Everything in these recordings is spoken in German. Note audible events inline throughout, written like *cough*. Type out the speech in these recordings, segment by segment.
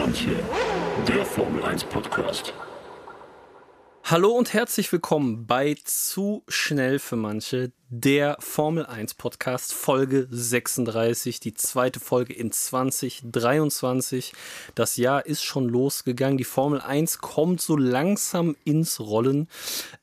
manche, der Formel 1 Podcast. Hallo und herzlich willkommen bei Zu schnell für manche, der Formel 1 Podcast Folge 36, die zweite Folge in 2023. Das Jahr ist schon losgegangen. Die Formel 1 kommt so langsam ins Rollen.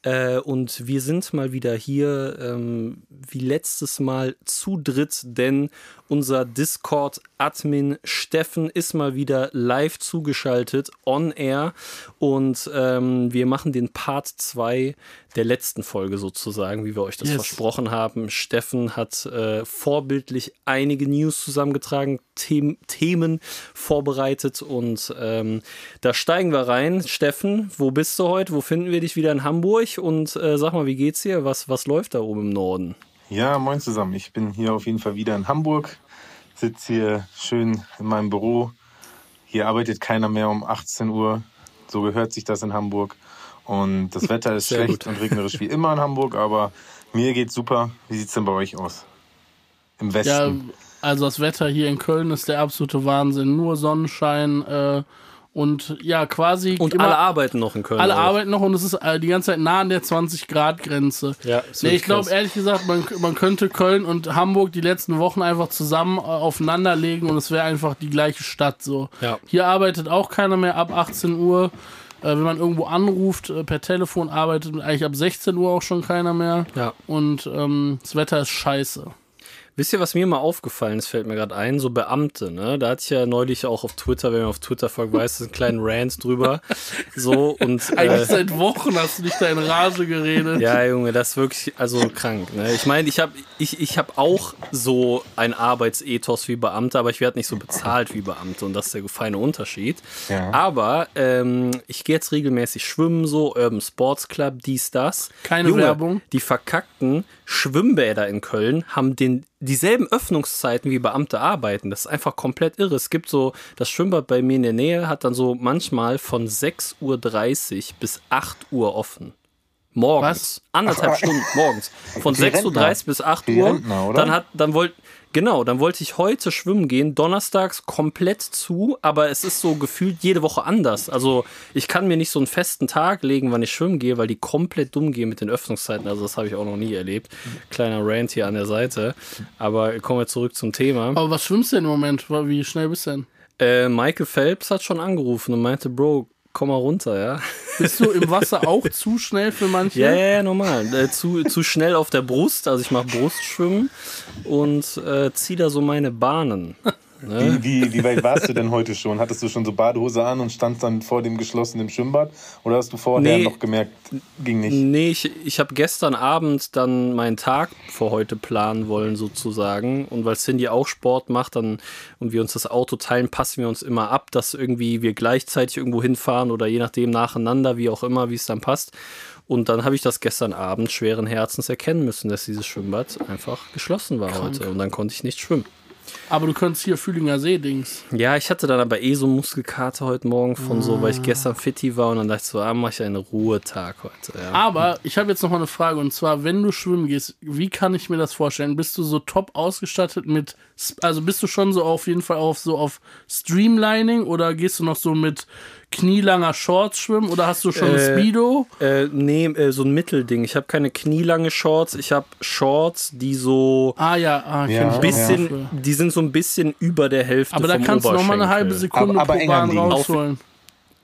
Äh, und wir sind mal wieder hier, ähm, wie letztes Mal, zu dritt, denn unser Discord-Admin Steffen ist mal wieder live zugeschaltet, on air. Und ähm, wir machen den Part 2 der letzten Folge sozusagen, wie wir euch das yes. versprochen haben. Steffen hat äh, vorbildlich einige News zusammengetragen, The Themen vorbereitet und ähm, da steigen wir rein. Steffen, wo bist du heute? Wo finden wir dich wieder in Hamburg? Und äh, sag mal, wie geht's dir? Was, was läuft da oben im Norden? Ja, moin zusammen. Ich bin hier auf jeden Fall wieder in Hamburg, sitze hier schön in meinem Büro. Hier arbeitet keiner mehr um 18 Uhr. So gehört sich das in Hamburg. Und das Wetter ist *laughs* schlecht gut. und regnerisch wie immer in Hamburg, aber mir geht's super. Wie sieht's denn bei euch aus? Im Westen? Ja, also das Wetter hier in Köln ist der absolute Wahnsinn. Nur Sonnenschein äh, und ja, quasi. Und alle arbeiten noch in Köln. Alle auch. arbeiten noch und es ist äh, die ganze Zeit nah an der 20-Grad-Grenze. Ja, nee, ich glaube ehrlich gesagt, man, man könnte Köln und Hamburg die letzten Wochen einfach zusammen äh, aufeinanderlegen und es wäre einfach die gleiche Stadt so. Ja. Hier arbeitet auch keiner mehr ab 18 Uhr. Äh, wenn man irgendwo anruft, äh, per Telefon arbeitet eigentlich ab 16 Uhr auch schon keiner mehr. Ja. Und ähm, das Wetter ist scheiße. Wisst ihr, was mir mal aufgefallen ist, fällt mir gerade ein, so Beamte, ne? Da hatte ich ja neulich auch auf Twitter, wenn man auf Twitter folgt, weiß, einen kleinen Rant drüber. *laughs* So und. Eigentlich äh, seit Wochen hast du nicht da in Rage geredet. Ja, Junge, das ist wirklich also krank. Ne? Ich meine, ich habe ich, ich hab auch so ein Arbeitsethos wie Beamte, aber ich werde nicht so bezahlt wie Beamte und das ist der feine Unterschied. Ja. Aber ähm, ich gehe jetzt regelmäßig schwimmen, so Urban Sports Club, dies, das. Keine Junge, Werbung. Die verkackten Schwimmbäder in Köln haben den dieselben Öffnungszeiten wie Beamte arbeiten. Das ist einfach komplett irre. Es gibt so, das Schwimmbad bei mir in der Nähe hat dann so manchmal von 6.30 Uhr bis 8 Uhr offen. Morgens. Was? Anderthalb Stunden morgens. *laughs* Von 6.30 Uhr bis 8 Uhr. Rentner, dann hat, dann wollt, Genau, dann wollte ich heute schwimmen gehen, donnerstags komplett zu, aber es ist so gefühlt jede Woche anders. Also ich kann mir nicht so einen festen Tag legen, wann ich schwimmen gehe, weil die komplett dumm gehen mit den Öffnungszeiten. Also das habe ich auch noch nie erlebt. Kleiner Rant hier an der Seite. Aber kommen wir zurück zum Thema. Aber was schwimmst du denn im Moment? Wie schnell bist du denn? Äh, Michael Phelps hat schon angerufen und meinte, Bro, komm mal runter, ja. Bist du im Wasser auch zu schnell für manche? Ja, ja, ja, normal. Äh, zu, zu schnell auf der Brust, also ich mache Brustschwimmen und äh, ziehe da so meine Bahnen. Ne? Wie, wie, wie weit warst du denn heute schon? Hattest du schon so Badehose an und standst dann vor dem geschlossenen Schwimmbad? Oder hast du vorher nee, noch gemerkt, ging nicht? Nee, ich, ich habe gestern Abend dann meinen Tag für heute planen wollen, sozusagen. Und weil Cindy auch Sport macht dann, und wir uns das Auto teilen, passen wir uns immer ab, dass irgendwie wir gleichzeitig irgendwo hinfahren oder je nachdem nacheinander, wie auch immer, wie es dann passt. Und dann habe ich das gestern Abend schweren Herzens erkennen müssen, dass dieses Schwimmbad einfach geschlossen war Krank. heute. Und dann konnte ich nicht schwimmen. Aber du könntest hier Fühlinger See-Dings. Ja, ich hatte dann aber eh so Muskelkater heute Morgen von ah. so, weil ich ah. gestern fitti war und dann dachte ich so, ah, mach ich einen Ruhetag heute. Ja. Aber ich habe jetzt noch mal eine Frage und zwar, wenn du schwimmen gehst, wie kann ich mir das vorstellen? Bist du so top ausgestattet mit, also bist du schon so auf jeden Fall auf so auf Streamlining oder gehst du noch so mit knielanger Shorts schwimmen oder hast du schon äh, Speedo? Äh, nee, äh, so ein Mittelding. Ich habe keine knielange Shorts, ich habe Shorts, die so ah, ja, ah, ja, ein bisschen, ja. die sind so ein bisschen über der Hälfte Aber da kannst du noch mal eine halbe Sekunde aber, aber pro Bahn rausholen. Auf,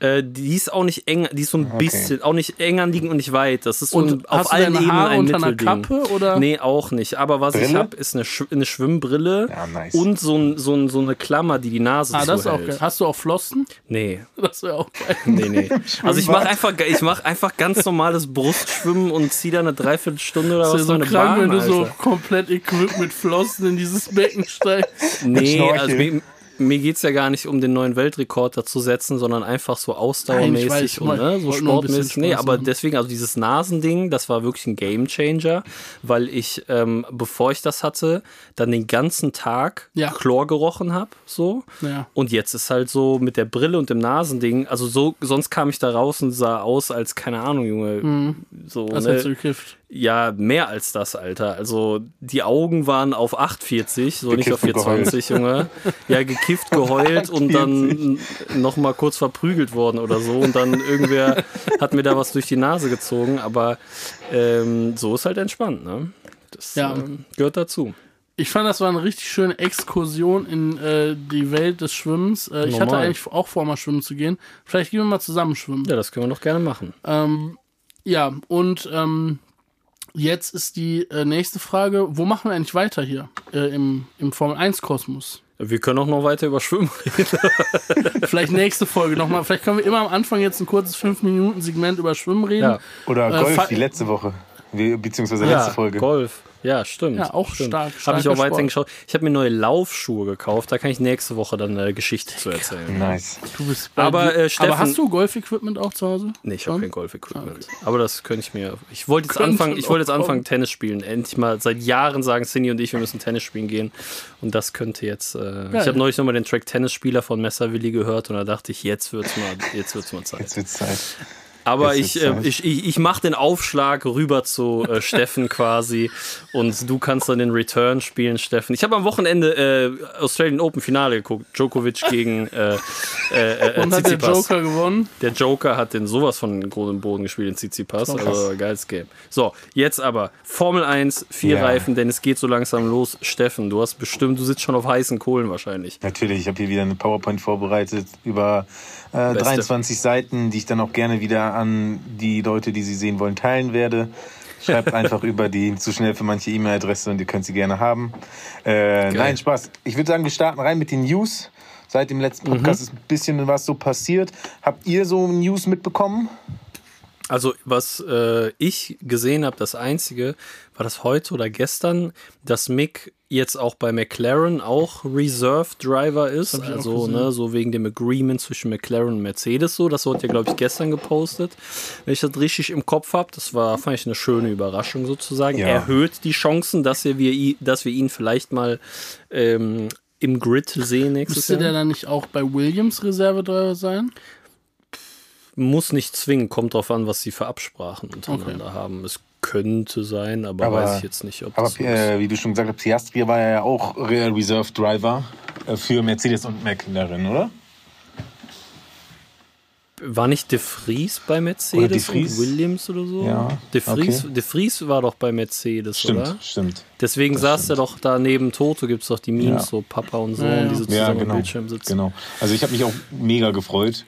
äh, die ist auch nicht eng, die ist so ein okay. bisschen, auch nicht eng anliegen und nicht weit. Das ist so und ein, auf allen Ebenen ein unter Mittelding. Einer Kappe, oder? Nee, auch nicht. Aber was Brille? ich habe, ist eine, Sch eine Schwimmbrille ja, nice. und so, ein, so, ein, so eine Klammer, die die Nase ah, das ist auch geil. Hast du auch Flossen? Nee. *laughs* Das wäre auch geil. *laughs* Nee, nee. Also ich mache einfach, ich mach einfach ganz normales Brustschwimmen und ziehe da eine Dreiviertelstunde oder was so eine krank, Bahn, wenn du Alter. so komplett equipped mit Flossen in dieses Becken steigst. Nee, also mir geht es ja gar nicht um den neuen Weltrekord dazu setzen, sondern einfach so ausdauermäßig Nein, weiß, und ne, so sportmäßig. Nee, aber deswegen, also dieses Nasending, das war wirklich ein Gamechanger, weil ich, ähm, bevor ich das hatte, dann den ganzen Tag ja. Chlor gerochen habe. So. Ja. Und jetzt ist halt so mit der Brille und dem Nasending, also so, sonst kam ich da raus und sah aus als, keine Ahnung, Junge. Mhm. So, das ne? du gekifft. Ja, mehr als das, Alter. Also die Augen waren auf 8,40, so gekifft nicht auf 420, Junge. Ja, gekifft, *laughs* geheult und dann nochmal kurz verprügelt worden oder so. Und dann irgendwer hat mir da was durch die Nase gezogen. Aber ähm, so ist halt entspannt, ne? Das ja. ähm, gehört dazu. Ich fand, das war eine richtig schöne Exkursion in äh, die Welt des Schwimmens. Äh, ich hatte eigentlich auch vor, mal schwimmen zu gehen. Vielleicht gehen wir mal zusammen schwimmen. Ja, das können wir doch gerne machen. Ähm, ja, und ähm, Jetzt ist die äh, nächste Frage, wo machen wir eigentlich weiter hier äh, im, im Formel 1 Kosmos? Wir können auch noch weiter über Schwimmen reden. *laughs* *laughs* vielleicht nächste Folge nochmal. Vielleicht können wir immer am Anfang jetzt ein kurzes 5-Minuten-Segment über Schwimmen reden. Ja. Oder äh, Golf, äh, die letzte Woche. Beziehungsweise letzte ja, Folge. Golf. Ja, stimmt. Ja, auch stimmt. stark. Habe ich auch weiterhin geschaut. Ich habe mir neue Laufschuhe gekauft. Da kann ich nächste Woche dann eine Geschichte zu erzählen. Nice. Du bist aber, äh, Steffen, aber hast du Golf-Equipment auch zu Hause? Nee, ich habe kein Golf-Equipment. Ah, okay. Aber das könnte ich mir. Ich wollte jetzt anfangen, ich wollte jetzt anfangen, Tennis spielen. Endlich mal seit Jahren sagen Cindy und ich, wir müssen Tennis spielen gehen. Und das könnte jetzt. Äh, ich habe neulich nochmal den Track Tennisspieler von Messerwilli gehört und da dachte ich, jetzt wird's mal, jetzt wird's mal Zeit. Jetzt wird's Zeit. Aber ich, äh, ich, ich, ich mache den Aufschlag rüber zu äh, *laughs* Steffen quasi und du kannst dann den Return spielen, Steffen. Ich habe am Wochenende äh, Australian Open Finale geguckt. Djokovic *laughs* gegen äh, äh, äh, Und hat der Joker gewonnen? Der Joker hat den sowas von großen Boden gespielt in Tsitsipas. Oh, also geiles Game. So, jetzt aber Formel 1, vier ja. Reifen, denn es geht so langsam los. Steffen, du hast bestimmt, du sitzt schon auf heißen Kohlen wahrscheinlich. Natürlich, ich habe hier wieder eine PowerPoint vorbereitet über äh, 23 Seiten, die ich dann auch gerne wieder an die Leute, die sie sehen wollen, teilen werde. Schreibt *laughs* einfach über die zu schnell für manche E-Mail-Adresse und ihr könnt sie gerne haben. Äh, nein, Spaß. Ich würde sagen, wir starten rein mit den News. Seit dem letzten Podcast mhm. ist ein bisschen was so passiert. Habt ihr so News mitbekommen? Also, was äh, ich gesehen habe, das einzige, war das heute oder gestern, dass Mick jetzt auch bei McLaren auch Reserve Driver ist. Also, ne, so wegen dem Agreement zwischen McLaren und Mercedes so. Das wurde ja, glaube ich, gestern gepostet. Wenn ich das richtig im Kopf habe, das war, fand ich eine schöne Überraschung sozusagen. Ja. Erhöht die Chancen, dass wir, dass wir ihn vielleicht mal ähm, im Grid sehen nächstes Müsste Jahr. der dann nicht auch bei Williams Reservedriver sein? Muss nicht zwingen, kommt drauf an, was sie für Absprachen untereinander okay. haben. Es könnte sein, aber, aber, weiß ich jetzt nicht, ob aber, das so äh, wie du schon gesagt hast, Piastri war ja auch Real Reserve Driver äh, für Mercedes und McLaren, oder? War nicht De Vries bei Mercedes oder und Williams oder so? Ja. De Vries, okay. De Vries war doch bei Mercedes, stimmt, oder? Stimmt. Deswegen das saß stimmt. er doch da neben Toto, gibt es doch die Memes, ja. so Papa und Sohn, ja, ja. die so zusammen ja, genau. am Bildschirm sitzen. Genau. Also ich habe mich auch mega gefreut.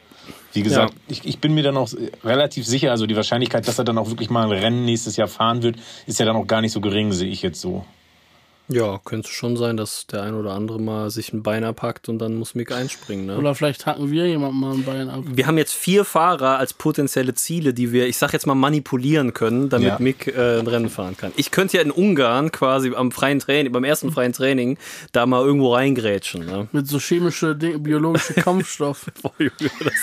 Wie gesagt, ja. ich, ich bin mir dann auch relativ sicher, also die Wahrscheinlichkeit, dass er dann auch wirklich mal ein Rennen nächstes Jahr fahren wird, ist ja dann auch gar nicht so gering, sehe ich jetzt so. Ja, könnte schon sein, dass der ein oder andere mal sich ein Bein abhackt und dann muss Mick einspringen. Ne? Oder vielleicht hacken wir jemandem mal ein Bein ab. Wir haben jetzt vier Fahrer als potenzielle Ziele, die wir, ich sag jetzt mal, manipulieren können, damit ja. Mick äh, ein Rennen fahren kann. Ich könnte ja in Ungarn quasi am freien Training, beim ersten freien Training, da mal irgendwo reingrätschen. Ne? Mit so chemische, biologische *laughs* Kampfstoff. Boah, Junge, das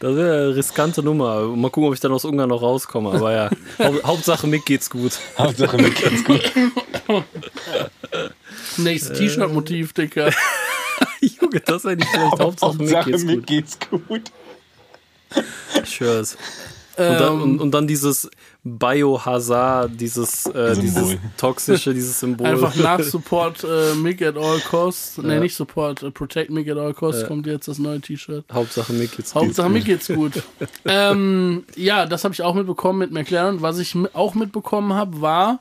das wäre eine riskante Nummer. Mal gucken, ob ich dann aus Ungarn noch rauskomme. Aber ja, *laughs* Hauptsache Mick geht's gut. Hauptsache Mick geht's gut. *laughs* Nächstes T-Shirt-Motiv, Dicker. *laughs* Junge, das wäre nicht schlecht. Hauptsache, Hauptsache Mick geht's gut. Mick geht's gut. Ich höre und dann, und, und dann dieses Biohazard, dieses, äh, dieses toxische, dieses Symbol. Einfach *laughs* nach Support äh, Mick at all costs. Ja. Ne, nicht Support, äh, Protect Mick at all costs ja. kommt jetzt das neue T-Shirt. Hauptsache Mick geht's gut. Hauptsache Mick geht's gut. *laughs* ähm, ja, das habe ich auch mitbekommen mit McLaren. Was ich auch mitbekommen habe, war,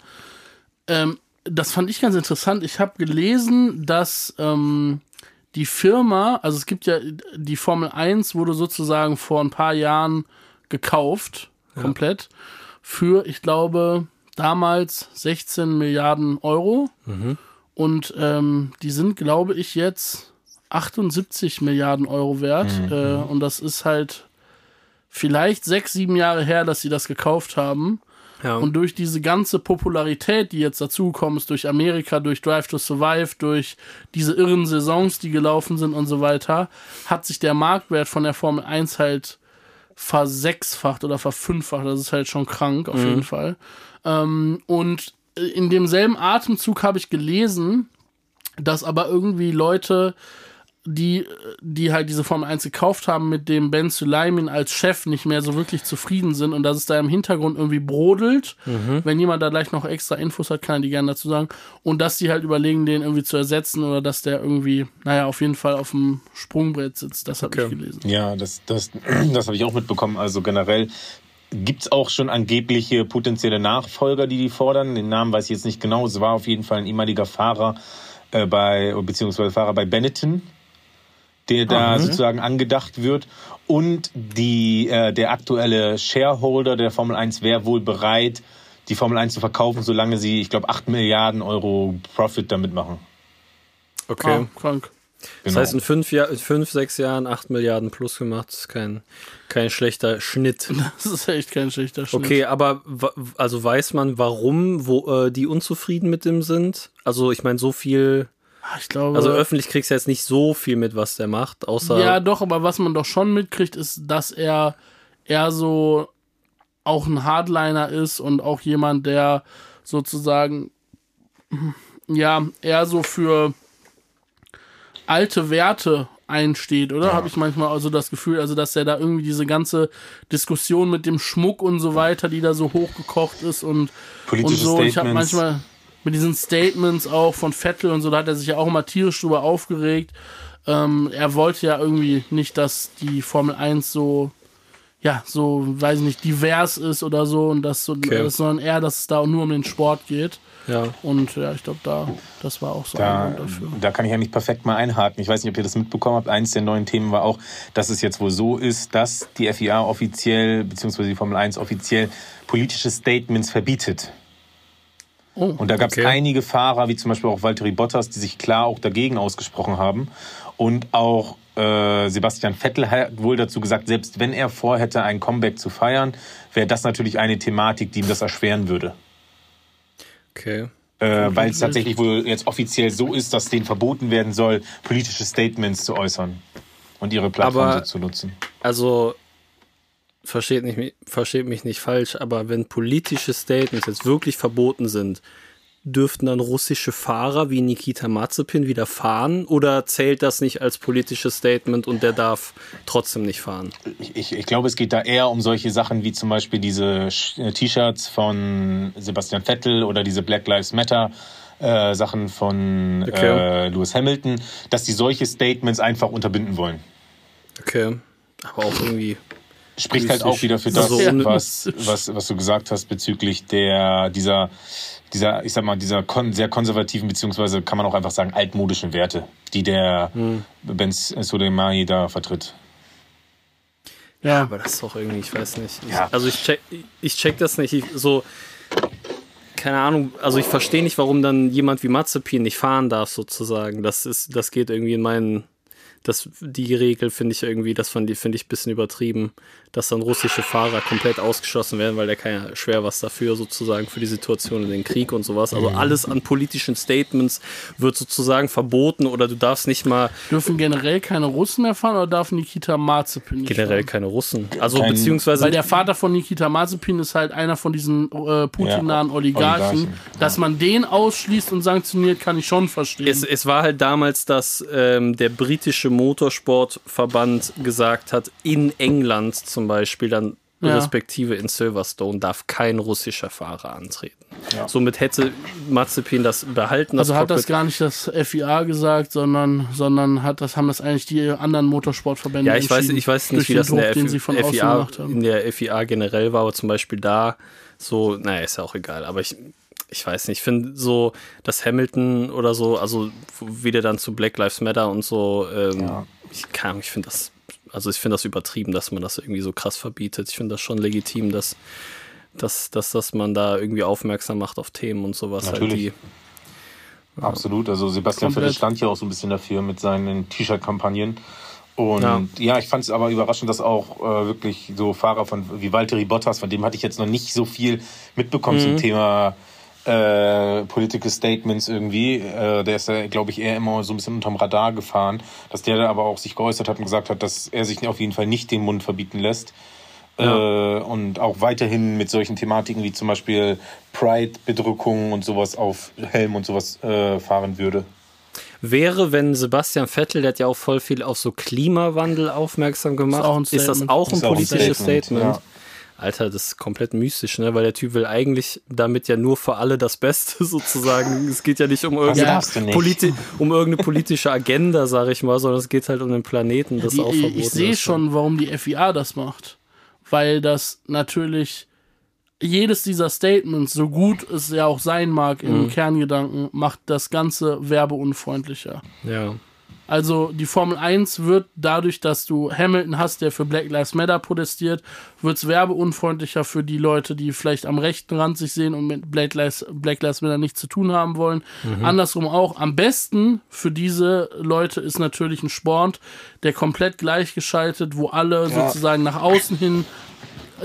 ähm, das fand ich ganz interessant. Ich habe gelesen, dass ähm, die Firma, also es gibt ja die Formel 1, wurde sozusagen vor ein paar Jahren gekauft, ja. Für, ich glaube, damals 16 Milliarden Euro. Mhm. Und ähm, die sind, glaube ich, jetzt 78 Milliarden Euro wert. Mhm. Äh, und das ist halt vielleicht sechs, sieben Jahre her, dass sie das gekauft haben. Ja. Und durch diese ganze Popularität, die jetzt dazugekommen ist, durch Amerika, durch Drive to Survive, durch diese irren Saisons, die gelaufen sind und so weiter, hat sich der Marktwert von der Formel 1 halt versechsfacht oder verfünffacht. Das ist halt schon krank, auf mhm. jeden Fall. Ähm, und in demselben Atemzug habe ich gelesen, dass aber irgendwie Leute die, die halt diese Formel 1 gekauft haben, mit dem Ben Suleiman als Chef nicht mehr so wirklich zufrieden sind und dass es da im Hintergrund irgendwie brodelt. Mhm. Wenn jemand da gleich noch extra Infos hat, kann er die gerne dazu sagen. Und dass die halt überlegen, den irgendwie zu ersetzen oder dass der irgendwie, naja, auf jeden Fall auf dem Sprungbrett sitzt. Das habe okay. ich gelesen. Ja, das, das, *clears throat* das habe ich auch mitbekommen. Also generell gibt es auch schon angebliche potenzielle Nachfolger, die die fordern. Den Namen weiß ich jetzt nicht genau. Es war auf jeden Fall ein ehemaliger Fahrer äh, bei, beziehungsweise Fahrer bei Benetton der da mhm. sozusagen angedacht wird. Und die, äh, der aktuelle Shareholder der Formel 1 wäre wohl bereit, die Formel 1 zu verkaufen, solange sie, ich glaube, 8 Milliarden Euro Profit damit machen. Okay. Ah, krank. Das genau. heißt, in fünf, Jahr, in fünf, sechs Jahren 8 Milliarden plus gemacht, das ist kein, kein schlechter Schnitt. *laughs* Das ist echt kein schlechter Schnitt. Okay, aber also weiß man, warum wo äh, die unzufrieden mit dem sind? Also ich meine, so viel ich glaube. Also öffentlich kriegst du jetzt nicht so viel mit, was der macht, außer. Ja, doch, aber was man doch schon mitkriegt, ist, dass er eher so auch ein Hardliner ist und auch jemand, der sozusagen ja eher so für alte Werte einsteht, oder? Ja. Habe ich manchmal also das Gefühl, also dass er da irgendwie diese ganze Diskussion mit dem Schmuck und so weiter, die da so hochgekocht ist und, Politische und so. Statements. Ich habe manchmal mit diesen Statements auch von Vettel und so, da hat er sich ja auch immer tierisch drüber aufgeregt. Ähm, er wollte ja irgendwie nicht, dass die Formel 1 so, ja, so, weiß ich nicht, divers ist oder so und das so, okay. sondern eher, dass es da nur um den Sport geht. Ja. Und ja, ich glaube, da, das war auch so da, ein Grund dafür. Da kann ich ja nicht perfekt mal einhaken. Ich weiß nicht, ob ihr das mitbekommen habt. Eins der neuen Themen war auch, dass es jetzt wohl so ist, dass die FIA offiziell, beziehungsweise die Formel 1 offiziell politische Statements verbietet. Oh, und da gab es okay. einige Fahrer, wie zum Beispiel auch Valtteri Bottas, die sich klar auch dagegen ausgesprochen haben. Und auch äh, Sebastian Vettel hat wohl dazu gesagt, selbst wenn er vorhätte, ein Comeback zu feiern, wäre das natürlich eine Thematik, die ihm das erschweren würde. Okay. Äh, Weil es tatsächlich wohl jetzt offiziell so ist, dass denen verboten werden soll, politische Statements zu äußern und ihre Plattform Aber, so zu nutzen. Also versteht, nicht, versteht mich nicht falsch, aber wenn politische Statements jetzt wirklich verboten sind, dürften dann russische Fahrer wie Nikita Mazepin wieder fahren oder zählt das nicht als politisches Statement und der darf trotzdem nicht fahren? Ich, ich glaube, es geht da eher um solche Sachen wie zum Beispiel diese äh, T-Shirts von Sebastian Vettel oder diese Black Lives Matter. Äh, Sachen von okay. äh, Lewis Hamilton, dass die solche Statements einfach unterbinden wollen. Okay, aber auch irgendwie spricht halt auch wieder für das, was, was, was du gesagt hast bezüglich der, dieser, dieser, ich sag mal, dieser kon sehr konservativen, beziehungsweise kann man auch einfach sagen, altmodischen Werte, die der hm. Ben Soleimani da vertritt. Ja, aber das ist doch irgendwie, ich weiß nicht. Ich, ja. Also ich check, ich check das nicht. Ich, so, keine Ahnung, also ich verstehe nicht, warum dann jemand wie Mazepin nicht fahren darf, sozusagen. Das ist, das geht irgendwie in meinen das, die Regel finde ich irgendwie, das finde ich ein bisschen übertrieben, dass dann russische Fahrer komplett ausgeschlossen werden, weil der kann ja schwer was dafür sozusagen für die Situation in den Krieg und sowas. Also mhm. alles an politischen Statements wird sozusagen verboten oder du darfst nicht mal. Dürfen generell keine Russen mehr fahren oder darf Nikita Mazepin nicht Generell fahren? keine Russen. Also Kein, beziehungsweise. Weil der Vater von Nikita Mazepin ist halt einer von diesen äh, Putin-nahen ja, Oligarchen. Oligarchen. Dass man den ausschließt und sanktioniert, kann ich schon verstehen. Es, es war halt damals, dass ähm, der britische Motorsportverband gesagt hat, in England zum Beispiel dann ja. respektive in Silverstone darf kein russischer Fahrer antreten. Ja. Somit hätte Mazepin das behalten. Das also hat das gar nicht das FIA gesagt, sondern, sondern hat das, haben das eigentlich die anderen Motorsportverbände Ja, ich weiß, ich weiß nicht, wie das in der, FIA, in der FIA generell war, aber zum Beispiel da so, naja, ist ja auch egal, aber ich, ich weiß nicht, ich finde so, dass Hamilton oder so, also wie der dann zu Black Lives Matter und so, ähm, ja. ich kann, ich finde das, also ich finde das übertrieben, dass man das irgendwie so krass verbietet. Ich finde das schon legitim, dass, dass, dass, dass man da irgendwie aufmerksam macht auf Themen und sowas. Halt, Natürlich. Halt die, Absolut, also Sebastian Vettel stand ja auch so ein bisschen dafür mit seinen T-Shirt-Kampagnen. Und ja, ja ich fand es aber überraschend, dass auch äh, wirklich so Fahrer von wie Valtteri Bottas, von dem hatte ich jetzt noch nicht so viel mitbekommen mhm. zum Thema äh, Political Statements irgendwie. Äh, der ist ja, glaube ich, eher immer so ein bisschen unterm Radar gefahren, dass der da aber auch sich geäußert hat und gesagt hat, dass er sich auf jeden Fall nicht den Mund verbieten lässt. Ja. Äh, und auch weiterhin mit solchen Thematiken wie zum Beispiel Pride-Bedrückung und sowas auf Helm und sowas äh, fahren würde. wäre, wenn Sebastian Vettel, der hat ja auch voll viel auf so Klimawandel aufmerksam gemacht, ist, ist das auch ein politisches Statement? Statement. Ja. Alter, das ist komplett mystisch, ne? Weil der Typ will eigentlich damit ja nur für alle das Beste *laughs* sozusagen. es geht ja nicht um irgendeine, nicht. Politi um irgendeine politische Agenda, sag ich mal, sondern es geht halt um den Planeten, das die, auch verboten Ich sehe schon, warum die FIA das macht. Weil das natürlich jedes dieser Statements, so gut es ja auch sein mag im mhm. Kerngedanken, macht das Ganze werbeunfreundlicher. Ja. Also die Formel 1 wird dadurch, dass du Hamilton hast, der für Black Lives Matter protestiert, wird es werbeunfreundlicher für die Leute, die vielleicht am rechten Rand sich sehen und mit Black Lives, Black Lives Matter nichts zu tun haben wollen. Mhm. Andersrum auch. Am besten für diese Leute ist natürlich ein Sport, der komplett gleichgeschaltet, wo alle ja. sozusagen nach außen hin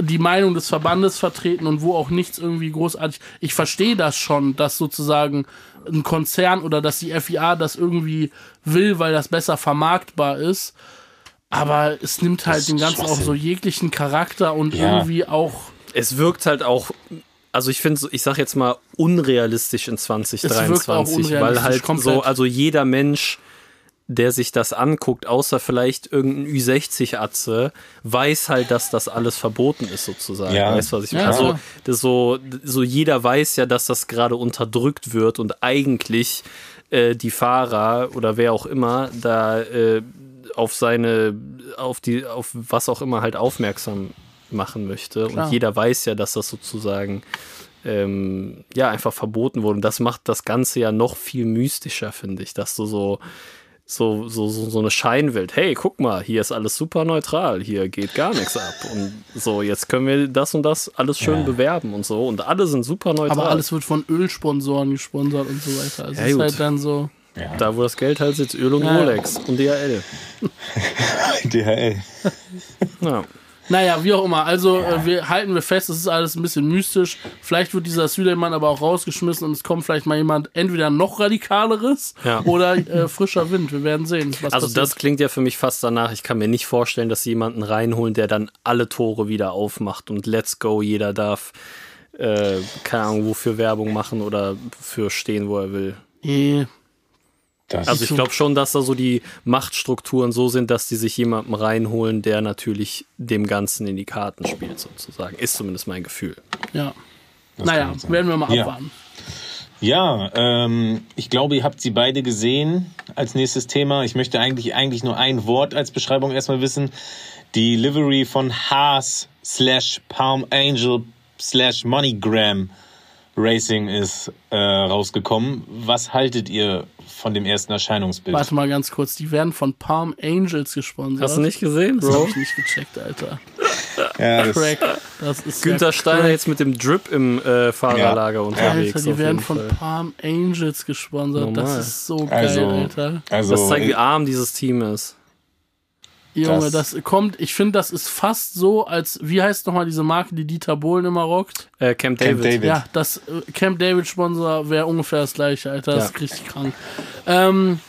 die Meinung des Verbandes vertreten und wo auch nichts irgendwie großartig. Ich verstehe das schon, dass sozusagen ein Konzern oder dass die FIA das irgendwie will, weil das besser vermarktbar ist. Aber es nimmt halt den ganzen auch so jeglichen Charakter und ja. irgendwie auch. Es wirkt halt auch also ich finde, ich sag jetzt mal unrealistisch in 2023, weil halt komplett. so, also jeder Mensch der sich das anguckt, außer vielleicht irgendein Ü60-Atze, weiß halt, dass das alles verboten ist, sozusagen. Ja. Weißt was ich meine? Ja. Also, so, so jeder weiß ja, dass das gerade unterdrückt wird und eigentlich äh, die Fahrer oder wer auch immer da äh, auf seine, auf die, auf was auch immer halt aufmerksam machen möchte. Klar. Und jeder weiß ja, dass das sozusagen ähm, ja einfach verboten wurde. Und das macht das Ganze ja noch viel mystischer, finde ich, dass du so so, so, so, so eine Scheinwelt. Hey, guck mal, hier ist alles super neutral, hier geht gar nichts ab. Und so, jetzt können wir das und das alles schön ja. bewerben und so. Und alle sind super neutral. Aber alles wird von Ölsponsoren gesponsert und so weiter. Also ja, ist halt dann so. Ja. Da, wo das Geld halt sitzt, Öl und Rolex und DHL. *laughs* DHL. ja. Naja, wie auch immer. Also äh, wir halten wir fest, es ist alles ein bisschen mystisch. Vielleicht wird dieser Südermann aber auch rausgeschmissen und es kommt vielleicht mal jemand entweder noch radikaleres ja. oder äh, frischer Wind. Wir werden sehen. also passiert. das klingt ja für mich fast danach. Ich kann mir nicht vorstellen, dass sie jemanden reinholen, der dann alle Tore wieder aufmacht und let's go, jeder darf äh, keine Ahnung wofür Werbung machen oder für stehen, wo er will. Eh. Das also ich glaube schon, dass da so die Machtstrukturen so sind, dass die sich jemanden reinholen, der natürlich dem Ganzen in die Karten spielt, sozusagen. Ist zumindest mein Gefühl. Ja. Das naja, werden wir mal abwarten. Ja, ja ähm, ich glaube, ihr habt sie beide gesehen als nächstes Thema. Ich möchte eigentlich, eigentlich nur ein Wort als Beschreibung erstmal wissen. Die Livery von Haas slash Palm Angel slash MoneyGram Racing ist äh, rausgekommen. Was haltet ihr von dem ersten Erscheinungsbild? Warte mal ganz kurz, die werden von Palm Angels gesponsert. Hast du nicht gesehen, Bro? Das hab ich nicht gecheckt, Alter. ja, das Crack. Das ist Günther Steiner jetzt mit dem Drip im äh, Fahrerlager ja. unterwegs. Alter, die werden von Fall. Palm Angels gesponsert. Normal. Das ist so geil, also, Alter. Also, das zeigt, wie arm dieses Team ist. Junge, das, das kommt, ich finde, das ist fast so, als, wie heißt nochmal diese Marke, die Dieter Bohlen immer rockt? Äh, Camp, David. Camp David. Ja, das äh, Camp David Sponsor wäre ungefähr das gleiche, Alter. Das ja. ist richtig krank. Ähm,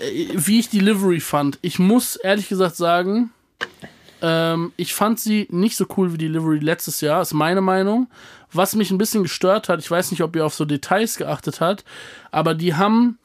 äh, wie ich die Livery fand, ich muss ehrlich gesagt sagen, ähm, ich fand sie nicht so cool wie die Livery letztes Jahr, ist meine Meinung. Was mich ein bisschen gestört hat, ich weiß nicht, ob ihr auf so Details geachtet habt, aber die haben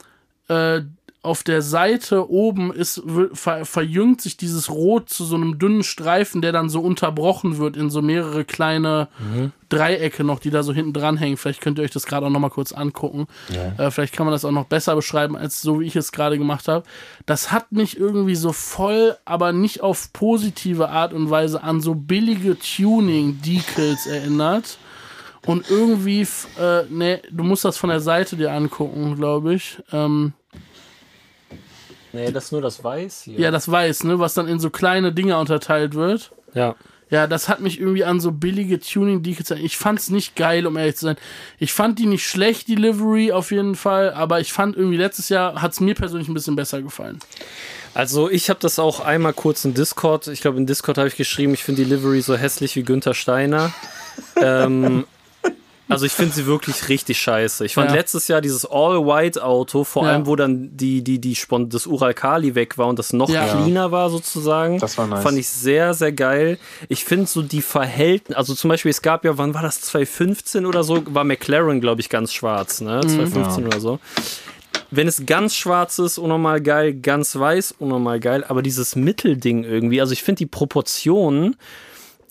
äh, auf der Seite oben ist, ver, verjüngt sich dieses Rot zu so einem dünnen Streifen, der dann so unterbrochen wird in so mehrere kleine mhm. Dreiecke noch, die da so hinten dran hängen. Vielleicht könnt ihr euch das gerade auch nochmal kurz angucken. Ja. Äh, vielleicht kann man das auch noch besser beschreiben, als so wie ich es gerade gemacht habe. Das hat mich irgendwie so voll, aber nicht auf positive Art und Weise an so billige Tuning-Decals erinnert. Und irgendwie, äh, ne, du musst das von der Seite dir angucken, glaube ich. Ähm, Nee, das ist nur das Weiß hier. Ja, das Weiß, ne, was dann in so kleine Dinger unterteilt wird. Ja. Ja, das hat mich irgendwie an so billige tuning decals Ich fand's nicht geil, um ehrlich zu sein. Ich fand die nicht schlecht, die Livery auf jeden Fall, aber ich fand irgendwie letztes Jahr hat's mir persönlich ein bisschen besser gefallen. Also ich habe das auch einmal kurz in Discord, ich glaube in Discord habe ich geschrieben, ich finde die Livery so hässlich wie Günther Steiner. *laughs* ähm, also ich finde sie wirklich richtig scheiße. Ich fand ja. letztes Jahr dieses All-White-Auto, vor ja. allem wo dann die, die, die Spon das Ural-Kali weg war und das noch ja. cleaner war sozusagen. Das war nice. Fand ich sehr, sehr geil. Ich finde so die Verhältnisse, also zum Beispiel es gab ja, wann war das, 2015 oder so, war McLaren, glaube ich, ganz schwarz, ne? 2015 mhm. oder so wenn es ganz schwarz ist, unnormal geil, ganz weiß, unnormal geil, aber dieses Mittelding irgendwie, also ich finde die Proportionen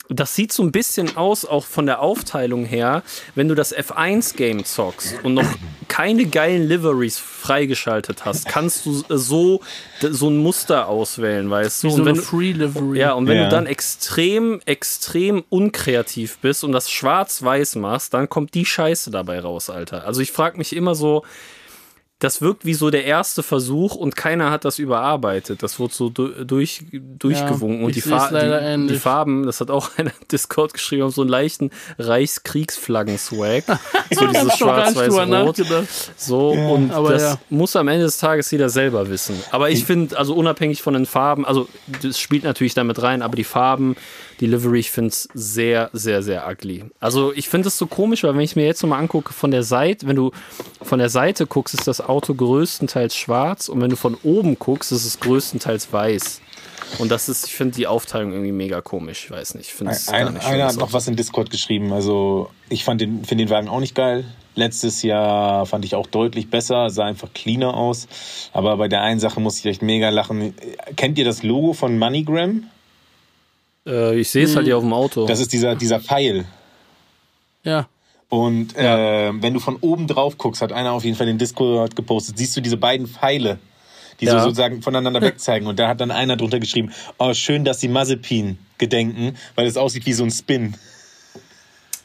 das sieht so ein bisschen aus, auch von der Aufteilung her, wenn du das F1-Game zockst und noch keine geilen Liveries freigeschaltet hast, kannst du so, so ein Muster auswählen, weißt du? Wie so eine Free Livery. Ja, und wenn ja. du dann extrem, extrem unkreativ bist und das schwarz-weiß machst, dann kommt die Scheiße dabei raus, Alter. Also ich frage mich immer so, das wirkt wie so der erste Versuch und keiner hat das überarbeitet. Das wurde so durch, durchgewunken. Ja, und die, Fa die, die, Farben, das hat auch *laughs* einer Discord geschrieben, auf so einen leichten Reichskriegsflaggen-Swag. *laughs* so dieses schwarz-weiß-rot. So, ja, und das ja. muss am Ende des Tages jeder selber wissen. Aber ich finde, also unabhängig von den Farben, also das spielt natürlich damit rein, aber die Farben, die Livery, ich finde es sehr, sehr, sehr ugly. Also ich finde es so komisch, weil wenn ich mir jetzt nochmal angucke, von der Seite, wenn du von der Seite guckst, ist das Auto größtenteils schwarz und wenn du von oben guckst, ist es größtenteils weiß. Und das ist, ich finde die Aufteilung irgendwie mega komisch. Ich weiß nicht. Ich ein, nicht einer hat noch was in Discord geschrieben. Also ich fand den, finde den Wagen auch nicht geil. Letztes Jahr fand ich auch deutlich besser, sah einfach cleaner aus. Aber bei der einen Sache muss ich echt mega lachen. Kennt ihr das Logo von MoneyGram? Äh, ich sehe es halt hier auf dem Auto. Das ist dieser, dieser Pfeil. Ja. Und ja. Äh, wenn du von oben drauf guckst, hat einer auf jeden Fall den Discord gepostet, siehst du diese beiden Pfeile, die ja. so sozusagen voneinander wegzeigen. Und da hat dann einer drunter geschrieben, oh, schön, dass sie Mazepin gedenken, weil es aussieht wie so ein Spin.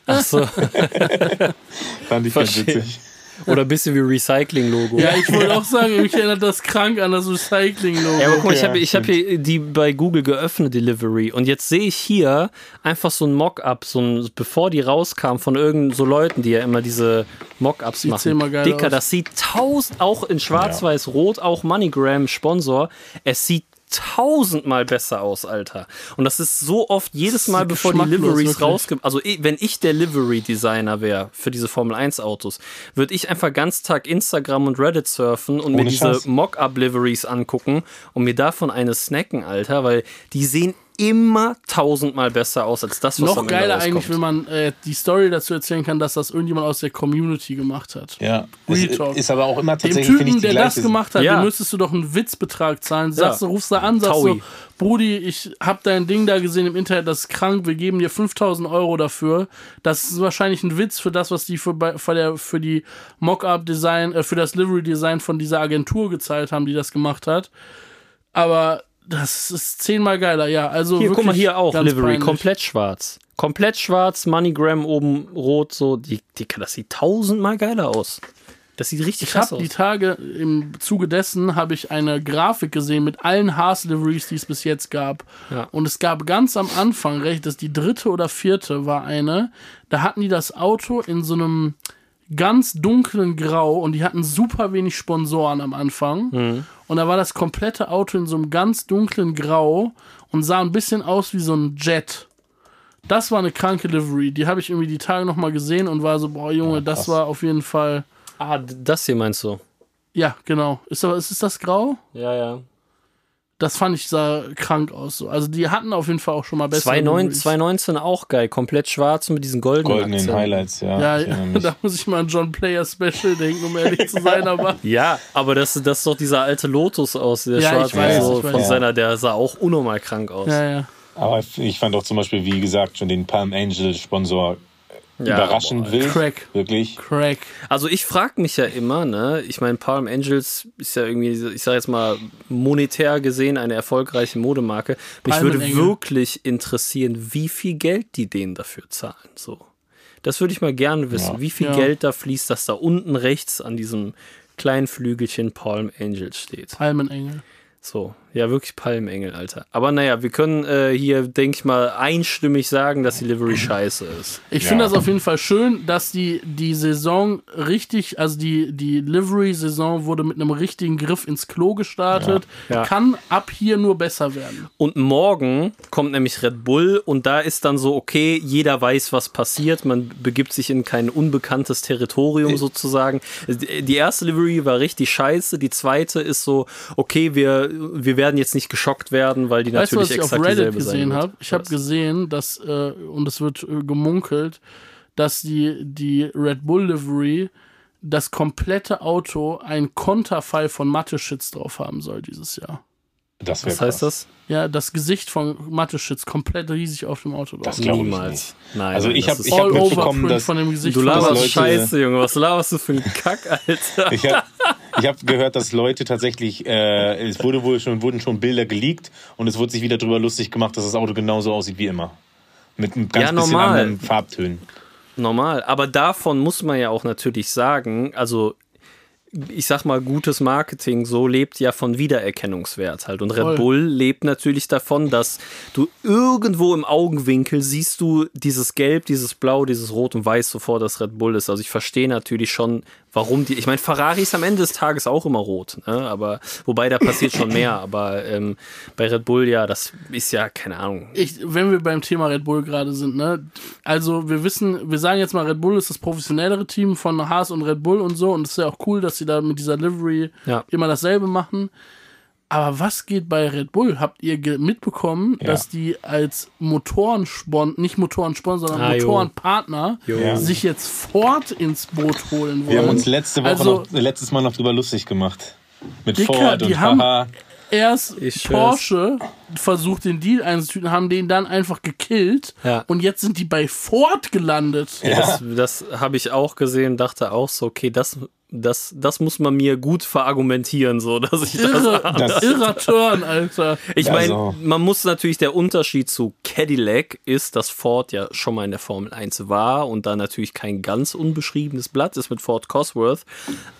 Ach so. *laughs* Fand ich ganz witzig. Oder ein bisschen wie Recycling-Logo. Ja, ich wollte auch sagen, mich erinnert das krank an das Recycling-Logo. Ja, aber guck mal, ich habe ich hab hier die bei Google geöffnet, Delivery. Und jetzt sehe ich hier einfach so ein Mock-up, so ein, bevor die rauskam von irgendeinen so Leuten, die ja immer diese Mock-ups machen. Immer geil Dicker, aus. das sieht tausend, auch in schwarz-weiß-rot, auch MoneyGram Sponsor. Es sieht tausendmal besser aus, Alter. Und das ist so oft jedes Mal, bevor die Liveries rauskommen. Also, wenn ich der Livery-Designer wäre für diese Formel 1-Autos, würde ich einfach ganz Tag Instagram und Reddit surfen und Ohne mir diese Mock-up-Liveries angucken und mir davon eine snacken, Alter, weil die sehen immer tausendmal besser aus als das, was Noch geiler eigentlich, wenn man äh, die Story dazu erzählen kann, dass das irgendjemand aus der Community gemacht hat. Ja. Ist, ist, aber auch immer tatsächlich. Dem Typen, der das gemacht hat, ja. dem müsstest du doch einen Witzbetrag zahlen. Sagst du, rufst du an, sagst Taui. so, Brudi, ich hab dein Ding da gesehen im Internet, das ist krank, wir geben dir 5000 Euro dafür. Das ist wahrscheinlich ein Witz für das, was die für, für, der, für die Mock-up-Design, äh, für das Livery-Design von dieser Agentur gezahlt haben, die das gemacht hat. Aber das ist zehnmal geiler, ja. Also hier, guck mal, hier auch Livery, peinlich. komplett schwarz. Komplett schwarz, MoneyGram oben rot, so. Die, die, das sieht tausendmal geiler aus. Das sieht richtig ich krass aus. Die Tage im Zuge dessen habe ich eine Grafik gesehen mit allen Haas-Liveries, die es bis jetzt gab. Ja. Und es gab ganz am Anfang, recht, dass die dritte oder vierte war eine. Da hatten die das Auto in so einem ganz dunklen Grau und die hatten super wenig Sponsoren am Anfang. Mhm. Und da war das komplette Auto in so einem ganz dunklen Grau und sah ein bisschen aus wie so ein Jet. Das war eine kranke Livery. Die habe ich irgendwie die Tage nochmal gesehen und war so, boah, Junge, ja, das war auf jeden Fall. Ah, das hier meinst du? Ja, genau. Ist, ist, ist das grau? Ja, ja. Das fand ich sah krank aus. So. Also die hatten auf jeden Fall auch schon mal besser. 2019 auch geil, komplett schwarz mit diesen goldenen, goldenen Highlights, ja. Ja, da muss ich mal an John Player Special denken, um ehrlich zu sein, aber. *laughs* ja, aber das, das ist doch dieser alte Lotus aus, der ja, schwarz weiß, so von ja. seiner, der sah auch unnormal krank aus. Ja, ja. Aber ich fand auch zum Beispiel, wie gesagt, schon den Palm Angel Sponsor ja, überraschend boah, wild. Crack. Wirklich. Crack. Also ich frage mich ja immer, ne, ich meine, Palm Angels ist ja irgendwie, ich sage jetzt mal, monetär gesehen eine erfolgreiche Modemarke. Mich Palmen würde Engel. wirklich interessieren, wie viel Geld die denen dafür zahlen. So. Das würde ich mal gerne wissen. Ja. Wie viel ja. Geld da fließt, dass da unten rechts an diesem kleinen Flügelchen Palm Angels steht. Palmenengel. So, ja, wirklich Palmengel, Alter. Aber naja, wir können äh, hier, denke ich mal, einstimmig sagen, dass die Livery scheiße ist. Ich ja. finde das auf jeden Fall schön, dass die, die Saison richtig, also die, die Livery-Saison wurde mit einem richtigen Griff ins Klo gestartet. Ja. Ja. Kann ab hier nur besser werden. Und morgen kommt nämlich Red Bull und da ist dann so, okay, jeder weiß, was passiert. Man begibt sich in kein unbekanntes Territorium sozusagen. Die erste Livery war richtig scheiße. Die zweite ist so, okay, wir wir werden jetzt nicht geschockt werden, weil die weißt natürlich du, was exakt ich auf Reddit gesehen habe? Ich habe gesehen, dass äh, und es wird äh, gemunkelt, dass die die Red Bull Livery das komplette Auto ein Konterfei von Mathe-Shits drauf haben soll dieses Jahr. Das Was heißt das? Ja, das Gesicht von Mathe-Shits komplett riesig auf dem Auto. Das glaube ich nicht. Nein, also ich habe ich hab mitbekommen, dass von dem Gesicht du laberst Scheiße, Junge. Was laberst du für ein Kack, Alter? ich habe ich hab gehört, dass Leute tatsächlich, äh, es wurde wohl schon, wurden schon Bilder geleakt und es wurde sich wieder darüber lustig gemacht, dass das Auto genauso aussieht wie immer. Mit einem ganz ja, bisschen anderen Farbtönen. Normal, aber davon muss man ja auch natürlich sagen, also ich sag mal, gutes Marketing so lebt ja von Wiedererkennungswert halt. Und Red Voll. Bull lebt natürlich davon, dass du irgendwo im Augenwinkel siehst du dieses Gelb, dieses Blau, dieses Rot und Weiß sofort, dass Red Bull ist. Also ich verstehe natürlich schon, warum die. Ich meine, Ferrari ist am Ende des Tages auch immer rot, ne? aber wobei da passiert schon mehr. *coughs* Aber ähm, bei Red Bull ja, das ist ja keine Ahnung. Ich, wenn wir beim Thema Red Bull gerade sind, ne, also wir wissen, wir sagen jetzt mal, Red Bull ist das professionellere Team von Haas und Red Bull und so und es ist ja auch cool, dass sie da mit dieser Livery ja. immer dasselbe machen. Aber was geht bei Red Bull? Habt ihr mitbekommen, ja. dass die als Motorensponsor, nicht Motorensponsor, sondern ah, Motorenpartner jo. sich jetzt Ford ins Boot holen wollen? Wir haben uns letzte Woche also, noch, letztes Mal noch drüber lustig gemacht. Mit Dicker, Ford und die haben erst ich Porsche versucht, den Deal einzutüten, haben den dann einfach gekillt ja. und jetzt sind die bei Ford gelandet. Ja. Das, das habe ich auch gesehen, dachte auch so, okay, das das, das muss man mir gut verargumentieren, so dass ich Irre, das, das Irrer Turn, Alter. Ich meine, also. man muss natürlich der Unterschied zu Cadillac ist, dass Ford ja schon mal in der Formel 1 war und da natürlich kein ganz unbeschriebenes Blatt ist mit Ford Cosworth.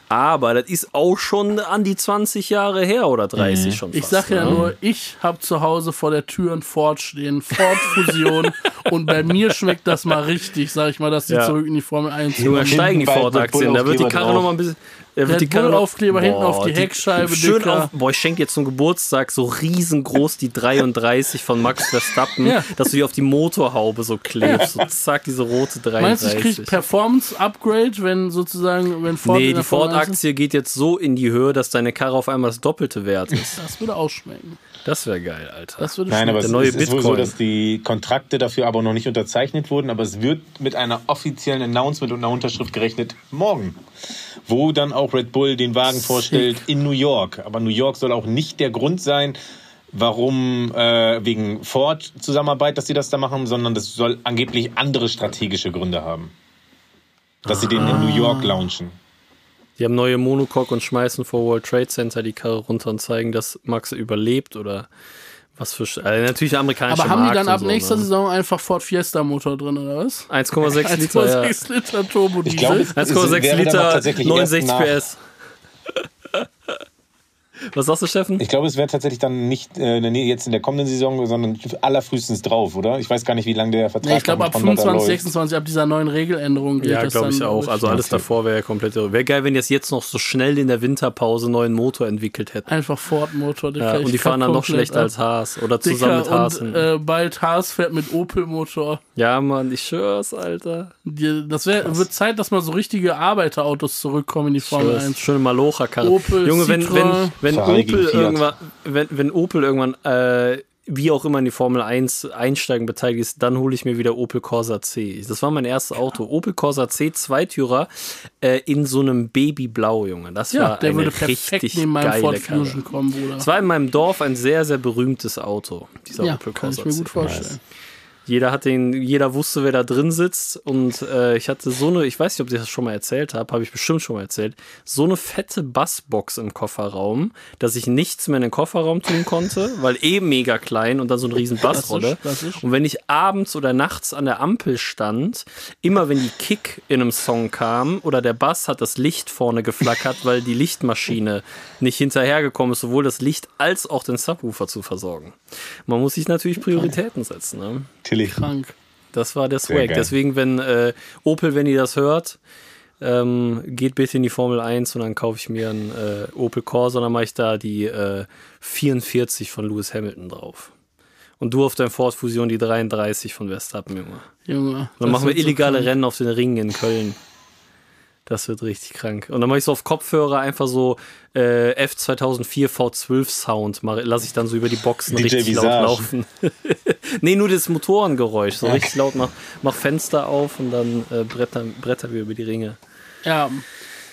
Aber das ist auch schon an die 20 Jahre her oder 30 mhm. schon. Fast, ich sag ja ne? nur, ich habe zu Hause vor der Tür ein Ford stehen, Ford Fusion *laughs* und bei mir schmeckt das mal richtig, sag ich mal, dass die ja. zurück in die Formel 1 kommen. Dann steigen die Ford-Aktien, da wird die Karre nochmal ein bisschen er wird die Bull-Aufkleber hinten auf die, die Heckscheibe. Schön auf, boah, ich schenke jetzt zum Geburtstag so riesengroß die 33 von Max *laughs* Verstappen, ja. dass du die auf die Motorhaube so klebst. So zack, diese rote 33. Meinst du, ich krieg Performance-Upgrade, wenn sozusagen, wenn Ford Nee, die Ford-Aktie geht jetzt so in die Höhe, dass deine Karre auf einmal das doppelte Wert ist. Das würde ausschmecken. Das wäre geil, Alter. Das würde Nein, aber der es neue ist, Bitcoin. ist wohl so, dass die Kontrakte dafür aber noch nicht unterzeichnet wurden, aber es wird mit einer offiziellen Announcement und einer Unterschrift gerechnet morgen wo dann auch Red Bull den Wagen Sick. vorstellt in New York. Aber New York soll auch nicht der Grund sein, warum äh, wegen Ford Zusammenarbeit, dass sie das da machen, sondern das soll angeblich andere strategische Gründe haben. Dass sie den in New York launchen. Die haben neue Monocoque und schmeißen vor World Trade Center die Karre runter und zeigen, dass Max überlebt oder was für. Also natürlich amerikanische Aber haben Markt die dann ab so, nächster ne? Saison einfach Ford Fiesta Motor drin, oder was? *laughs* 1,6 Liter. 1,6 ja. Liter Turbo Diesel. 1,6 Liter, 69 PS. *laughs* Was sagst du, Steffen? Ich glaube, es wäre tatsächlich dann nicht äh, jetzt in der kommenden Saison, sondern allerfrühestens drauf, oder? Ich weiß gar nicht, wie lange der Vertrag nee, Ich glaube, ab 25, 26, ab dieser neuen Regeländerung geht Ja, glaube ich auch. Also alles okay. davor wäre ja komplett. Wäre geil, wenn jetzt jetzt noch so schnell in der Winterpause einen neuen Motor entwickelt hätten. Einfach Ford-Motor. Ja, und die fahren dann noch schlechter als Haas. Oder zusammen Dicker, mit Haas. Und, äh, bald Haas fährt mit Opel-Motor. Ja, Mann, ich schwör's, Alter. Die, das wär, wird Zeit, dass mal so richtige Arbeiterautos zurückkommen in die Formel 1. Schöne Malocha-Karre. Junge, wenn, wenn, wenn Opel irgendwann, wenn, wenn Opel irgendwann äh, wie auch immer in die Formel 1 einsteigen beteiligt ist, dann hole ich mir wieder Opel Corsa C. Das war mein erstes Auto. Opel Corsa C, Zweitürer, äh, in so einem Babyblau, Junge. Das ja, war der eine würde richtig neben meinem Ford Fusion kommen, Bruder. Es war in meinem Dorf ein sehr, sehr berühmtes Auto, dieser ja, Opel Corsa C. Kann ich mir gut vorstellen. Nice. Jeder hat den, jeder wusste, wer da drin sitzt. Und äh, ich hatte so eine, ich weiß nicht, ob ich das schon mal erzählt habe, habe ich bestimmt schon mal erzählt, so eine fette Bassbox im Kofferraum, dass ich nichts mehr in den Kofferraum tun konnte, weil eh mega klein und dann so eine riesen Bassrolle. Und wenn ich abends oder nachts an der Ampel stand, immer wenn die Kick in einem Song kam oder der Bass hat das Licht vorne geflackert, weil die Lichtmaschine nicht hinterhergekommen ist, sowohl das Licht als auch den Subwoofer zu versorgen. Man muss sich natürlich Prioritäten setzen. Ne? Natürlich. Krank. Das war der Swag. Deswegen, wenn äh, Opel, wenn ihr das hört, ähm, geht bitte in die Formel 1 und dann kaufe ich mir einen äh, Opel Corsa und dann mache ich da die äh, 44 von Lewis Hamilton drauf. Und du auf deinem Ford Fusion die 33 von Verstappen, Junge. Junge. Dann machen wir illegale so Rennen auf den Ringen in Köln. Das wird richtig krank. Und dann mache ich so auf Kopfhörer einfach so äh, F2004 V12 Sound, lasse ich dann so über die Boxen DJ richtig Visage. laut laufen. *laughs* nee, nur das Motorengeräusch, so ja. richtig laut, mach, mach Fenster auf und dann äh, bretter, bretter wir über die Ringe. Ja.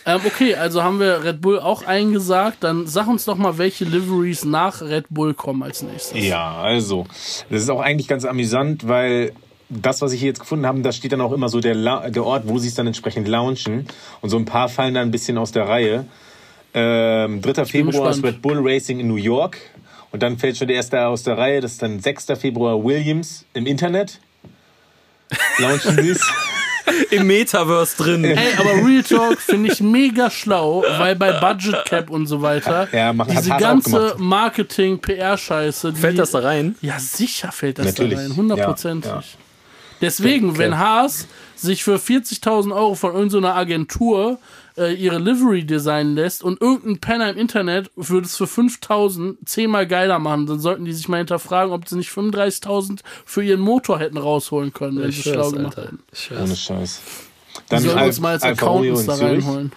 Ähm, okay, also haben wir Red Bull auch eingesagt. Dann sag uns doch mal, welche Liveries nach Red Bull kommen als nächstes. Ja, also, das ist auch eigentlich ganz amüsant, weil das, was ich hier jetzt gefunden habe, da steht dann auch immer so der, La der Ort, wo sie es dann entsprechend launchen. Und so ein paar fallen dann ein bisschen aus der Reihe. Ähm, 3. Februar ist Red Bull Racing in New York. Und dann fällt schon der erste aus der Reihe. Das ist dann 6. Februar Williams im Internet. *laughs* Launchen sie es. Im Metaverse drin. Ey, aber Real Talk finde ich mega schlau, weil bei Budget Cap und so weiter, *laughs* ja, macht, diese ganze Marketing, PR-Scheiße. Fällt das da rein? Ja, sicher fällt das Natürlich. da rein, hundertprozentig. Ja, ja. Deswegen, okay. wenn Haas sich für 40.000 Euro von irgendeiner Agentur äh, ihre Livery designen lässt und irgendein Penner im Internet würde es für 5.000 zehnmal geiler machen, dann sollten die sich mal hinterfragen, ob sie nicht 35.000 für ihren Motor hätten rausholen können, wenn sie schlau gemacht hätten. Ohne Scheiß. Dann sollen wir uns mal als Accountants da reinholen.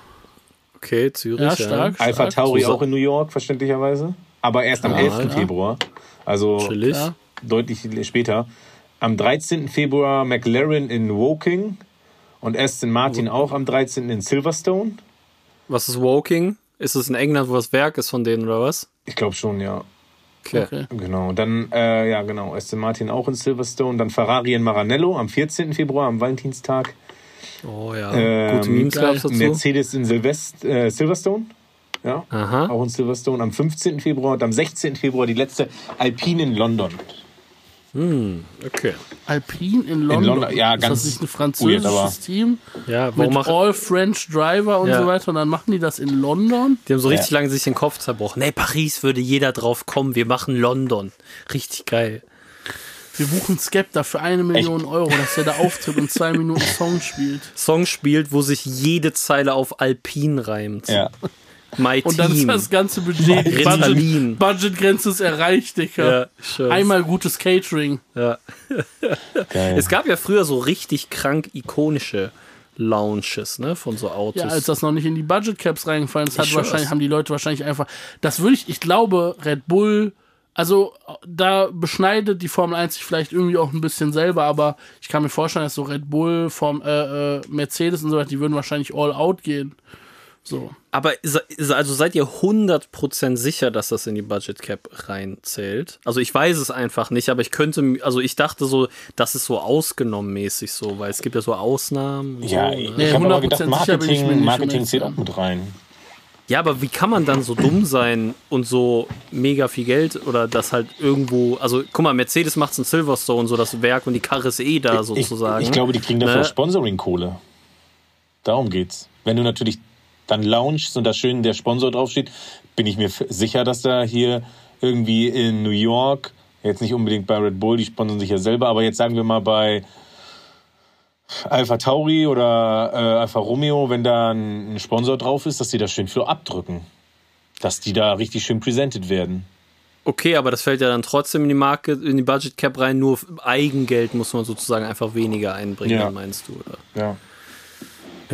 Okay, Zürich. Ja, stark. Ja. Alpha Tauri auch in New York, verständlicherweise. Aber erst am ja, 11. Ja. Februar. Also Chillig. deutlich später. Am 13. Februar McLaren in Woking und Aston Martin auch am 13. in Silverstone. Was ist Woking? Ist es in England, wo das Werk ist von denen oder was? Ich glaube schon, ja. Okay. okay. Genau. Dann, äh, ja, genau. Aston Martin auch in Silverstone. Dann Ferrari in Maranello am 14. Februar, am Valentinstag. Oh ja. Ähm, Gute Memes dazu. Mercedes in Silvest äh, Silverstone. Ja. Aha. Auch in Silverstone am 15. Februar. Und am 16. Februar die letzte Alpine in London. Hm, okay. Alpine in London. In London ja, ganz ist das nicht ein französisches weird, Team? Ja, warum mit All French Driver und ja. so weiter und dann machen die das in London? Die haben so richtig ja. lange sich den Kopf zerbrochen. Nee, Paris würde jeder drauf kommen, wir machen London. Richtig geil. Wir buchen Skepta für eine Million Echt? Euro, dass er da *laughs* auftritt und zwei Minuten Song spielt. Song spielt, wo sich jede Zeile auf Alpine reimt. Ja. My und dann ist das ganze Budget, Budget, Budgetgrenze ist erreicht, Digga. Ja, Einmal gutes Catering. Ja. es gab ja früher so richtig krank ikonische Lounges, ne, von so Autos. Ja, als das noch nicht in die Budget Caps reingefallen ist, hat wahrscheinlich, haben die Leute wahrscheinlich einfach, das würde ich, ich glaube, Red Bull, also da beschneidet die Formel 1 sich vielleicht irgendwie auch ein bisschen selber, aber ich kann mir vorstellen, dass so Red Bull, Form, äh, äh, Mercedes und so weiter, die würden wahrscheinlich all out gehen. So. Aber also seid ihr 100% sicher, dass das in die Budget Cap reinzählt? Also ich weiß es einfach nicht, aber ich könnte, also ich dachte so, das ist so ausgenommen mäßig so, weil es gibt ja so Ausnahmen. ja, so, ich ne? habe aber gedacht, Marketing, Marketing zählt auch mit rein. Ja, aber wie kann man dann so dumm sein und so mega viel Geld oder das halt irgendwo, also guck mal, Mercedes macht es in Silverstone, so das Werk und die Karre ist eh da sozusagen. Ich, ich glaube, die kriegen dafür ne? Sponsoring-Kohle. Darum geht's. Wenn du natürlich dann launchst und da schön der Sponsor draufsteht, bin ich mir sicher, dass da hier irgendwie in New York, jetzt nicht unbedingt bei Red Bull, die sponsern sich ja selber, aber jetzt sagen wir mal bei Alpha Tauri oder äh, Alfa Romeo, wenn da ein Sponsor drauf ist, dass die da schön für abdrücken. Dass die da richtig schön presented werden. Okay, aber das fällt ja dann trotzdem in die Marke, in die Budget Cap rein, nur Eigengeld muss man sozusagen einfach weniger einbringen, ja. meinst du, oder? Ja.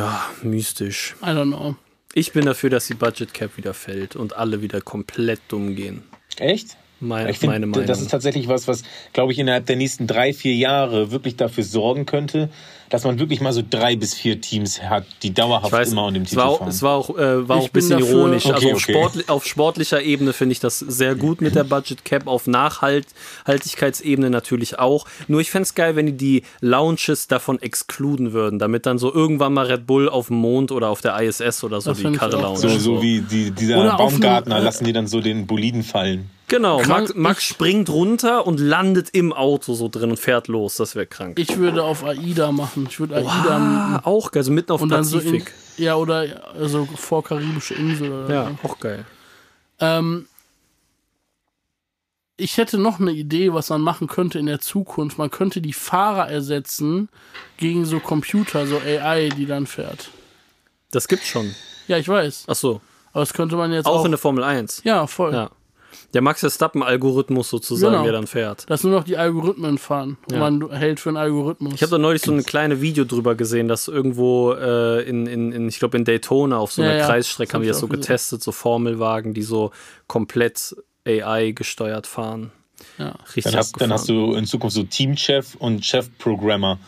Ja, mystisch. I don't know. Ich bin dafür, dass die Budget Cap wieder fällt und alle wieder komplett dumm gehen. Echt? Meine, ich find, meine Meinung. Das ist tatsächlich was, was, glaube ich, innerhalb der nächsten drei, vier Jahre wirklich dafür sorgen könnte, dass man wirklich mal so drei bis vier Teams hat, die dauerhaft weiß, immer an dem Titel war, fahren. Es war auch, äh, war auch ein bisschen dafür, ironisch. Okay, also okay. Auf, sportli auf, sportlicher Ebene finde ich das sehr gut mit der Budget Cap, auf Nachhaltigkeitsebene natürlich auch. Nur ich fände es geil, wenn die die Launches davon exkluden würden, damit dann so irgendwann mal Red Bull auf dem Mond oder auf der ISS oder so das die Karre launchen. So, so wie die, dieser Baumgartner lassen die dann so den Boliden fallen. Genau, Max, Max springt runter und landet im Auto so drin und fährt los. Das wäre krank. Ich würde auf AIDA machen. Ich würde AIDA. Oh, auch geil, also mitten auf dem Pazifik. So in, ja, oder also vor karibische Insel. Ja, so. auch geil. Ähm, ich hätte noch eine Idee, was man machen könnte in der Zukunft. Man könnte die Fahrer ersetzen gegen so Computer, so AI, die dann fährt. Das gibt's schon. Ja, ich weiß. Ach so. Aber das könnte man jetzt auch. Auch in der Formel 1. Ja, voll. Ja der Max Verstappen-Algorithmus sozusagen, genau. der dann fährt. Dass nur noch die Algorithmen fahren und ja. man hält für einen Algorithmus. Ich habe da neulich so ein kleines Video drüber gesehen, dass irgendwo äh, in, in, in, ich glaube in Daytona auf so einer ja, Kreisstrecke haben die das so getestet, so Formelwagen, die so komplett AI gesteuert fahren. Ja. Richtig dann hast, dann hast du in Zukunft so Teamchef und Chef-Programmer.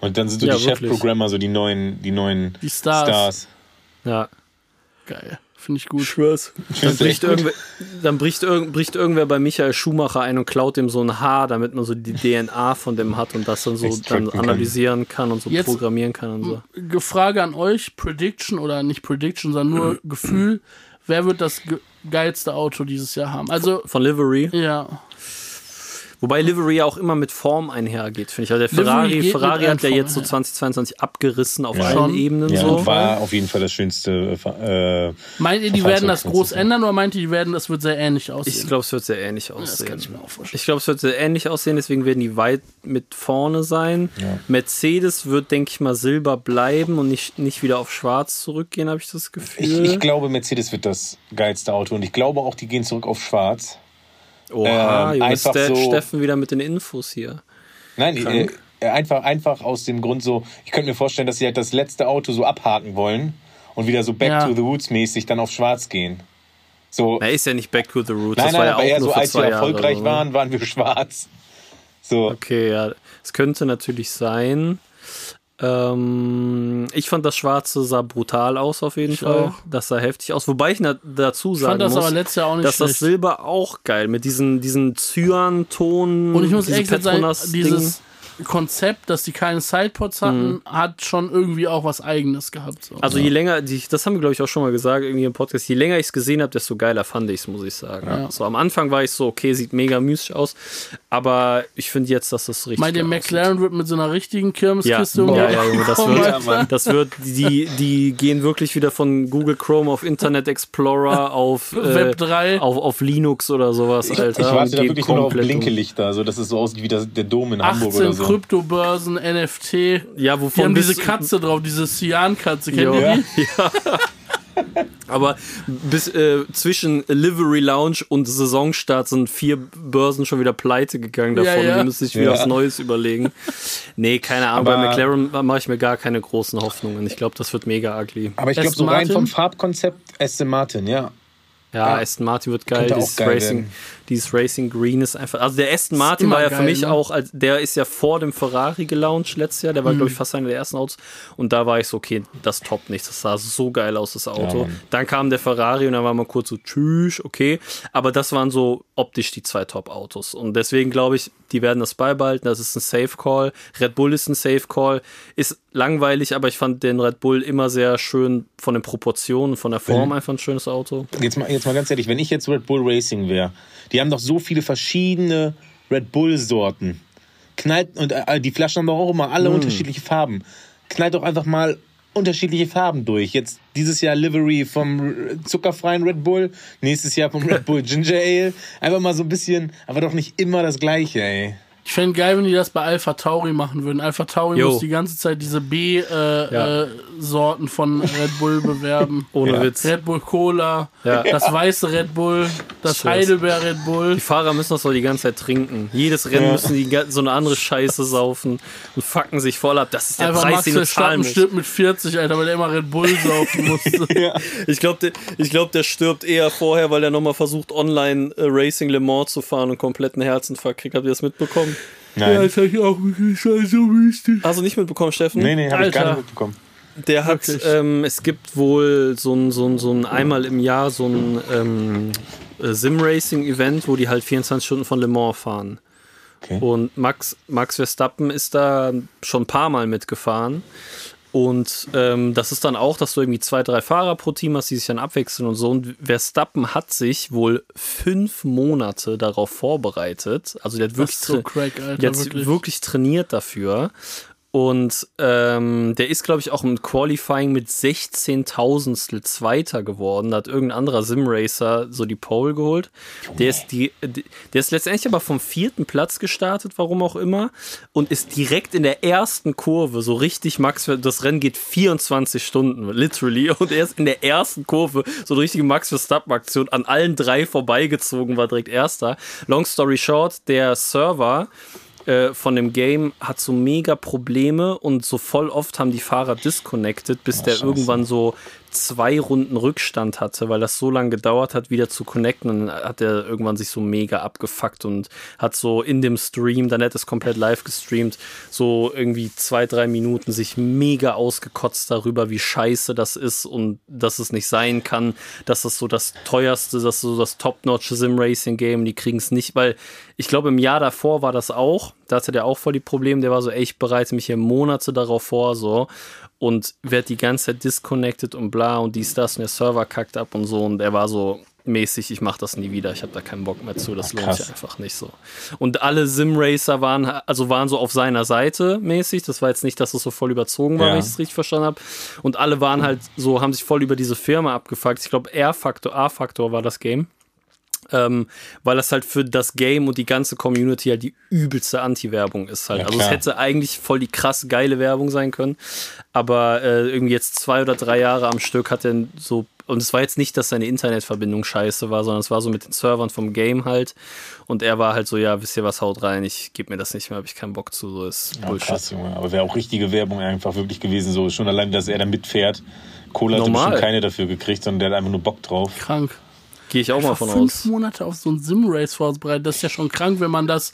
Und dann sind so die Chef-Programmer so die neuen, die neuen die Stars. Stars. Ja. Geil. Finde ich gut. Ich schwör's. Dann, bricht, irgendwer, dann bricht, irg bricht irgendwer bei Michael Schumacher ein und klaut ihm so ein Haar, damit man so die DNA von dem hat und das dann so dann analysieren kann und so Jetzt programmieren kann und so. Frage an euch: Prediction oder nicht Prediction, sondern nur Gefühl. Wer wird das geilste Auto dieses Jahr haben? Also von Livery? Ja. Wobei Livery auch immer mit Form einhergeht, finde ich. Also der Ferrari, Ferrari hat ja jetzt so 2022 abgerissen auf ja. allen Ebenen. Ja, so. war auf jeden Fall das schönste. Äh, meint ihr, die werden das groß ändern oder meint ihr, die werden, das wird sehr ähnlich aussehen? Ich glaube, es wird sehr ähnlich aussehen. das kann ich mir auch vorstellen. Ich glaube, es wird sehr ähnlich aussehen, deswegen werden die weit mit vorne sein. Ja. Mercedes wird, denke ich mal, silber bleiben und nicht, nicht wieder auf schwarz zurückgehen, habe ich das Gefühl. Ich, ich glaube, Mercedes wird das geilste Auto und ich glaube auch, die gehen zurück auf schwarz. Oha, ähm, einfach Ste so, Steffen wieder mit den Infos hier. Nein, äh, äh, einfach, einfach aus dem Grund so, ich könnte mir vorstellen, dass sie halt das letzte Auto so abhaken wollen und wieder so Back ja. to the Roots mäßig dann auf schwarz gehen. So, er ist ja nicht Back to the Roots. Nein, das nein, war ja aber eher so, als wir erfolgreich Jahre, waren, waren wir *laughs* schwarz. So. Okay, ja. Es könnte natürlich sein. Ähm, ich fand das Schwarze sah brutal aus auf jeden ich Fall. Auch. Das sah heftig aus. Wobei ich dazu sagen das muss, dass schlecht. das Silber auch geil mit diesen, diesen Cyan-Ton. Und ich muss echt sagen, dieses Konzept, dass die keine Sidepods hatten, mhm. hat schon irgendwie auch was Eigenes gehabt. So. Also je länger, das haben wir glaube ich auch schon mal gesagt irgendwie im Podcast, je länger ich es gesehen habe, desto geiler fand ich es, muss ich sagen. Ja. So am Anfang war ich so, okay, sieht mega mystisch aus, aber ich finde jetzt, dass das richtig Meint ihr, McLaren wird mit so einer richtigen Kirmeskiste ja. ja, ja, das wird, das wird, die, die gehen wirklich wieder von Google Chrome auf Internet Explorer auf äh, Web 3 auf, auf Linux oder sowas, Alter. Ich, ich warte da wirklich nur auf Blinkelichter, so dass es so aussieht wie das, der Dom in Hamburg oder so. Kryptobörsen, NFT. Ja, wovon die haben diese Katze drauf, diese Cyan-Katze. Kennt ihr die? *laughs* Ja. Aber bis äh, zwischen Livery Lounge und Saisonstart sind vier Börsen schon wieder pleite gegangen davon. Ja, ja. Die müssen sich wieder ja. was Neues überlegen. Nee, keine Ahnung. Aber bei McLaren mache ich mir gar keine großen Hoffnungen. Ich glaube, das wird mega ugly. Aber ich glaube, so rein vom Farbkonzept Aston Martin, ja. Ja, ja, Aston Martin wird geil. Dieses, geil Racing, dieses Racing Green ist einfach. Also der Aston Martin war ja geil, für mich ne? auch, als, der ist ja vor dem Ferrari gelauncht letztes Jahr. Der war, mhm. glaube ich, fast einer der ersten Autos. Und da war ich so, okay, das top nicht. Das sah so geil aus, das Auto. Ja, dann kam der Ferrari und dann war man kurz so, tschüss, okay. Aber das waren so optisch die zwei Top-Autos. Und deswegen glaube ich, die werden das beibehalten. Das ist ein Safe Call. Red Bull ist ein Safe Call. Ist langweilig, aber ich fand den Red Bull immer sehr schön von den Proportionen, von der Form einfach ein schönes Auto. Jetzt mal, jetzt mal ganz ehrlich, wenn ich jetzt Red Bull Racing wäre, die haben doch so viele verschiedene Red Bull-Sorten. Knallt, und äh, die Flaschen haben doch auch immer alle mm. unterschiedliche Farben. Knallt doch einfach mal unterschiedliche Farben durch. Jetzt dieses Jahr Livery vom zuckerfreien Red Bull, nächstes Jahr vom Red Bull Ginger Ale. Einfach mal so ein bisschen, aber doch nicht immer das gleiche, ey. Ich fände geil, wenn die das bei Alpha Tauri machen würden. Alpha Tauri Yo. muss die ganze Zeit diese B-Sorten äh, ja. äh, von Red Bull *laughs* bewerben. Ohne ja. Witz. Red Bull Cola, ja. das weiße Red Bull, das Heidelbeer Red Bull. Die Fahrer müssen das doch die ganze Zeit trinken. Jedes Rennen müssen die so eine andere Scheiße saufen und fucken sich voll ab. Das ist der Einfach Preis, Max den du zahlen musst. stirbt mit 40, Alter, weil er immer Red Bull saufen musste. *laughs* Ich glaube, der, glaub, der stirbt eher vorher, weil er nochmal versucht, online äh, Racing Le Mans zu fahren und kompletten Herzinfarkt kriegt. Habt ihr das mitbekommen? Nein. Ja, das habe ich auch wirklich so mystisch. Hast du nicht mitbekommen, Steffen? Nee, nee, habe ich gar nicht mitbekommen. Der hat, ähm, es gibt wohl so ein, so ein, so ein einmal im Jahr so ein ähm, Sim-Racing-Event, wo die halt 24 Stunden von Le Mans fahren. Okay. Und Max, Max Verstappen ist da schon ein paar Mal mitgefahren. Und ähm, das ist dann auch, dass du irgendwie zwei, drei Fahrer pro Team hast, die sich dann abwechseln und so. Und Verstappen hat sich wohl fünf Monate darauf vorbereitet. Also der hat wirklich, so crack, Alter, wirklich. wirklich trainiert dafür. Und ähm, der ist, glaube ich, auch im Qualifying mit 16.000 Zweiter geworden. Da hat irgendein anderer Simracer so die Pole geholt. Der ist, die, der ist letztendlich aber vom vierten Platz gestartet, warum auch immer. Und ist direkt in der ersten Kurve, so richtig, Max, das Rennen geht 24 Stunden, literally. Und er ist in der ersten Kurve, so eine richtige Max Verstappen-Aktion, an allen drei vorbeigezogen, war direkt erster. Long story short, der Server äh, von dem Game hat so mega Probleme und so voll oft haben die Fahrer disconnected, bis Ach, der scheiße. irgendwann so zwei Runden Rückstand hatte, weil das so lange gedauert hat, wieder zu connecten. Und dann hat er irgendwann sich so mega abgefuckt und hat so in dem Stream, dann hat es komplett live gestreamt, so irgendwie zwei, drei Minuten sich mega ausgekotzt darüber, wie scheiße das ist und dass es nicht sein kann, dass das so das teuerste, das so das Top-Notch Sim-Racing-Game, die kriegen es nicht, weil ich glaube, im Jahr davor war das auch, da hatte der auch voll die Probleme, der war so, ey, ich bereite mich hier Monate darauf vor, so und wird die ganze Zeit disconnected und bla und dies, das und der Server kackt ab und so und er war so mäßig, ich mach das nie wieder, ich habe da keinen Bock mehr zu, das lohnt sich einfach nicht so. Und alle Sim-Racer waren, also waren so auf seiner Seite mäßig, das war jetzt nicht, dass es so voll überzogen war, ja. wenn ich es richtig verstanden habe. Und alle waren halt so, haben sich voll über diese Firma abgefuckt. Ich glaube, R-Faktor, A-Faktor war das Game ähm, weil das halt für das Game und die ganze Community halt die übelste Anti-Werbung ist halt. Ja, also es hätte eigentlich voll die krass geile Werbung sein können, aber äh, irgendwie jetzt zwei oder drei Jahre am Stück hat er so und es war jetzt nicht, dass seine Internetverbindung scheiße war, sondern es war so mit den Servern vom Game halt. Und er war halt so, ja, wisst ihr was, haut rein, ich gebe mir das nicht mehr, habe ich keinen Bock zu, so ist ja, Bullshit. Krass, Junge. Aber wäre auch richtige Werbung einfach wirklich gewesen, so schon allein, dass er da mitfährt. Cola hat bestimmt keine dafür gekriegt, sondern der hat einfach nur Bock drauf. Krank. Gehe ich auch mal von fünf aus. Fünf Monate auf so ein Sim-Race vorbereitet, das ist ja schon krank, wenn man das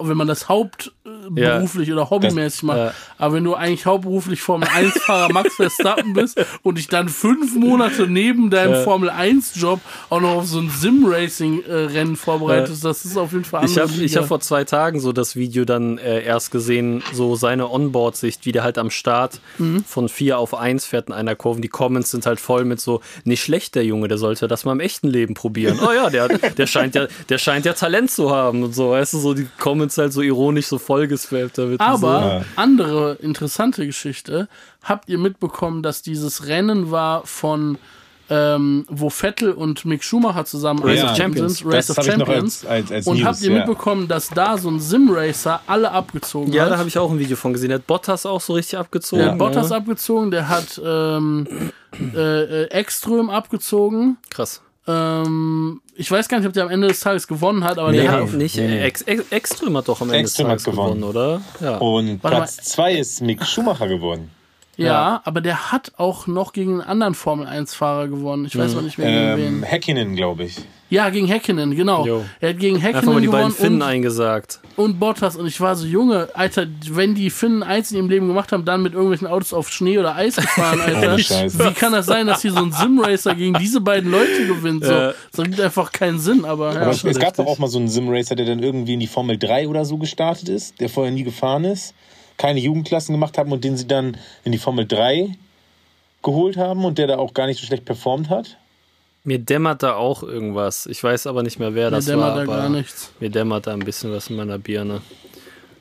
wenn man das hauptberuflich ja. oder hobbymäßig macht. Ja. Aber wenn du eigentlich hauptberuflich Formel 1-Fahrer Max Verstappen bist *laughs* und dich dann fünf Monate neben deinem ja. Formel 1-Job auch noch auf so ein Sim-Racing-Rennen vorbereitest, das ist auf jeden Fall Ich habe hab vor zwei Tagen so das Video dann äh, erst gesehen, so seine Onboard-Sicht, wie der halt am Start mhm. von 4 auf 1 fährt in einer Kurve. Die Comments sind halt voll mit so, nicht schlecht der Junge, der sollte das mal im echten Leben probieren. oh ja, der, der, scheint ja, der scheint ja Talent zu haben und so. Weißt du, so die Comments halt so ironisch so vollgespammt damit. Aber so. andere interessante Geschichte. Habt ihr mitbekommen, dass dieses Rennen war von ähm, wo Vettel und Mick Schumacher zusammen Race ja, of Champions Race of Champions. Als, als, und News, habt ihr ja. mitbekommen, dass da so ein Sim-Racer alle abgezogen ja, hat? Ja, da habe ich auch ein Video von gesehen. Der hat Bottas auch so richtig abgezogen. Der hat Bottas abgezogen, der hat ähm, äh, äh, Ekström abgezogen. Krass. Ähm, ich weiß gar nicht, ob der am Ende des Tages gewonnen hat, aber nee, der hat nicht. Nee. Ex Extrem hat doch am Ende Extrem des Tages gewonnen. gewonnen, oder? Ja. Und Warte Platz 2 ist Mick Schumacher gewonnen. Ja, ja, aber der hat auch noch gegen einen anderen Formel 1-Fahrer gewonnen. Ich weiß mhm. noch nicht mehr gegen ähm, wen. Häkkinen, glaube ich. Ja, gegen Häkkinen, genau. Jo. Er hat gegen Häkkinen Einfach mal die gewonnen. beiden Finnen eingesagt. Und Bottas. Und ich war so, Junge, Alter, wenn die Finnen eins in ihrem Leben gemacht haben, dann mit irgendwelchen Autos auf Schnee oder Eis gefahren, *laughs* Alter. Wie kann das sein, dass hier so ein Simracer gegen diese beiden Leute gewinnt? So, ja. Das ergibt einfach keinen Sinn, aber. Ja, aber es, es gab doch auch mal so einen Simracer, der dann irgendwie in die Formel 3 oder so gestartet ist, der vorher nie gefahren ist, keine Jugendklassen gemacht haben und den sie dann in die Formel 3 geholt haben und der da auch gar nicht so schlecht performt hat. Mir dämmert da auch irgendwas. Ich weiß aber nicht mehr, wer mir das war. Mir dämmert da gar nichts. Mir dämmert da ein bisschen was in meiner Birne.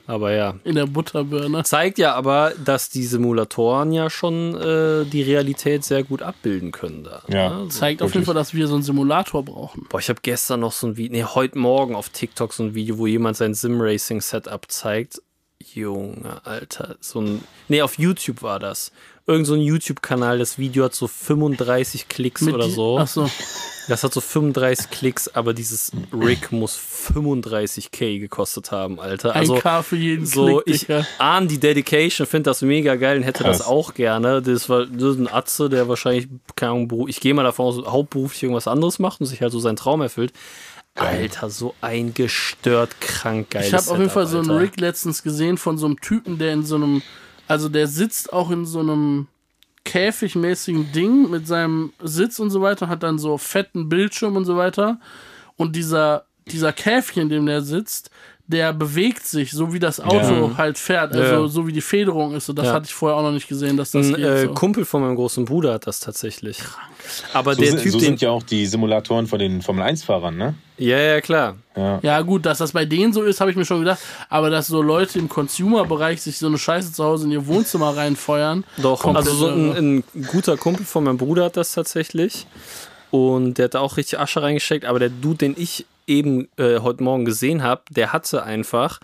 Aber ja. In der Butterbirne. Zeigt ja aber, dass die Simulatoren ja schon äh, die Realität sehr gut abbilden können da. Ja. Ne? Zeigt wirklich. auf jeden Fall, dass wir so einen Simulator brauchen. Boah, ich habe gestern noch so ein Video, nee, heute Morgen auf TikTok so ein Video, wo jemand sein Sim-Racing-Setup zeigt. Junge, Alter. So ein. Nee, auf YouTube war das irgend so ein YouTube-Kanal, das Video hat so 35 Klicks Mit oder so. Ach so. Das hat so 35 Klicks, aber dieses Rig muss 35k gekostet haben, Alter. Also, ein K für jeden so, Klick. Ich ahne die Dedication, finde das mega geil und hätte Krass. das auch gerne. Das war das ist ein Atze, der wahrscheinlich, keine Ahnung, ich gehe mal davon aus, hauptberuflich irgendwas anderes macht und sich halt so seinen Traum erfüllt. Alter, so ein gestört krank geiles Ich habe auf jeden Fall so einen Rig letztens gesehen von so einem Typen, der in so einem also der sitzt auch in so einem käfigmäßigen Ding mit seinem Sitz und so weiter, hat dann so fetten Bildschirm und so weiter. Und dieser, dieser Käfig, in dem der sitzt, der bewegt sich, so wie das Auto ja. halt fährt, also ja. so wie die Federung ist. Und das ja. hatte ich vorher auch noch nicht gesehen, dass das Ein geht, äh, so. Kumpel von meinem großen Bruder hat das tatsächlich. Krank. Aber so der sind, Typ, so den, sind ja auch die Simulatoren von den Formel 1-Fahrern, ne? Ja, ja, klar. Ja. ja, gut, dass das bei denen so ist, habe ich mir schon gedacht. Aber dass so Leute im Consumer-Bereich sich so eine Scheiße zu Hause in ihr Wohnzimmer reinfeuern. Doch, also so ein, ein guter Kumpel von meinem Bruder hat das tatsächlich. Und der hat da auch richtig Asche reingesteckt. Aber der Dude, den ich eben äh, heute Morgen gesehen habe, der hatte einfach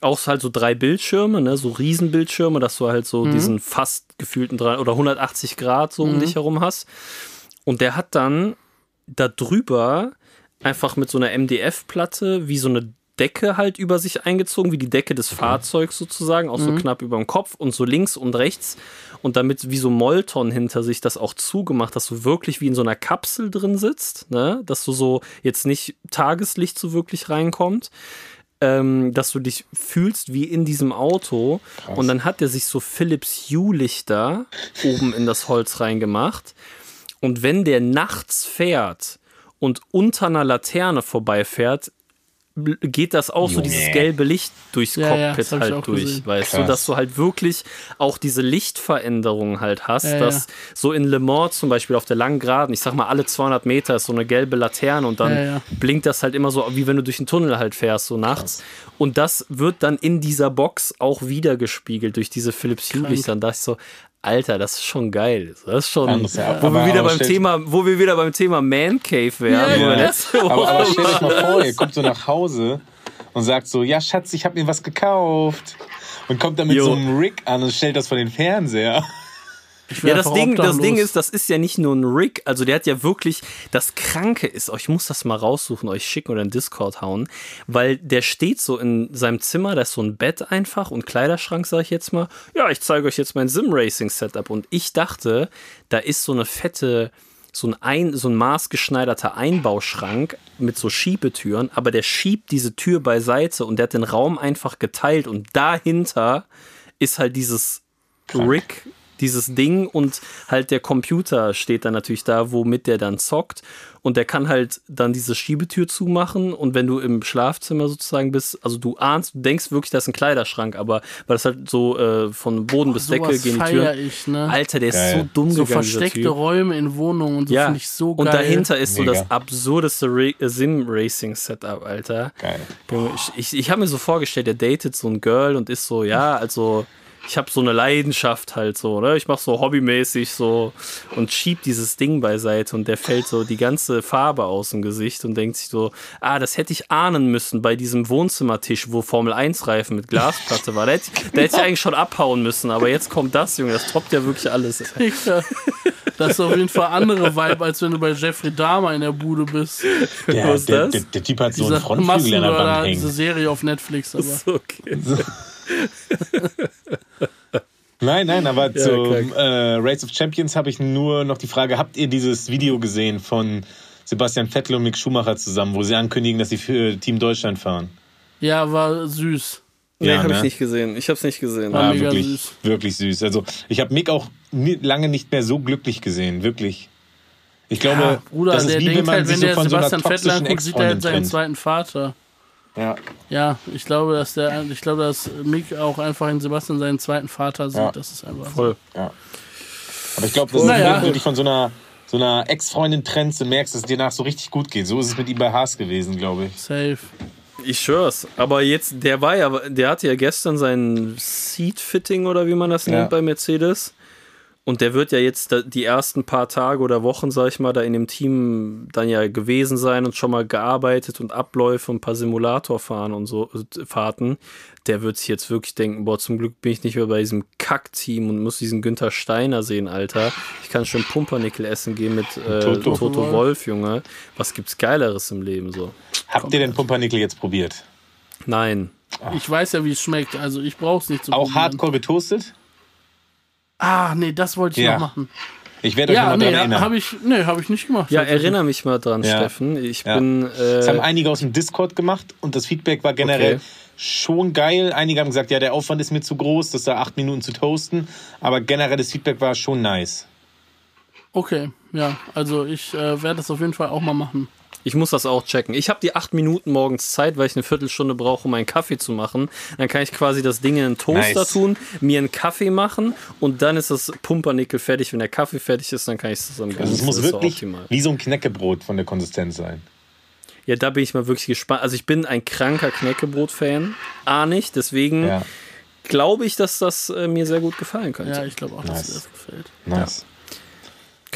auch halt so drei Bildschirme, ne, so Riesenbildschirme, dass du halt so mhm. diesen fast gefühlten drei oder 180 Grad so um mhm. dich herum hast. Und der hat dann da drüber einfach mit so einer MDF-Platte wie so eine Decke halt über sich eingezogen, wie die Decke des Fahrzeugs sozusagen, auch so mhm. knapp über dem Kopf und so links und rechts. Und damit wie so Molton hinter sich das auch zugemacht, dass du wirklich wie in so einer Kapsel drin sitzt, ne? dass du so jetzt nicht Tageslicht so wirklich reinkommt. Ähm, dass du dich fühlst wie in diesem Auto. Krass. Und dann hat er sich so Philips Hue-Lichter oben in das Holz reingemacht. Und wenn der nachts fährt und unter einer Laterne vorbeifährt, geht das auch Junge. so dieses gelbe Licht durchs ja, Cockpit ja, halt durch, gesehen. weißt Krass. du, dass du halt wirklich auch diese Lichtveränderungen halt hast, ja, dass so in Le Mans zum Beispiel auf der langen Geraden, ich sag mal alle 200 Meter ist so eine gelbe Laterne und dann blinkt das halt immer so, wie wenn du durch einen Tunnel halt fährst, so nachts. Krass. Und das wird dann in dieser Box auch wieder gespiegelt durch diese Philips Hue Lichter. Und da ich so, Alter, das ist schon geil. Das ist schon, ja, wo, wir wieder beim Thema, wo wir wieder beim Thema Man Cave wären. Ja, ja. Aber, aber stell dich mal vor, ihr *laughs* kommt so nach Hause und sagt so, ja Schatz, ich habe mir was gekauft. Und kommt dann mit jo. so einem Rig an und stellt das vor den Fernseher. Ja, das Ding, das Ding ist, das ist ja nicht nur ein Rig, also der hat ja wirklich, das Kranke ist, ich muss das mal raussuchen, euch schicken oder in Discord hauen, weil der steht so in seinem Zimmer, da ist so ein Bett einfach und Kleiderschrank, sag ich jetzt mal. Ja, ich zeige euch jetzt mein Sim-Racing-Setup und ich dachte, da ist so eine fette, so ein, ein, so ein maßgeschneiderter Einbauschrank mit so Schiebetüren, aber der schiebt diese Tür beiseite und der hat den Raum einfach geteilt und dahinter ist halt dieses Krank. Rig dieses Ding und halt der Computer steht dann natürlich da, womit der dann zockt und der kann halt dann diese Schiebetür zumachen und wenn du im Schlafzimmer sozusagen bist, also du ahnst, du denkst wirklich, das ist ein Kleiderschrank, aber weil das halt so äh, von Boden oh, bis Decke gehen die Türen. Ich, ne? Alter, der geil. ist so dumm so gegangen, versteckte Räume in Wohnungen und so ja. finde ich so geil. Und dahinter ist Mega. so das absurdeste Ra Sim-Racing-Setup, Alter. Geil. Ich, ich, ich habe mir so vorgestellt, der datet so ein Girl und ist so, ja, also ich habe so eine Leidenschaft halt so, ne? Ich mache so hobbymäßig so und schieb dieses Ding beiseite und der fällt so die ganze Farbe aus dem Gesicht und denkt sich so, ah, das hätte ich ahnen müssen bei diesem Wohnzimmertisch, wo Formel 1 Reifen mit Glasplatte war. Da hätte, ich, da hätte ich eigentlich schon abhauen müssen, aber jetzt kommt das, Junge, das troppt ja wirklich alles. Das ist auf jeden Fall andere Vibe, als wenn du bei Jeffrey Dahmer in der Bude bist. Der, Was ist der, das? Der, der, Typ hat so einen Frontflügel an der Wand hängen. Diese Serie auf Netflix, aber. Ist okay. So. *laughs* Nein, nein, aber ja, zum äh, Race of Champions habe ich nur noch die Frage, habt ihr dieses Video gesehen von Sebastian Vettel und Mick Schumacher zusammen, wo sie ankündigen, dass sie für Team Deutschland fahren? Ja, war süß. Nee, ja, habe ne? ich nicht gesehen. Ich habe es nicht gesehen. War ja, wirklich, süß. wirklich süß. Also ich habe Mick auch nie, lange nicht mehr so glücklich gesehen, wirklich. Ich glaube, ja, Bruder, das ist wie wenn man halt, sich so von Sebastian so einer Vettel anguckt, sieht er halt seinen zweiten Vater. Ja. Ja, ich glaube, dass der, ich glaube, dass Mick auch einfach in Sebastian seinen zweiten Vater sieht. Ja. Das ist einfach voll. So. Ja. Aber ich glaube, das naja. ist wirklich von so einer so einer Ex-Freundin trennst und merkst, dass es dir nach so richtig gut geht. So ist es mit ihm bei Haas gewesen, glaube ich. Safe. Ich schwör's. Aber jetzt, der war ja, der hatte ja gestern sein Seat-Fitting oder wie man das nennt bei Mercedes. Und der wird ja jetzt die ersten paar Tage oder Wochen, sag ich mal, da in dem Team dann ja gewesen sein und schon mal gearbeitet und Abläufe und ein paar Simulator fahren und so äh, Fahrten. Der wird sich jetzt wirklich denken, boah, zum Glück bin ich nicht mehr bei diesem Kack-Team und muss diesen Günther Steiner sehen, Alter. Ich kann schon Pumpernickel essen gehen mit äh, Toto. Toto Wolf, Junge. Was gibt's Geileres im Leben so? Habt Komm, ihr den Pumpernickel jetzt probiert? Nein. Ach. Ich weiß ja, wie es schmeckt, also ich brauch's nicht zu Auch probieren. hardcore getoastet? Ah, nee, das wollte ich ja. noch machen. Ich werde euch ja, mal nee, dran erinnern. Hab ich, nee, habe ich nicht gemacht. Ja, erinnere mich mal dran, ja. Steffen. Ich ja. bin. Äh, das haben einige aus dem Discord gemacht und das Feedback war generell okay. schon geil. Einige haben gesagt, ja, der Aufwand ist mir zu groß, das da acht Minuten zu toasten. Aber generell das Feedback war schon nice. Okay, ja, also ich äh, werde das auf jeden Fall auch mal machen. Ich muss das auch checken. Ich habe die acht Minuten morgens Zeit, weil ich eine Viertelstunde brauche, um einen Kaffee zu machen. Dann kann ich quasi das Ding in einen Toaster nice. tun, mir einen Kaffee machen und dann ist das Pumpernickel fertig. Wenn der Kaffee fertig ist, dann kann ich es zusammen Also es muss wirklich wie so ein Knäckebrot von der Konsistenz sein. Ja, da bin ich mal wirklich gespannt. Also ich bin ein kranker Knäckebrot-Fan. A nicht, deswegen ja. glaube ich, dass das äh, mir sehr gut gefallen könnte. Ja, ich glaube auch, nice. dass dir das gefällt. Nice. Ja.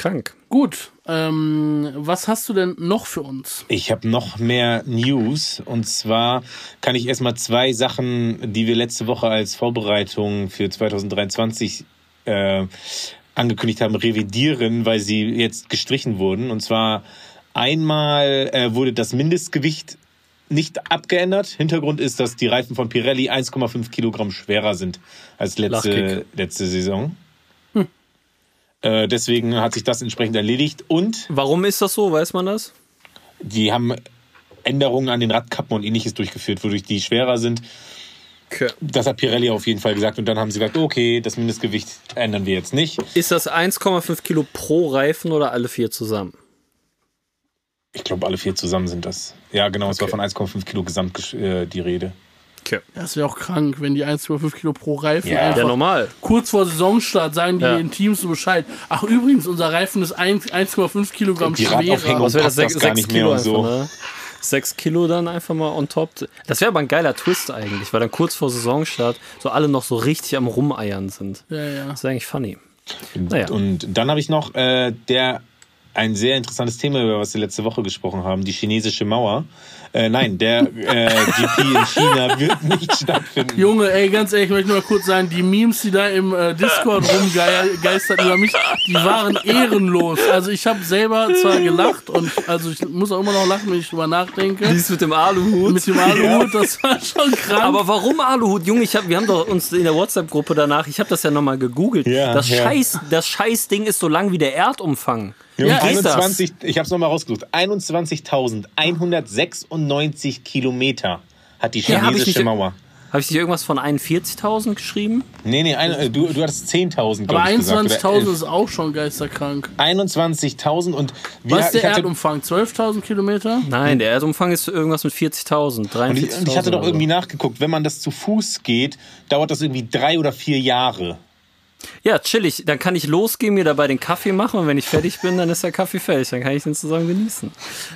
Krank. Gut, ähm, was hast du denn noch für uns? Ich habe noch mehr News. Und zwar kann ich erstmal zwei Sachen, die wir letzte Woche als Vorbereitung für 2023 äh, angekündigt haben, revidieren, weil sie jetzt gestrichen wurden. Und zwar einmal äh, wurde das Mindestgewicht nicht abgeändert. Hintergrund ist, dass die Reifen von Pirelli 1,5 Kilogramm schwerer sind als letzte, letzte Saison. Äh, deswegen hat sich das entsprechend erledigt. Und. Warum ist das so? Weiß man das? Die haben Änderungen an den Radkappen und ähnliches durchgeführt, wodurch die schwerer sind. Okay. Das hat Pirelli auf jeden Fall gesagt. Und dann haben sie gesagt, okay, das Mindestgewicht ändern wir jetzt nicht. Ist das 1,5 Kilo pro Reifen oder alle vier zusammen? Ich glaube, alle vier zusammen sind das. Ja, genau, okay. es war von 1,5 Kilo gesamt äh, die Rede. Okay. Das wäre auch krank, wenn die 1,5 Kilo pro Reifen ja. ja, normal. Kurz vor Saisonstart sagen die ja. in Teams so Bescheid. Ach, übrigens, unser Reifen ist 1,5 Kilogramm die schwerer. Was wäre das? 6, 6 Kilo einfach, so. ne? 6 Kilo dann einfach mal on top. Das wäre aber ein geiler Twist eigentlich, weil dann kurz vor Saisonstart so alle noch so richtig am Rumeiern sind. Ja, ja. Das ist eigentlich funny. Naja. Und dann habe ich noch äh, der ein sehr interessantes Thema, über was wir letzte Woche gesprochen haben, die chinesische Mauer. Äh, nein, der äh, GP in China wird nicht stattfinden. Junge, ey, ganz ehrlich, ich möchte nur mal kurz sagen, die Memes, die da im äh, Discord rumgeistert über mich, die waren ehrenlos. Also ich habe selber zwar gelacht und also ich muss auch immer noch lachen, wenn ich drüber nachdenke. Dies mit dem Aluhut. Mit dem Aluhut, ja. das war schon krank. Aber warum Aluhut? Junge, ich hab, wir haben doch uns in der WhatsApp-Gruppe danach, ich habe das ja nochmal gegoogelt. Ja, das, ja. Scheiß, das Scheißding ist so lang wie der Erdumfang. Ja, 21, ich habe es nochmal rausgesucht. 21.196 Kilometer hat die chinesische ja, Mauer. Habe ich dir irgendwas von 41.000 geschrieben? Nee, nee, ein, du, du hattest 10.000. Aber 21.000 ist auch schon geisterkrank. 21.000 und wir, Was ist der Erdumfang? 12.000 Kilometer? Nein, der Erdumfang ist irgendwas mit 40.000. 43.000. Und, ich, und ich hatte doch irgendwie nachgeguckt, wenn man das zu Fuß geht, dauert das irgendwie drei oder vier Jahre. Ja, chillig. Dann kann ich losgehen, mir dabei den Kaffee machen und wenn ich fertig bin, dann ist der Kaffee fertig. Dann kann ich den zusammen genießen.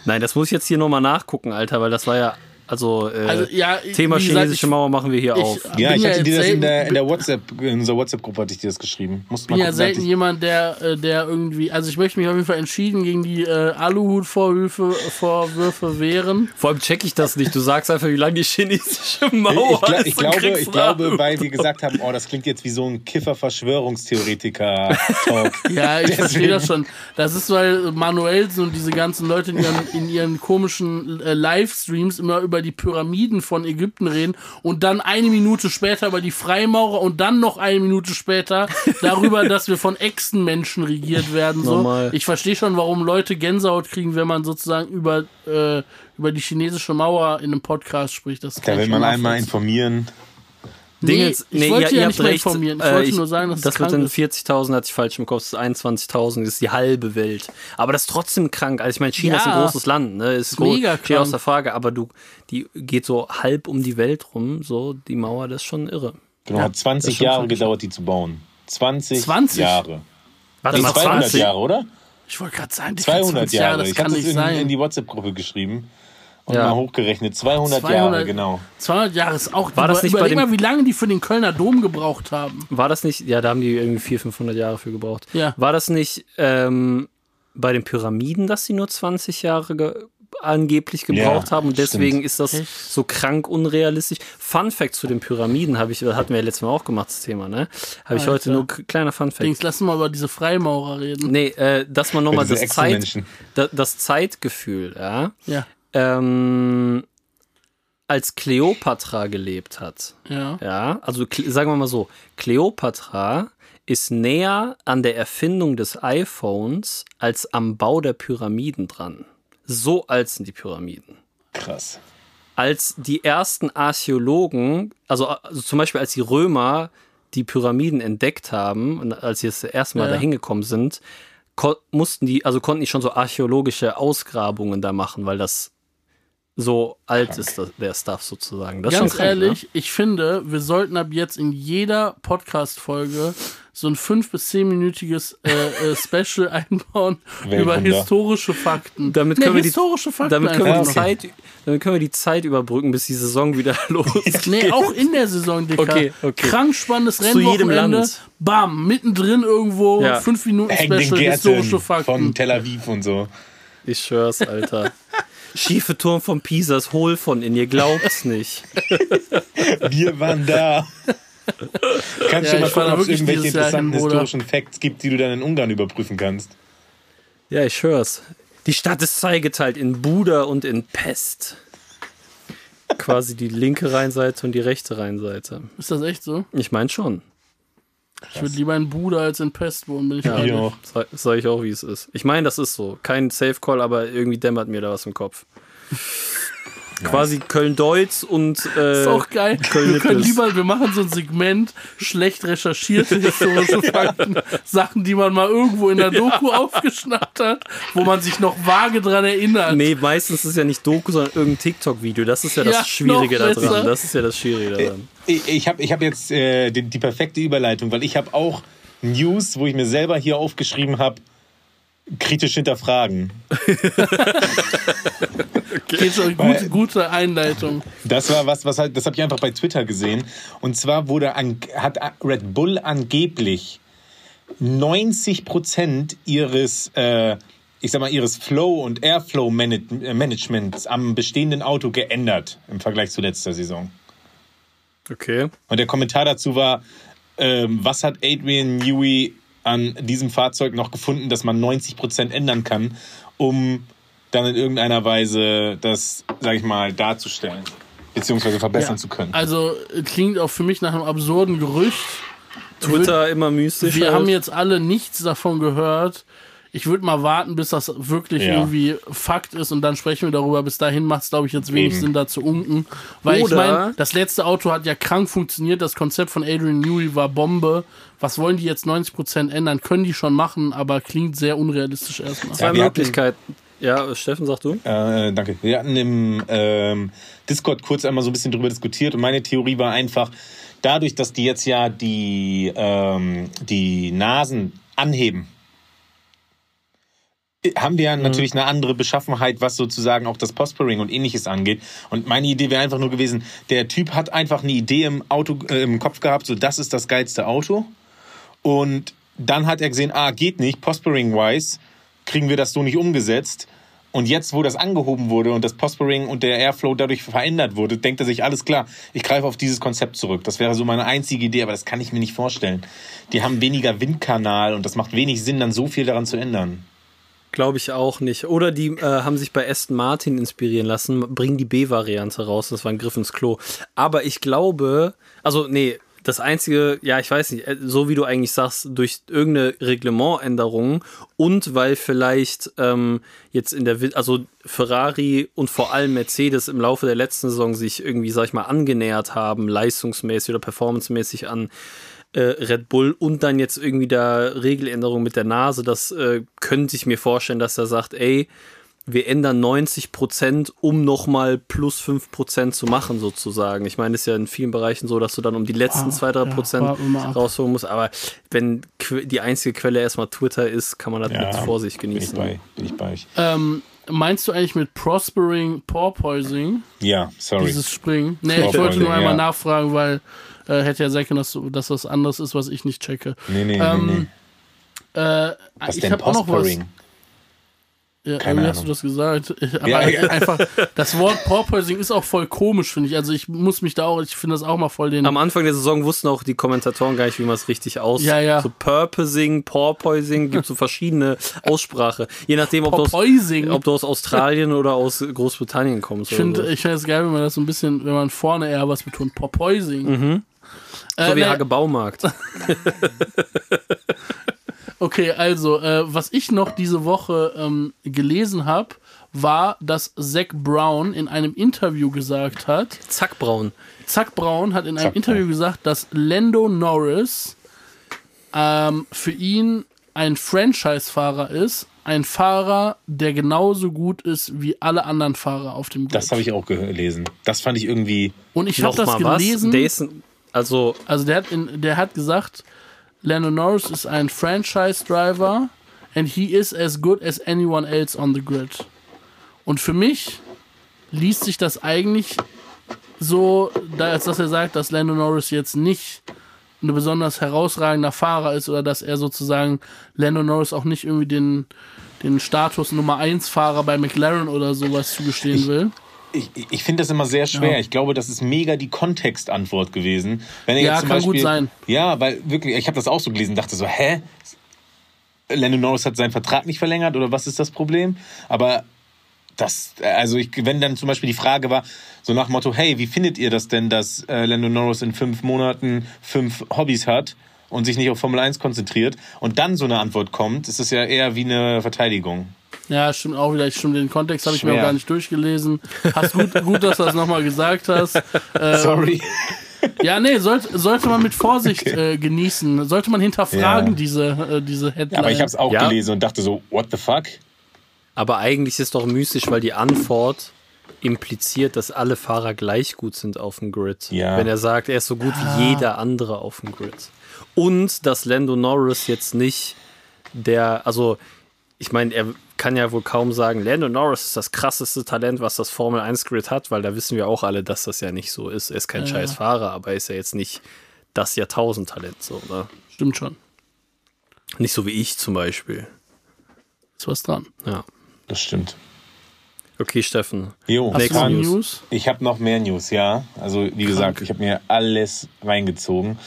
Nein, das muss ich jetzt hier nochmal nachgucken, Alter, weil das war ja also, äh, also ja, Thema gesagt, chinesische ich, Mauer machen wir hier ich, auf. Ja, ich hatte dir das in der, in der WhatsApp, in unserer WhatsApp-Gruppe hatte ich dir das geschrieben. Ich bin ja selten jemand, der, äh, der irgendwie, also ich möchte mich auf jeden Fall entschieden gegen die äh, Aluhut-Vorwürfe Vorwürfe wehren. Vor allem check ich das nicht. Du sagst einfach, wie lange die chinesische Mauer ich, ich, ich glaube, ich glaube, weil wir gesagt haben, oh, das klingt jetzt wie so ein Kiffer-Verschwörungstheoretiker-Talk. *laughs* ja, ich verstehe das schon. Das ist, weil Manuels und diese ganzen Leute in ihren, in ihren komischen äh, Livestreams immer über über die Pyramiden von Ägypten reden und dann eine Minute später über die Freimaurer und dann noch eine Minute später *laughs* darüber, dass wir von Echsenmenschen regiert werden. So. Ich verstehe schon, warum Leute Gänsehaut kriegen, wenn man sozusagen über, äh, über die chinesische Mauer in einem Podcast spricht. Das da will man einmal informieren. Nee, Dingens, nee, ich wollte ja, ja nicht mehr informieren. Ich äh, wollte ich, nur sagen, dass das wird dann 40.000, hat sich falsch im Kopf, 21.000 ist die halbe Welt. Aber das ist trotzdem krank. Also ich meine, China ja, ist ein großes Land, ne? Ist, ist mega groß, aus der Frage, aber du, die geht so halb um die Welt rum, so die Mauer, das ist schon irre. Genau, ja, hat 20 Jahre gedauert, die zu bauen. 20, 20? Jahre. Warte mal, 200 20? Jahre, oder? Ich wollte gerade sagen, 200 Jahre. Jahre. Das ich kann nicht in, sein. in die WhatsApp-Gruppe geschrieben. Und ja. mal hochgerechnet, 200, 200, Jahre, genau. 200 Jahre ist auch. War das nicht bei dem, mal, wie lange die für den Kölner Dom gebraucht haben. War das nicht? Ja, da haben die irgendwie 400, 500 Jahre für gebraucht. Ja. War das nicht ähm, bei den Pyramiden, dass sie nur 20 Jahre ge angeblich gebraucht ja, haben und deswegen stimmt. ist das Echt? so krank unrealistisch. Fun Fact zu den Pyramiden habe ich, hatten wir ja letztes Mal auch gemacht, das Thema, ne? Habe ich heute nur kleiner Fun Fact. Dings, lass mal über diese Freimaurer reden. Nee, äh, dass man nochmal das, Zeit, das Zeitgefühl, ja. Ja. Ähm, als Kleopatra gelebt hat. Ja. Ja, also sagen wir mal so, Kleopatra ist näher an der Erfindung des iPhones als am Bau der Pyramiden dran. So alt sind die Pyramiden. Krass. Als die ersten Archäologen, also, also zum Beispiel als die Römer die Pyramiden entdeckt haben und als sie das erste Mal ja. dahin gekommen sind, mussten die, also konnten die schon so archäologische Ausgrabungen da machen, weil das so alt Krank. ist das, der Stuff sozusagen. Das Ganz krank, ehrlich, ne? ich finde, wir sollten ab jetzt in jeder Podcast-Folge so ein fünf bis zehnminütiges äh, äh, *laughs* Special einbauen über historische Fakten. Damit können, nee, wir, die, Fakten damit können wir die Zeit, damit können wir die Zeit überbrücken, bis die Saison wieder *laughs* losgeht. *laughs* nee, auch in der Saison, Dicker. Okay, okay. Krank spannendes Rennwochenende. Bam, mittendrin irgendwo, ja. fünf Minuten Special, historische Fakten. Von Tel Aviv und so. Ich schwör's, Alter. Schiefe Turm von Pisa ist hohl von innen, ihr glaubt's nicht. *laughs* Wir waren da. Kannst ja, du mal gucken, ob es irgendwelche interessanten historischen Facts gibt, die du dann in Ungarn überprüfen kannst? Ja, ich hör's. Die Stadt ist zweigeteilt in Buda und in Pest. quasi die linke Rheinseite und die rechte Rheinseite. Ist das echt so? Ich meine schon. Ich würde lieber in Buda als in Pest wohnen, bin ich ja, ehrlich. auch. Sag, sag ich auch, wie es ist. Ich meine, das ist so. Kein Safe Call, aber irgendwie dämmert mir da was im Kopf. Quasi Köln-Deutz und äh, ist auch geil. Köln wir können lieber, wir machen so ein Segment schlecht recherchierte historische *laughs* Fakten, Sachen, die man mal irgendwo in der Doku aufgeschnappt hat, wo man sich noch vage dran erinnert. Nee, meistens ist es ja nicht Doku, sondern irgendein TikTok-Video. Das ist ja das ja, Schwierige daran. Das ist ja das Schwierige daran. Ich, ich habe ich hab jetzt äh, die, die perfekte Überleitung, weil ich habe auch News, wo ich mir selber hier aufgeschrieben habe, kritisch hinterfragen. *laughs* okay. Geht schon, gute, gute Einleitung. Das war was, was halt, das habe ich einfach bei Twitter gesehen. Und zwar wurde an, hat Red Bull angeblich 90 Prozent ihres, äh, ich sag mal, ihres Flow und Airflow Managements am bestehenden Auto geändert im Vergleich zu letzter Saison. Okay. Und der Kommentar dazu war, ähm, was hat Adrian Newey an diesem Fahrzeug noch gefunden, dass man 90 Prozent ändern kann, um dann in irgendeiner Weise das, sag ich mal, darzustellen, beziehungsweise verbessern ja, zu können. Also klingt auch für mich nach einem absurden Gerücht. Twitter immer mystisch. Wir halt. haben jetzt alle nichts davon gehört ich würde mal warten, bis das wirklich ja. irgendwie Fakt ist und dann sprechen wir darüber. Bis dahin macht es, glaube ich, jetzt wenig Eben. Sinn, da zu unken. Weil Oder ich meine, das letzte Auto hat ja krank funktioniert. Das Konzept von Adrian Newey war Bombe. Was wollen die jetzt 90% ändern? Können die schon machen, aber klingt sehr unrealistisch erstmal. Zwei ja, Möglichkeiten. Ja, Steffen, sag du. Äh, danke. Wir hatten im ähm, Discord kurz einmal so ein bisschen drüber diskutiert und meine Theorie war einfach, dadurch, dass die jetzt ja die, ähm, die Nasen anheben, haben wir ja mhm. natürlich eine andere Beschaffenheit, was sozusagen auch das Pospering und ähnliches angeht. Und meine Idee wäre einfach nur gewesen, der Typ hat einfach eine Idee im Auto, äh, im Kopf gehabt, so das ist das geilste Auto. Und dann hat er gesehen, ah, geht nicht, Pospering-wise kriegen wir das so nicht umgesetzt. Und jetzt, wo das angehoben wurde und das Pospering und der Airflow dadurch verändert wurde, denkt er sich, alles klar, ich greife auf dieses Konzept zurück. Das wäre so meine einzige Idee, aber das kann ich mir nicht vorstellen. Die haben weniger Windkanal und das macht wenig Sinn, dann so viel daran zu ändern. Glaube ich auch nicht. Oder die äh, haben sich bei Aston Martin inspirieren lassen, bringen die B-Variante raus. Das war ein Griff ins Klo. Aber ich glaube, also nee, das einzige, ja, ich weiß nicht, äh, so wie du eigentlich sagst, durch irgendeine Reglementänderung und weil vielleicht ähm, jetzt in der, also Ferrari und vor allem Mercedes im Laufe der letzten Saison sich irgendwie, sag ich mal, angenähert haben, leistungsmäßig oder performancemäßig an äh, Red Bull und dann jetzt irgendwie da Regeländerung mit der Nase, das äh, könnte ich mir vorstellen, dass er sagt, ey, wir ändern 90 Prozent, um nochmal plus 5 Prozent zu machen, sozusagen. Ich meine, es ist ja in vielen Bereichen so, dass du dann um die letzten 2, ah, 3 Prozent ja, rausholen musst. Aber wenn die einzige Quelle erstmal Twitter ist, kann man das ja, mit Vorsicht genießen. Bin ich bei, bin ich bei euch. Ähm, meinst du eigentlich mit Prospering Porpoising? Ja, sorry. Dieses Springen? Nee, ich wollte nur einmal ja. nachfragen, weil äh, hätte ja sein können, dass, dass das anderes ist, was ich nicht checke. Nee, nee, ähm, nee, nee. Äh, was ich habe auch noch was. Ja, Keine irgendwie hast du das gesagt. *laughs* Aber ja, ja. einfach, *laughs* das Wort Porpoising ist auch voll komisch, finde ich. Also ich muss mich da auch, ich finde das auch mal voll den. Am Anfang der Saison wussten auch die Kommentatoren gar nicht, wie man es richtig aus. Ja, ja. So Purposing, Porpoising, gibt so verschiedene Aussprache. Je nachdem, ob du, aus, ob du aus Australien oder aus Großbritannien kommst. Ich finde so. ich es geil, wenn man das so ein bisschen, wenn man vorne eher was betont. Porpoising. Mhm. So äh, wie Hage Baumarkt. *laughs* Okay, also, äh, was ich noch diese Woche ähm, gelesen habe, war, dass Zach Brown in einem Interview gesagt hat. Zack Brown. Zack Brown hat in einem Zack Interview gesagt, dass Lando Norris ähm, für ihn ein Franchise-Fahrer ist, ein Fahrer, der genauso gut ist wie alle anderen Fahrer auf dem Grid. Das habe ich auch gelesen. Das fand ich irgendwie. Und ich habe das gelesen. Dessen, also, also der hat, in, der hat gesagt, Lando Norris ist ein Franchise-Driver and he is as good as anyone else on the grid. Und für mich liest sich das eigentlich so, als dass er sagt, dass Lando Norris jetzt nicht ein besonders herausragender Fahrer ist oder dass er sozusagen Lando Norris auch nicht irgendwie den, den Status Nummer 1 Fahrer bei McLaren oder sowas zugestehen will ich, ich finde das immer sehr schwer. Ja. Ich glaube, das ist mega die Kontextantwort gewesen. Wenn er ja, jetzt zum kann Beispiel, gut sein. Ja, weil wirklich, ich habe das auch so gelesen, dachte so, hä? Lando Norris hat seinen Vertrag nicht verlängert oder was ist das Problem? Aber das, also ich, wenn dann zum Beispiel die Frage war, so nach Motto, hey, wie findet ihr das denn, dass äh, Lando Norris in fünf Monaten fünf Hobbys hat und sich nicht auf Formel 1 konzentriert und dann so eine Antwort kommt, ist es ja eher wie eine Verteidigung. Ja, stimmt auch wieder. Stimmt, den Kontext habe ich mir auch gar nicht durchgelesen. Hast gut, gut dass du das nochmal gesagt hast. Ähm, Sorry. Ja, nee, sollte, sollte man mit Vorsicht okay. äh, genießen. Sollte man hinterfragen, ja. diese, äh, diese Headline. Ja, aber ich habe es auch ja. gelesen und dachte so, what the fuck? Aber eigentlich ist es doch mystisch, weil die Antwort impliziert, dass alle Fahrer gleich gut sind auf dem Grid. Ja. Wenn er sagt, er ist so gut ah. wie jeder andere auf dem Grid. Und dass Lando Norris jetzt nicht der, also ich meine, er kann ja wohl kaum sagen, Lando Norris ist das krasseste Talent, was das Formel 1 Grid hat, weil da wissen wir auch alle, dass das ja nicht so ist. Er ist kein ja, scheiß Fahrer, aber er ist ja jetzt nicht das Jahrtausend-Talent, so, oder? Stimmt schon. Nicht so wie ich zum Beispiel. Ist was dran. Ja. Das stimmt. Okay, Steffen. Jo, Hast du News? News? Ich habe noch mehr News, ja. Also wie gesagt, ich habe mir alles reingezogen.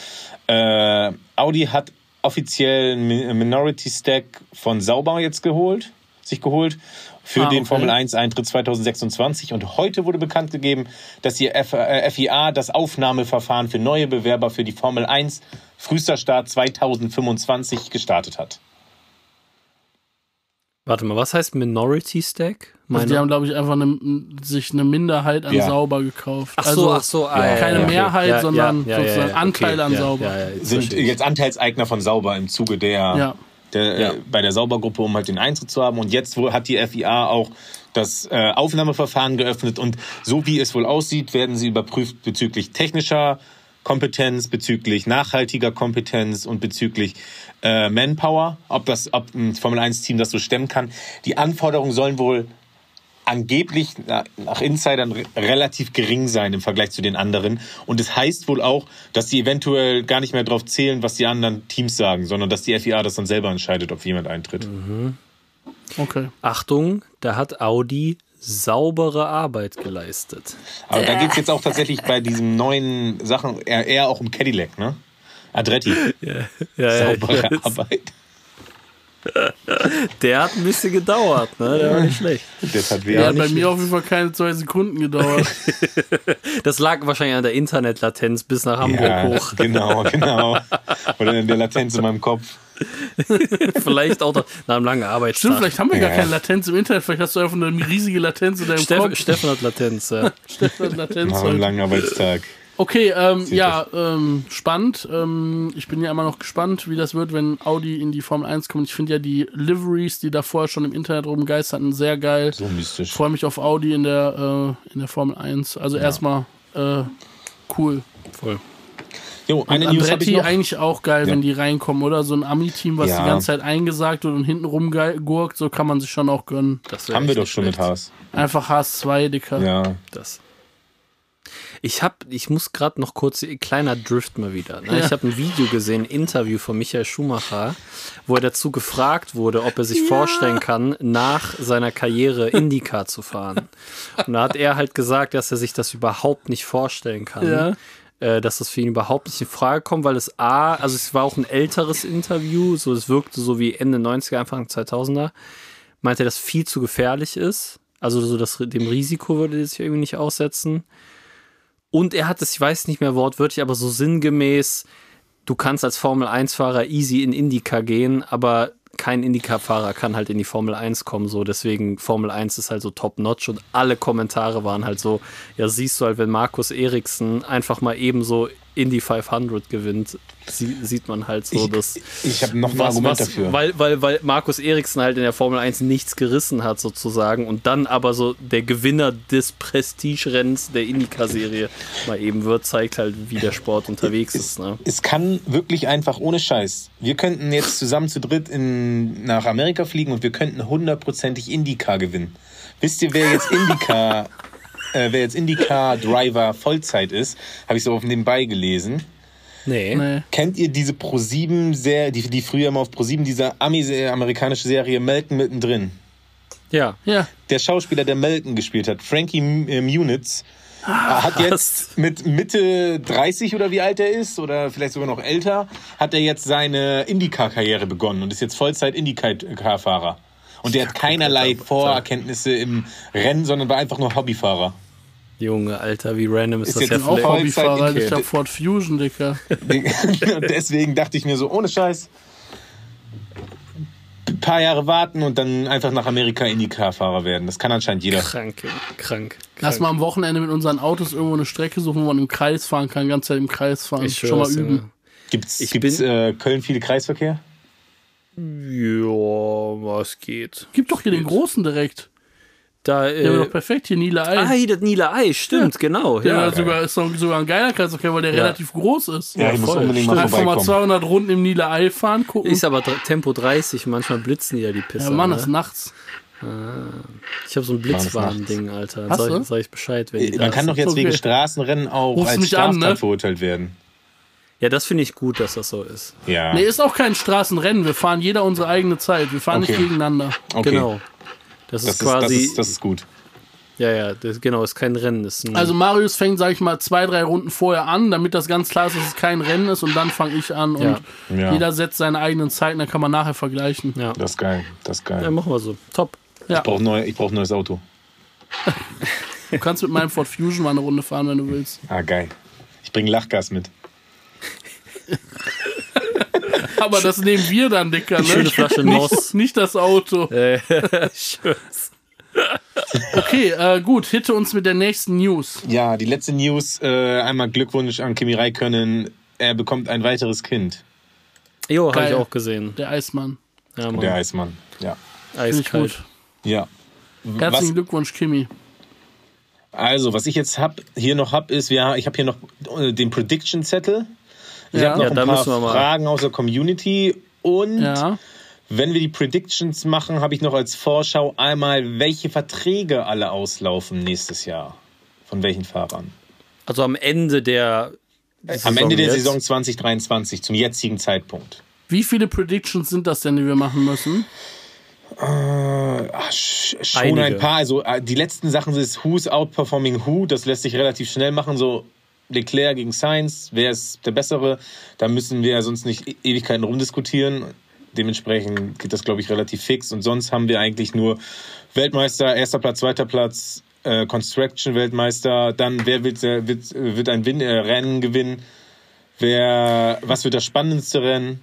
Äh, Audi hat offiziell einen Minority Stack von Sauber jetzt geholt, sich geholt für ah, den okay. Formel 1 Eintritt 2026 und heute wurde bekannt gegeben, dass ihr F äh, FIA das Aufnahmeverfahren für neue Bewerber für die Formel 1 frühester Start 2025 gestartet hat. Warte mal, was heißt Minority Stack? Also die haben, glaube ich, einfach eine, sich eine Minderheit an ja. Sauber gekauft. Ach so, also ach so. Ah, ja, keine ja, Mehrheit, okay. sondern sozusagen Anteil okay. an Sauber. Sind jetzt Anteilseigner von Sauber im Zuge der, der äh, bei der Saubergruppe, um halt den Eintritt zu haben. Und jetzt hat die FIA auch das äh, Aufnahmeverfahren geöffnet und so wie es wohl aussieht, werden sie überprüft bezüglich technischer Kompetenz, bezüglich nachhaltiger Kompetenz und bezüglich äh, Manpower, ob das, ob ein Formel 1 Team das so stemmen kann. Die Anforderungen sollen wohl angeblich nach Insidern relativ gering sein im Vergleich zu den anderen. Und es das heißt wohl auch, dass die eventuell gar nicht mehr darauf zählen, was die anderen Teams sagen, sondern dass die FIA das dann selber entscheidet, ob jemand eintritt. Mhm. Okay. Achtung, da hat Audi saubere Arbeit geleistet. Aber da geht es jetzt auch tatsächlich bei diesen neuen Sachen eher, eher auch um Cadillac, ne? Adretti. Ja, ja, saubere ja, Arbeit. *laughs* Der hat ein bisschen gedauert, ne? Der war nicht schlecht. Das hat, Der hat bei mir auf jeden Fall keine zwei Sekunden gedauert. *laughs* Das lag wahrscheinlich an der Internetlatenz bis nach Hamburg ja, hoch. Genau, genau. *laughs* Oder in der Latenz in meinem Kopf. *laughs* vielleicht auch nach einem langen Arbeitstag. Stimmt, vielleicht haben wir ja. gar keine Latenz im Internet. Vielleicht hast du einfach eine riesige Latenz in deinem Steff, Kopf. Steffen hat Latenz, ja. *laughs* Steffen hat Latenz. Nach einem langen Arbeitstag. Okay, ähm, ja, ähm, spannend. Ähm, ich bin ja immer noch gespannt, wie das wird, wenn Audi in die Formel 1 kommt. Ich finde ja die Liveries, die davor schon im Internet rumgeisterten, sehr geil. So mystisch. Freue mich auf Audi in der, äh, in der Formel 1. Also ja. erstmal äh, cool. Voll. Jo, eine und News Andretti eigentlich auch geil, ja. wenn die reinkommen, oder? So ein Ami-Team, was ja. die ganze Zeit eingesagt wird und hinten rumgurkt, so kann man sich schon auch gönnen. Haben wir doch schon schlecht. mit Haas. Einfach Haas 2, Dicker. Ja. Das. Ich hab, ich muss gerade noch kurz, kleiner Drift mal wieder. Ne? Ja. Ich habe ein Video gesehen, ein Interview von Michael Schumacher, wo er dazu gefragt wurde, ob er sich ja. vorstellen kann, nach seiner Karriere IndyCar zu fahren. *laughs* Und da hat er halt gesagt, dass er sich das überhaupt nicht vorstellen kann. Ja äh, dass das für ihn überhaupt nicht in Frage kommt, weil es A, also es war auch ein älteres Interview, so es wirkte so wie Ende 90er, Anfang 2000er, meinte er, dass viel zu gefährlich ist. Also so das, dem Risiko würde er sich irgendwie nicht aussetzen. Und er hat es, ich weiß nicht mehr wortwörtlich, aber so sinngemäß, du kannst als Formel 1-Fahrer easy in Indica gehen, aber kein Indica-Fahrer kann halt in die Formel 1 kommen, so. Deswegen Formel 1 ist halt so top-notch und alle Kommentare waren halt so, ja siehst du halt, wenn Markus Eriksen einfach mal eben so Indy 500 gewinnt, sieht man halt so, dass. Ich, habe noch ein was, Argument was, dafür. Weil, weil, weil Markus Eriksen halt in der Formel 1 nichts gerissen hat, sozusagen, und dann aber so der Gewinner des Prestige-Renns der Indycar-Serie mal eben wird, zeigt halt, wie der Sport unterwegs es, ist. Ne? Es kann wirklich einfach ohne Scheiß. Wir könnten jetzt zusammen zu dritt in, nach Amerika fliegen und wir könnten hundertprozentig Indycar gewinnen. Wisst ihr, wer jetzt Indycar *laughs* äh, wer jetzt IndyCar-Driver Vollzeit ist, habe ich so auf nebenbei gelesen. Nee. nee. Kennt ihr diese Pro7-Serie, die, die früher immer auf Pro7, diese Ami-amerikanische Serie Melken mittendrin? Ja. ja. Der Schauspieler, der Melken gespielt hat, Frankie äh, Muniz, Ach, hat jetzt mit Mitte 30 oder wie alt er ist, oder vielleicht sogar noch älter, hat er jetzt seine IndyCar-Karriere begonnen und ist jetzt Vollzeit IndyCar-Fahrer. Und der hat keinerlei Vorerkenntnisse im Rennen, sondern war einfach nur Hobbyfahrer. Junge, Alter, wie random ist, ist das ja auch Hobbyfahrer, ich hab Ford Fusion, Dicker. *laughs* Deswegen dachte ich mir so, ohne Scheiß, ein paar Jahre warten und dann einfach nach Amerika IndyCar-Fahrer werden. Das kann anscheinend jeder. Krank, krank. krank. Lass mal am Wochenende mit unseren Autos irgendwo eine Strecke suchen, wo man im Kreis fahren kann, ganz Zeit im Kreis fahren. Ich Schon mal üben. Ja. Gibt's, ich gibt's äh, Köln viele Kreisverkehr? Ja, was geht. Gibt doch hier geht. den großen direkt. Da, äh, der war doch perfekt hier, Nila Ei. Ah, hier das Nila Ei, stimmt, ja. genau. Der ja, sogar, ist sogar ein geiler Kreisverkehr, weil der ja. relativ groß ist. Ja, ich muss unbedingt mal Einfach mal 200 Runden im Nila Ei fahren, gucken. Ist aber Tempo 30, manchmal blitzen die ja die Pisse. Ja, Mann, ne? das ist nachts. Ah, ich habe so ein Blitzwarn-Ding, Alter. Hast sag, sag ich Bescheid, wenn die Man kann sind. doch jetzt Okay. wegen Straßenrennen auch Rufst als mich an, Straftat ne? verurteilt werden. Ja, das finde ich gut, dass das so ist. Ja. Nee, ist auch kein Straßenrennen. Wir fahren jeder unsere eigene Zeit. Wir fahren Okay. nicht gegeneinander. okay. Genau. Das ist Das ist, quasi. das, ist, das ist gut. ja, ja, das, genau, ist kein Rennen. Ist ein, Also Marius fängt, sag ich mal, zwei, drei Runden vorher an, damit das ganz klar ist, dass es kein Rennen ist und dann fange ich an und Ja. Ja. jeder setzt seine eigenen Zeiten, dann kann man nachher vergleichen. ja. Das ist geil. Das ist geil. ja, machen wir so. Top. Ja, Ich brauche neu, ich brauch ein neues Auto. *laughs* du kannst mit meinem Ford Fusion mal eine Runde fahren, wenn du willst. Ah, geil. Ich bringe Lachgas mit. *laughs* Aber das nehmen wir dann, Dicker, ne? Schöne Flasche nicht, Noss. nicht das Auto. *laughs* Äh, schön. Okay, äh, gut, hitte uns mit der nächsten News. Ja, die letzte News. Äh, einmal Glückwunsch an Kimi Räikkönen. Er bekommt ein weiteres Kind. Jo, habe ich auch gesehen. Der Eismann. Ja, Mann. Der Eismann. Ja. Eiskalt. Ja. Herzlichen Was, Glückwunsch, Kimi. also, was ich jetzt hab, hier noch habe, ist, ja, ich habe hier noch äh, den Prediction-Zettel. Ich Ja. habe noch Ja, da ein paar müssen wir mal- Fragen aus der Community. Und Ja. wenn wir die Predictions machen, habe ich noch als Vorschau einmal, welche Verträge alle auslaufen nächstes Jahr. Von welchen Fahrern? Also am Ende der Am Ende der jetzt. Saison 2023, zum jetzigen Zeitpunkt. Wie viele Predictions sind das denn, die wir machen müssen? Ach, sch- schon Einige. ein paar. Also äh, die letzten Sachen sind Who's outperforming who. Das lässt sich relativ schnell machen. So Leclerc gegen Sainz. Wer ist der Bessere? Da müssen wir sonst nicht e- Ewigkeiten rumdiskutieren. Dementsprechend geht das, glaube ich, relativ fix. Und sonst haben wir eigentlich nur Weltmeister, erster Platz, zweiter Platz, äh, Construction-Weltmeister. Dann wer wird, äh, wird, wird ein Win äh, Rennen gewinnen? Wer, was wird das spannendste Rennen?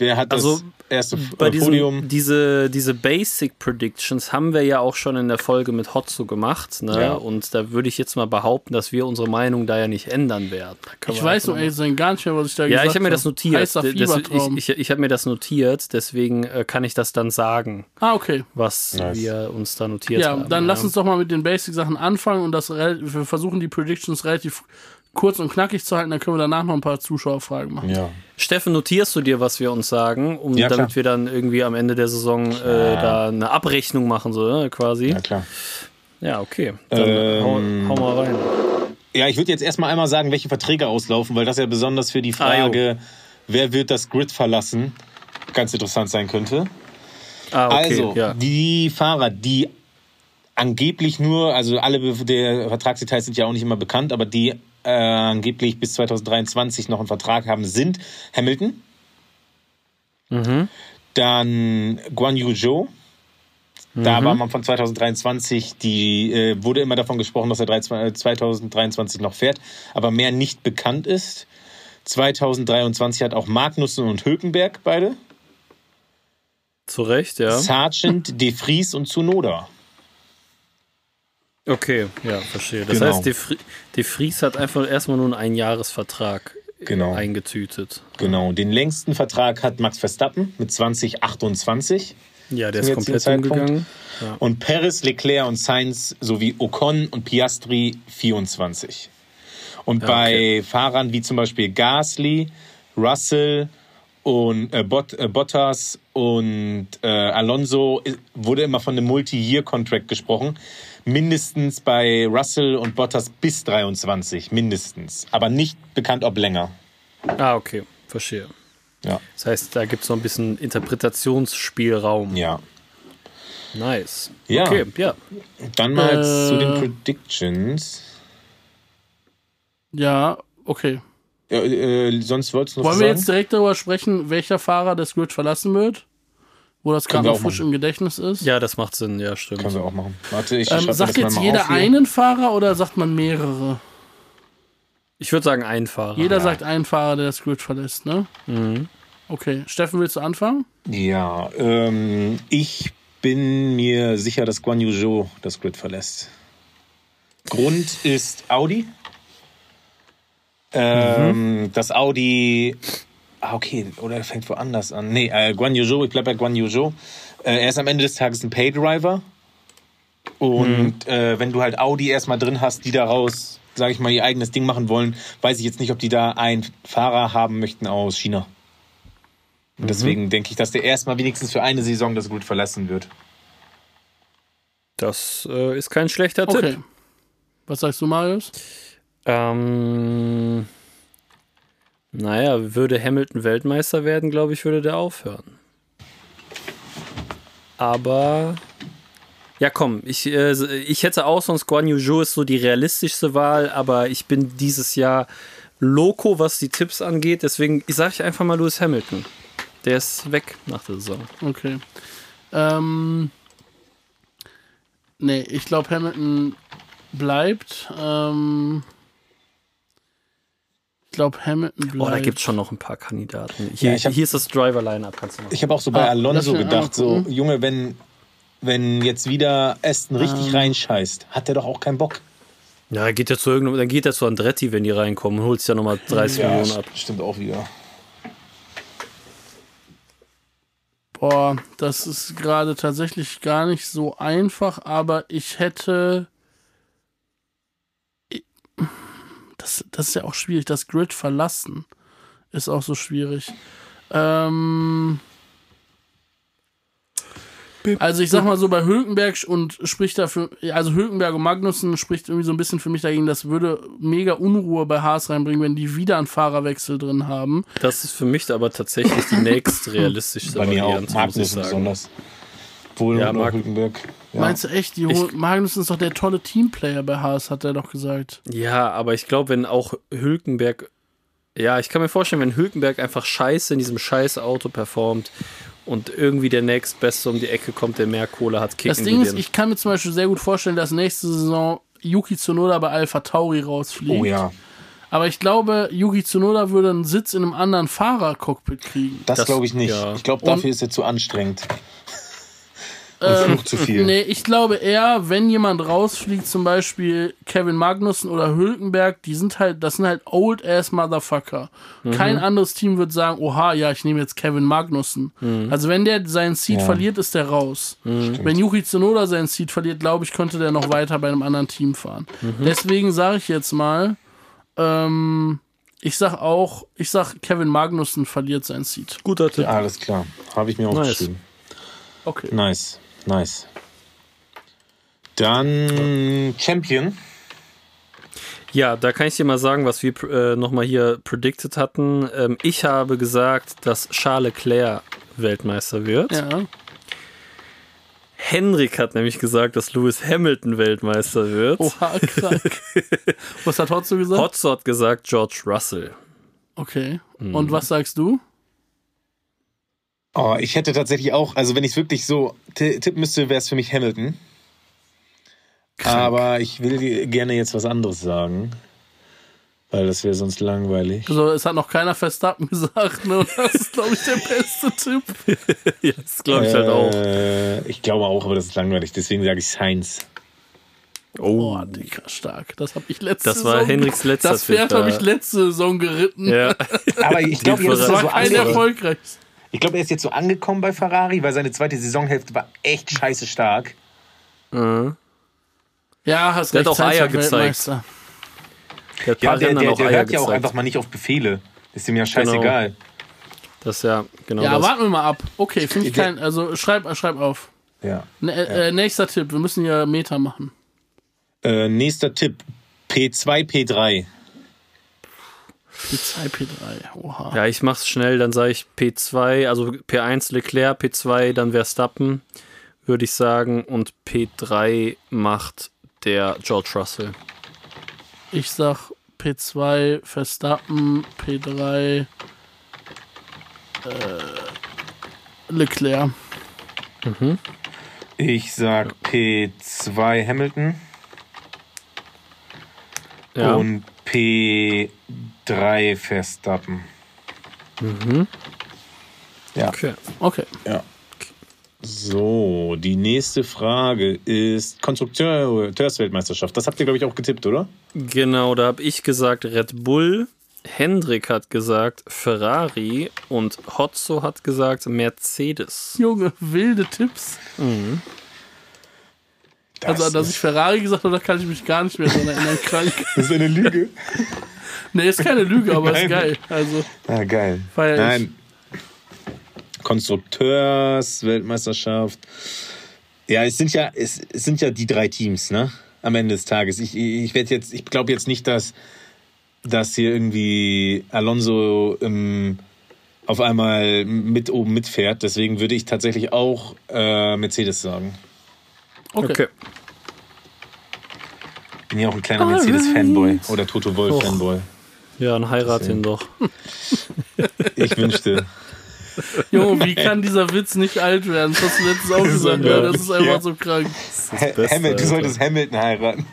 Wer hat das Also, erste F- bei äh, diesem, Podium? diese, diese Basic Predictions haben wir ja auch schon in der Folge mit Hotzo gemacht. Ne? Ja. Und da würde ich jetzt mal behaupten, dass wir unsere Meinung da ja nicht ändern werden. Ich weiß zu sein gar nicht mehr, was ich da Ja, gesagt ich habe mir das habe. notiert. Heißer Das- Fiebertraum. ich ich, ich habe mir das notiert, deswegen äh, kann ich das dann sagen, ah, okay. was Nice. wir uns da notiert Ja, haben. dann ja. lass uns doch mal mit den Basic-Sachen anfangen und das wir versuchen die Predictions relativ kurz und knackig zu halten, dann können wir danach noch ein paar Zuschauerfragen machen. Ja. Steffen, notierst du dir, was wir uns sagen, um Ja, damit wir dann irgendwie am Ende der Saison äh, da eine Abrechnung machen, so ne, quasi? Ja, klar. Ja, okay. Dann Ähm, hau, hau mal rein. Ja, ich würde jetzt erstmal einmal sagen, welche Verträge auslaufen, weil das ja besonders für die Frage, wer wird das Grid verlassen, ganz interessant sein könnte. Ah, okay. also, ja. die Fahrer, die angeblich nur, also alle der Vertragsdetails sind ja auch nicht immer bekannt, aber die äh, angeblich bis 2023 noch einen Vertrag haben, sind Hamilton, dann Guan Yu Zhou, da war man von 2023, die äh, wurde immer davon gesprochen, dass er drei- 2023 noch fährt, aber mehr nicht bekannt ist. 2023 hat auch Magnussen und Hülkenberg beide. Zu Recht, ja. Sargent, *laughs* De Vries und Tsunoda. Okay, ja, verstehe. Das Genau. heißt, De, Vri De Vries hat einfach erstmal nur einen Einjahresvertrag äh, Genau. eingetütet. Genau. Den längsten Vertrag hat Max Verstappen mit 2028. Ja, der ist komplett umgegangen. Und Perez, Leclerc und Sainz sowie Ocon und Piastri 24. Und bei Fahrern wie zum Beispiel Gasly, Russell und äh, Bot, äh, Bottas und äh, Alonso i- wurde immer von einem Multi-Year-Contract gesprochen. Mindestens bei Russell und Bottas bis 23, mindestens. Aber nicht bekannt, ob länger. Ah, okay, verstehe. Ja. Das heißt, da gibt es noch ein bisschen Interpretationsspielraum. Ja. Nice. Ja. Okay, ja. Dann mal Äh. zu den Predictions. Ja, okay. Ja, äh, sonst wolltest du noch Wollen wir sagen? jetzt direkt darüber sprechen, welcher Fahrer das Grid verlassen wird? Wo das gerade noch frisch machen. im Gedächtnis ist. Ja, das macht Sinn, ja, stimmt. Können wir auch machen. Warte, ich ähm, Sagt jetzt jeder einen Fahrer oder sagt man mehrere? Ich würde sagen einen Fahrer. Jeder ja. sagt einen Fahrer, der das Grid verlässt, ne? Mhm. Okay, Steffen, willst du anfangen? Ja, ähm, ich bin mir sicher, dass Guan Yu Zhou das Grid verlässt. Grund ist Audi. Ähm, mhm. Das Audi Ah, okay, oder er fängt woanders an. Nee, äh, Guan Yu Zhou, ich bleib bei Guan Yu Zhou. Äh, er ist am Ende des Tages ein Paydriver. Und hm. äh, wenn du halt Audi erstmal drin hast, die daraus, sage ich mal, ihr eigenes Ding machen wollen, weiß ich jetzt nicht, ob die da einen Fahrer haben möchten aus China. Und mhm. deswegen denke ich, dass der erstmal wenigstens für eine Saison das gut verlassen wird. Das äh, ist kein schlechter okay. Tipp. Was sagst du, Marius? Ähm. Naja, würde Hamilton Weltmeister werden, glaube ich, würde der aufhören. Aber ja, komm, ich, äh, ich hätte auch sonst Guan Yu Zhou ist so die realistischste Wahl, aber ich bin dieses Jahr loco, was die Tipps angeht. Deswegen sage ich einfach mal Lewis Hamilton. Der ist weg nach der Saison. Okay. Ähm, nee, ich glaube, Hamilton bleibt. Ähm, glaube, Hamilton bleibt. Oh, da gibt es schon noch ein paar Kandidaten. Hier, ja, hab, hier ist das Driver-Line-Up. Ich habe auch so bei ah, Alonso gedacht, so, Junge, wenn, wenn jetzt wieder Aston richtig ähm. reinscheißt, hat der doch auch keinen Bock. Ja, geht ja zu irgendeinem, dann geht er zu Andretti, wenn die reinkommen, und holt ja nochmal 30 ja, Millionen ab. Stimmt auch wieder. Boah, das ist gerade tatsächlich gar nicht so einfach, aber ich hätte das, das ist ja auch schwierig. Das Grid verlassen ist auch so schwierig. Ähm, also ich sag mal so, bei Hülkenberg und spricht dafür, also Hülkenberg und Magnussen spricht irgendwie so ein bisschen für mich dagegen, das würde mega Unruhe bei Haas reinbringen, wenn die wieder einen Fahrerwechsel drin haben. Das ist für mich aber tatsächlich die nächst *laughs* realistischste Bei mir auch, Magnussen besonders. Wohl ja, Mag Hülkenberg. Ja. Meinst du echt, die ich, Magnussen ist doch der tolle Teamplayer bei Haas, hat er doch gesagt. Ja, aber ich glaube, wenn auch Hülkenberg, ja, ich kann mir vorstellen, wenn Hülkenberg einfach scheiße in diesem scheiß Auto performt und irgendwie der nächstbeste um die Ecke kommt, der mehr Kohle hat, kicken Das Ding ist, ich kann mir zum Beispiel sehr gut vorstellen, dass nächste Saison Yuki Tsunoda bei Alpha Tauri rausfliegt. Oh ja. Aber ich glaube, Yuki Tsunoda würde einen Sitz in einem anderen Fahrercockpit kriegen. Das, das glaube ich nicht. Ja. Ich glaube, dafür und ist er zu anstrengend. Ähm, zu viel. Nee, ich glaube eher, wenn jemand rausfliegt, zum Beispiel Kevin Magnussen oder Hülkenberg, die sind halt, das sind halt old ass Motherfucker. Mhm. Kein anderes Team wird sagen, oha, ja, ich nehme jetzt Kevin Magnussen. Mhm. Also wenn der seinen Seed ja. verliert, ist der raus. Mhm. Wenn Yuki Tsunoda seinen Seed verliert, glaube ich, könnte der noch weiter bei einem anderen Team fahren. Mhm. Deswegen sage ich jetzt mal, ähm, ich sag auch, ich sag, Kevin Magnussen verliert sein Seed. Guter Tipp. Ja, alles klar. Habe ich mir auch nice. geschrieben. Okay. Nice. Nice. Dann Champion. Ja, da kann ich dir mal sagen, was wir äh, nochmal hier predicted hatten. Ähm, ich habe gesagt, dass Charles Leclerc Weltmeister wird. Ja. Henrik hat nämlich gesagt, dass Lewis Hamilton Weltmeister wird. Oha, krank. *laughs* was hat Hotzo gesagt? Hotzo hat gesagt George Russell. Okay. Mhm. Und was sagst du? Oh, ich hätte tatsächlich auch, also wenn ich es wirklich so tippen müsste, wäre es für mich Hamilton. Krank. Aber ich will gerne jetzt was anderes sagen. Weil das wäre sonst langweilig. Also es hat noch keiner Verstappen *laughs* gesagt, ne? Und das ist, glaube ich, der beste Tipp. *laughs* ja, das glaube ich äh, halt auch. Ich glaube auch, aber das ist langweilig. Deswegen sage ich Sainz. Oh, oh Digga, stark. Das habe ich letzte Das war Saison Henriks letzter Das Pferd habe ich letzte Saison geritten. Ja. *laughs* aber ich glaube, jetzt war kein erfolgreich. Ich glaube, er ist jetzt so angekommen bei Ferrari, weil seine zweite Saisonhälfte war echt scheiße stark. Mhm. Ja, hast der recht. hat auch Eier gezeigt. Der hat ja, der, der, der hört ja auch einfach mal nicht auf Befehle. Ist ihm ja genau. scheißegal. Genau. Das ist ja, genau. Ja, das. warten wir mal ab. Okay, finde ich kein. Also schreib, schreib auf. Ja. N äh, ja. Äh, nächster Tipp, wir müssen ja Meter machen. Äh, nächster Tipp: P2, P3. P2, P3, oha. Ja, ich mach's schnell, dann sage ich P2, also P1 Leclerc, P2 dann Verstappen, würde ich sagen, und P3 macht der George Russell. Ich sag P2 Verstappen, P3 äh, Leclerc. Mhm. Ich sag P2 Hamilton. Ja. Und P3 Verstappen. Mhm. Ja. Okay. Okay. Ja. So, die nächste Frage ist Konstrukteursweltmeisterschaft. Das habt ihr, glaube ich, auch getippt, oder? Genau, da habe ich gesagt Red Bull. Hendrik hat gesagt Ferrari und Hotzo hat gesagt Mercedes. Junge, wilde Tipps. Mhm. Das also, dass ich Ferrari gesagt habe, da kann ich mich gar nicht mehr daran erinnern. *laughs* Krank. Das ist eine Lüge. Nee, ist keine Lüge, aber Nein. ist geil. Also, ah, geil. Nein. Konstrukteursweltmeisterschaft. Ja, es sind ja, es, es sind ja die drei Teams, ne? Am Ende des Tages. Ich, ich werde jetzt, ich glaube jetzt nicht, dass, dass hier irgendwie Alonso ähm, auf einmal mit oben mitfährt. Deswegen würde ich tatsächlich auch äh, Mercedes sagen. Okay. okay. Bin ja auch ein kleiner Mercedes-Fanboy oder Toto Wolf-Fanboy. Ja, dann heirat ihn doch. *laughs* Ich wünschte. Junge, wie kann dieser Witz nicht alt werden? Das hast du letztens auch gesagt, ja. das ist einfach ja. so krank. Beste, Hamilton, du solltest Hamilton heiraten.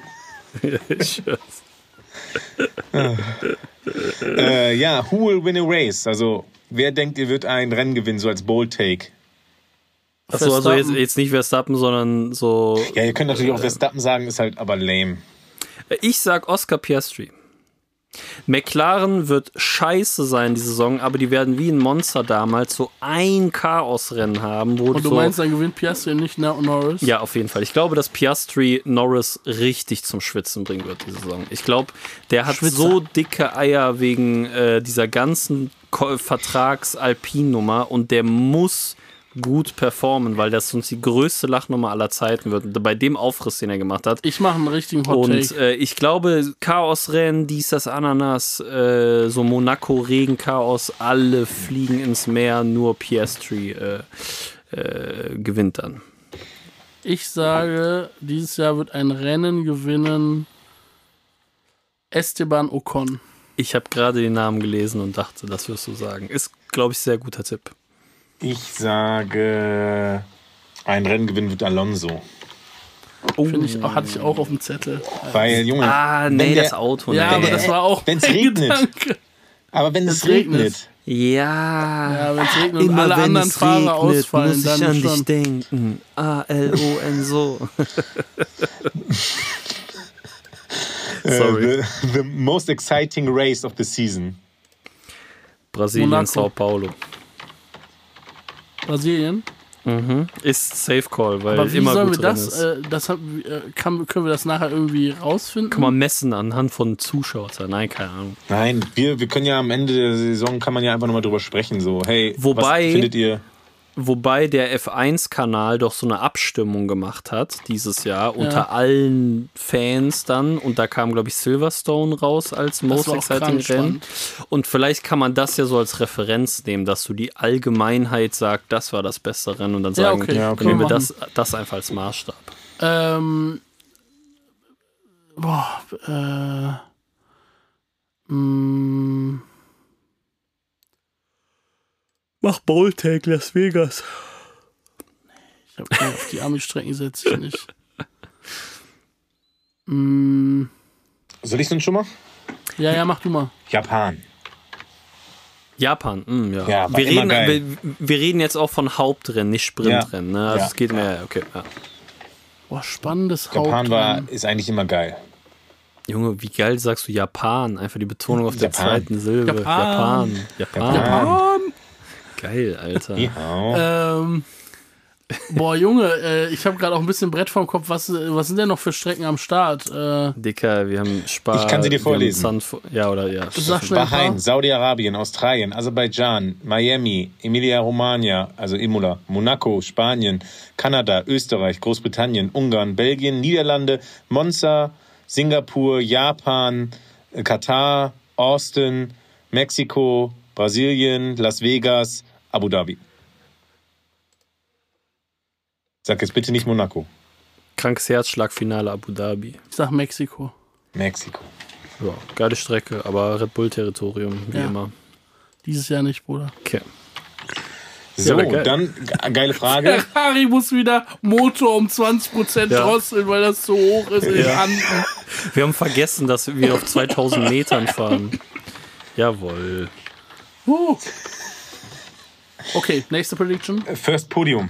äh, ja, who will win a race? Also, wer denkt, ihr wird ein Rennen gewinnen, so als Bold Take? Achso, also jetzt, jetzt nicht Verstappen, sondern so. Ja, ihr könnt natürlich auch Verstappen sagen, ist halt aber lame. Ich sag Oscar Piastri. McLaren wird scheiße sein die Saison, aber die werden wie ein Monster damals so ein Chaosrennen haben. Wo Und du so meinst, dann gewinnt Piastri nicht Norris? Ja, auf jeden Fall. Ich glaube, dass Piastri Norris richtig zum Schwitzen bringen wird die Saison. Ich glaube, der hat Schwitzer. so dicke Eier wegen äh, dieser ganzen Vertrags-Alpin-Nummer und der muss gut performen, weil das sonst die größte Lachnummer aller Zeiten wird. Bei dem Aufriss, den er gemacht hat. Ich mache einen richtigen Hot Und äh, ich glaube, Chaosrennen, dies, das Ananas, äh, so Monaco, Regen, Chaos, alle fliegen ins Meer, nur Piastri äh, äh, gewinnt dann. Ich sage, dieses Jahr wird ein Rennen gewinnen Esteban Ocon. Ich habe gerade den Namen gelesen und dachte, das wirst du sagen. Ist, glaube ich, sehr guter Tipp. Ich sage, ein Renngewinn wird Alonso. Oh. Finde ich, hatte ich auch auf dem Zettel. Weil, Junge. Ah, nee, der, das Auto. Ja, aber das war auch. Wenn es regnet. Gedanke. Aber wenn es regnet. regnet. Ja. Ja, wenn es regnet und alle anderen Fahrer regnet, ausfallen, muss ich dann an schon. dich denken. A-L-O-N so. Sorry. Uh, the, the most exciting race of the season. Brasilien, Monaco. Sao Paulo. Brasilien. Mhm. Ist Safe Call, weil Aber wie immer sollen wir das, äh, das äh, kann, können wir das nachher irgendwie rausfinden? Kann man messen anhand von Zuschauern? Nein, keine Ahnung. Nein, wir, wir können ja am Ende der Saison kann man ja einfach nochmal drüber sprechen, so, hey, Wobei, was findet ihr? Wobei der F1-Kanal doch so eine Abstimmung gemacht hat dieses Jahr ja. unter allen Fans dann. Und da kam, glaube ich, Silverstone raus als Most Exciting Rennen. Und vielleicht kann man das ja so als Referenz nehmen, dass du die Allgemeinheit sagt, das war das beste Rennen und dann sagen, ja, okay. ja, okay. nehmen wir das, das einfach als Maßstab. Ähm, boah, äh, mh. Mach Bowltag Las Vegas. Ich habe auf die Army-Strecken setze ich nicht. mm. Soll ich denn schon mal? Ja, ja, mach du mal. Japan. Japan, mm, ja. ja wir, reden, wir, wir, reden jetzt auch von Hauptrennen, nicht Sprintrennen. Ja. Ne? Also ja. es geht mehr, okay. Ja. Boah, spannendes Japan Hauptrennen. war, ist eigentlich immer geil. Junge, wie geil sagst du Japan? Einfach die Betonung auf Japan. der zweiten Silbe. Japan. Japan. Japan. Japan. Geil, Alter. Ja. Ähm, boah, Junge, äh, ich habe gerade auch ein bisschen Brett vorm Kopf. Was, was sind denn noch für Strecken am Start? Äh, Dicker, wir haben Spa. Ich kann sie dir vorlesen. ja, oder ja. Bahrain, Saudi-Arabien, Australien, Aserbaidschan, Miami, Emilia-Romagna, also Imola, Monaco, Spanien, Kanada, Österreich, Großbritannien, Ungarn, Belgien, Niederlande, Monza, Singapur, Japan, Katar, Austin, Mexiko, Brasilien, Las Vegas, Abu Dhabi. Sag jetzt bitte nicht Monaco. Krankes Herzschlagfinale Abu Dhabi. Ich sag Mexiko. Mexiko. Ja, geile Strecke, aber Red Bull-Territorium, wie ja. immer. Dieses Jahr nicht, Bruder. Okay. So, ja, dann geile Frage. *laughs* Ferrari muss wieder Motor um 20% ja. drosseln, weil das zu hoch ist in ja. Anden. *laughs* Wir haben vergessen, dass wir auf 2000 Metern fahren. *laughs* Jawohl. Uh. Okay, nächste Prediction. First Podium.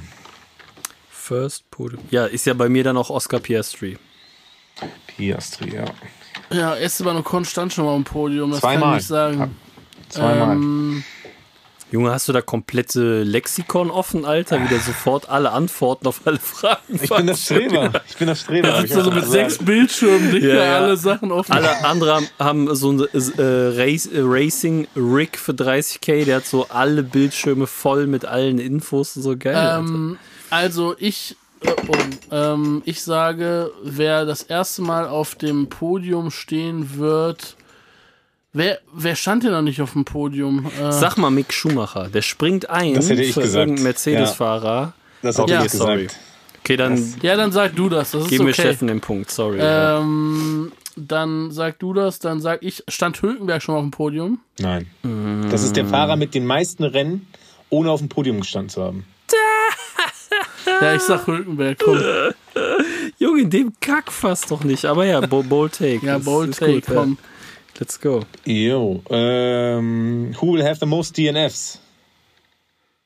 First Podium. Ja, ist ja bei mir dann auch Oscar Piastri. Piastri, ja. Ja, Esteban Ocon stand schon mal am Podium, das Zweimal. kann ich sagen. Zweimal. Ähm, Junge, hast du da komplette Lexikon offen, Alter? Wieder sofort alle Antworten auf alle Fragen. Ich bin das Streber. Ich bin das Streber. Da sitzt du so mit sechs Bildschirmen, Digga, ja, ja. alle Sachen offen. Alle anderen haben, so ein äh, äh, Racing Rig für 30k, der hat so alle Bildschirme voll mit allen Infos. So geil. Ähm, also ich, äh, oh, ähm, ich sage, wer das erste Mal auf dem Podium stehen wird, Wer, wer stand denn noch nicht auf dem Podium? Äh Sag mal Mick Schumacher, der springt ein das hätte ich für gesagt. irgendeinen Mercedes-Fahrer. Ja. Das hätte okay, ich sorry. gesagt. Okay, dann. Das ja, dann sag du das. das geben wir okay. Steffen den Punkt, sorry. Ähm, dann sag du das, dann sag ich. Stand Hülkenberg schon auf dem Podium? Nein. Mm. Das ist der Fahrer mit den meisten Rennen, ohne auf dem Podium gestanden zu haben. *laughs* ja, ich sag Hülkenberg, komm. Junge, in dem Kack fast doch nicht. Aber ja, Bold Take. ja, Bold Take, komm. Ja. Let's go. Yo. Ähm, who will have the most DNFs?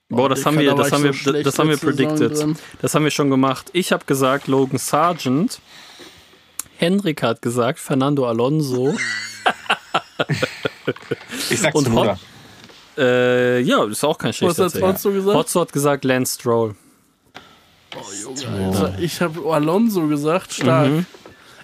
Boah, das haben wir, das haben wir, so das haben wir predicted. Das haben wir schon gemacht. Ich habe gesagt Logan Sargent. Henrik hat gesagt Fernando Alonso. ich sag Und Hot, äh, ja, ist auch kein schlechter Was hat Hotzo gesagt? Hotzo hat gesagt Lance Stroll. Oh, Junge, Alter. Ich habe Alonso gesagt, stark. Mhm.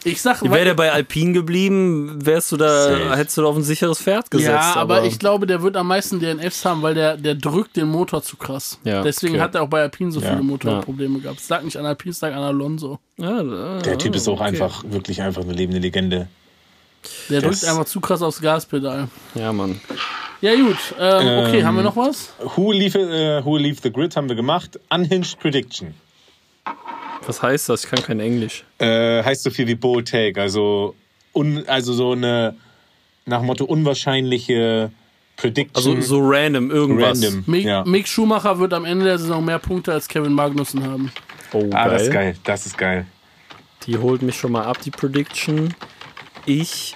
Ich sag, wäre der bei Alpine geblieben, wärst du da, safe. hättest du da auf ein sicheres Pferd gesetzt. Ja, aber, aber, ich glaube, der wird am meisten DNFs haben, weil der, der drückt den Motor zu krass. Ja, Deswegen okay. hat er auch bei Alpine so ja. viele Motorprobleme ja. gehabt. Sag nicht an Alpine, sag an Alonso. Ja, der Typ ist auch okay. einfach, wirklich einfach eine lebende Legende. Der das drückt einfach zu krass aufs Gaspedal. Ja, Mann. Ja, gut. Ähm, okay, ähm, haben wir noch was? Who leave, uh, who leave the Grid haben wir gemacht. Unhinged Prediction. Was heißt das? Ich kann kein Englisch. Äh, heißt so viel wie Bold Take, also, un, also so eine nach dem Motto unwahrscheinliche Prediction. Also so random, irgendwas. Random, Mick, ja. Mick Schumacher wird am Ende der Saison mehr Punkte als Kevin Magnussen haben. Oh, ah, geil. das ist geil. Das ist geil. Die holt mich schon mal ab, die Prediction. Ich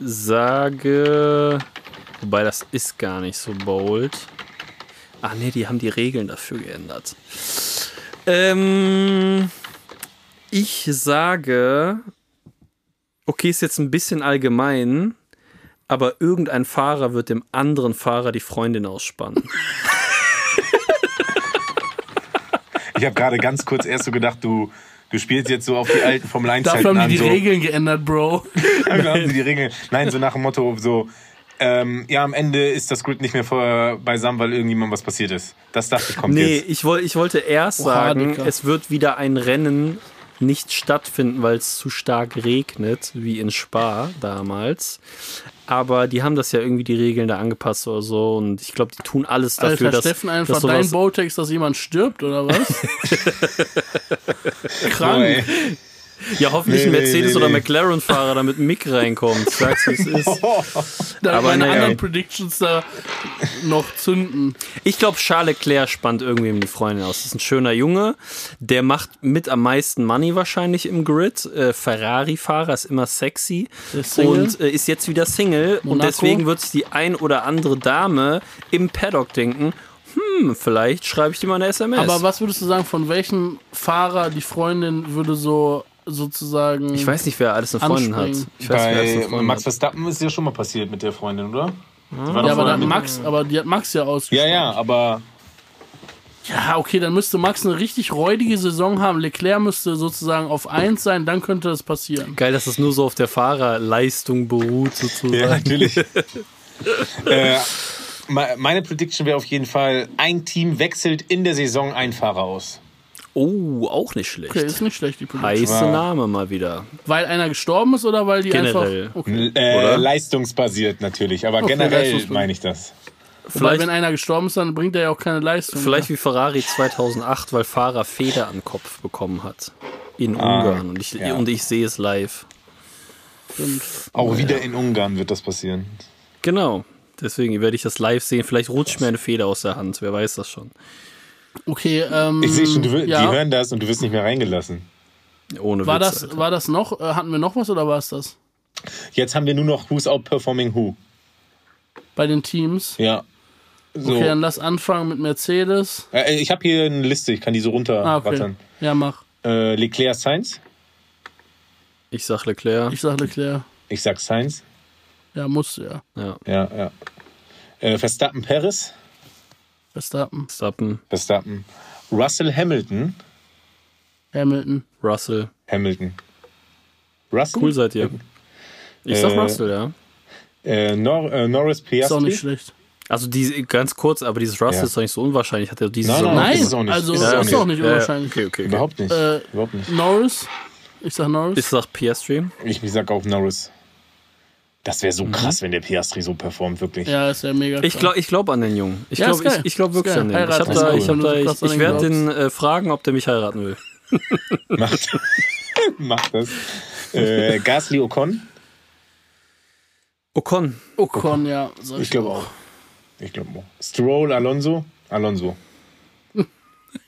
sage. Wobei das ist gar nicht so bold. Ach nee, die haben die Regeln dafür geändert. Ähm. Ich sage, okay, ist jetzt ein bisschen allgemein, aber irgendein Fahrer wird dem anderen Fahrer die Freundin ausspannen. *laughs* ich habe gerade ganz kurz erst so gedacht, du, du spielst jetzt so auf die alten Formel 1 Dafür haben die die so. Regeln geändert, Bro. *laughs* Dafür haben die die Regeln. Nein, so nach dem Motto so, ähm, ja, am Ende ist das Grid nicht mehr vor, beisammen, weil irgendjemand was passiert ist. Das dachte ich, kommt nee, jetzt. Nee, ich, woll, ich wollte erst Oha, sagen, Dicker. es wird wieder ein Rennen nicht stattfinden, weil es zu stark regnet, wie in Spa damals. Aber die haben das ja irgendwie die Regeln da angepasst oder so und ich glaube, die tun alles dafür, Alter, dass Steffen einfach dass dein Botex, dass jemand stirbt oder was? *laughs* Krank. Ja, hoffentlich nee, ein Mercedes- nee, oder McLaren-Fahrer, damit Mick reinkommt. Sag's, wie es ist. *laughs* da Aber meine anderen Predictions da noch zünden. Ich glaube, Charles Leclerc spannt irgendwie die Freundin aus. Das ist ein schöner Junge. Der macht mit am meisten Money wahrscheinlich im Grid. Äh, Ferrari-Fahrer ist immer sexy. Ist und äh, ist jetzt wieder Single. Monaco. Und deswegen wird sich die ein oder andere Dame im Paddock denken, hm, vielleicht schreibe ich dir mal eine SMS. Aber was würdest du sagen, von welchem Fahrer die Freundin würde so sozusagen. Ich weiß nicht, wer alles eine Freundin hat. Ich weiß, Bei wer Freundin Max Verstappen ist ja schon mal passiert mit der Freundin, oder? Ja, aber, Max, aber die hat Max ja ausgesprochen. Ja, ja, aber. Ja, okay, dann müsste Max eine richtig räudige Saison haben. Leclerc müsste sozusagen auf 1 sein, dann könnte das passieren. Geil, dass es nur so auf der Fahrerleistung beruht, sozusagen. Ja, natürlich. *laughs* äh, meine Prediction wäre auf jeden Fall: ein Team wechselt in der Saison einen Fahrer aus. Oh, auch nicht schlecht. Okay, ist nicht schlecht, die Politik. Heiße Name mal wieder. Weil einer gestorben ist oder weil die generell. einfach. Okay. Äh, leistungsbasiert natürlich, aber okay, generell meine ich das. Vielleicht, wenn einer gestorben ist, dann bringt er ja auch keine Leistung. Vielleicht mehr. wie Ferrari 2008, weil Fahrer Feder an den Kopf bekommen hat. In ah, Ungarn. Und ich, ja. und ich sehe es live. Stimmt. Auch oh, wieder in Ungarn wird das passieren. Genau. Deswegen werde ich das live sehen. Vielleicht rutscht mir eine Feder aus der Hand. Wer weiß das schon. Okay, ähm, Ich sehe schon, du, ja. die hören das und du wirst nicht mehr reingelassen. Ohne war Witz, das, Alter. war das noch, äh, hatten wir noch was oder war es das? Jetzt haben wir nur noch Who's Outperforming Who. Bei den Teams? Ja. So. Okay, dann lass anfangen mit Mercedes. Äh, ich habe hier eine Liste, ich kann die so runterrattern. Ah, okay. Ja, mach. Äh, Leclerc Sainz. Ich sag Leclerc. Ich sag Leclerc. Ich sag Sainz. Ja, musst du ja. ja. Ja, ja. Äh, Verstappen Perez. Verstappen. Verstappen, Verstappen. Russell Hamilton. Hamilton. Russell. Hamilton. Russell? Cool seid ihr. Ich sag Äh, Russell, ja. Äh, Nor äh, Norris Ist Piastri. auch nicht schlecht. Also die, ganz kurz, aber dieses Russell Ja. ist doch nicht so unwahrscheinlich. Hat er diese Nein, Saison nein, Nein, ist es auch nicht. also Ist ist, es auch auch nicht. nicht Ja, ja. unwahrscheinlich. Okay, okay. okay. Überhaupt nicht. Äh, Überhaupt nicht. Norris. Ich sag Norris. Ich sag Piastri. Ich, ich sag auch Norris. Das wäre so krass, wenn der Piastri so performt, wirklich. ja, ist ja mega Ich krass. glaube ich glaub an den Jungen. Ich Ja, glaube ich, ich glaub wirklich an den. Ich, Heiraten da, ich, cool. da, ich, krass an ich den werde den äh, fragen, ob der mich heiraten will. *laughs* Macht, *laughs* macht das. Äh, Gasly Ocon. Ocon. Ocon, ja. Sag Ich glaube auch. Ich glaube auch. Stroll Alonso. Alonso. *laughs*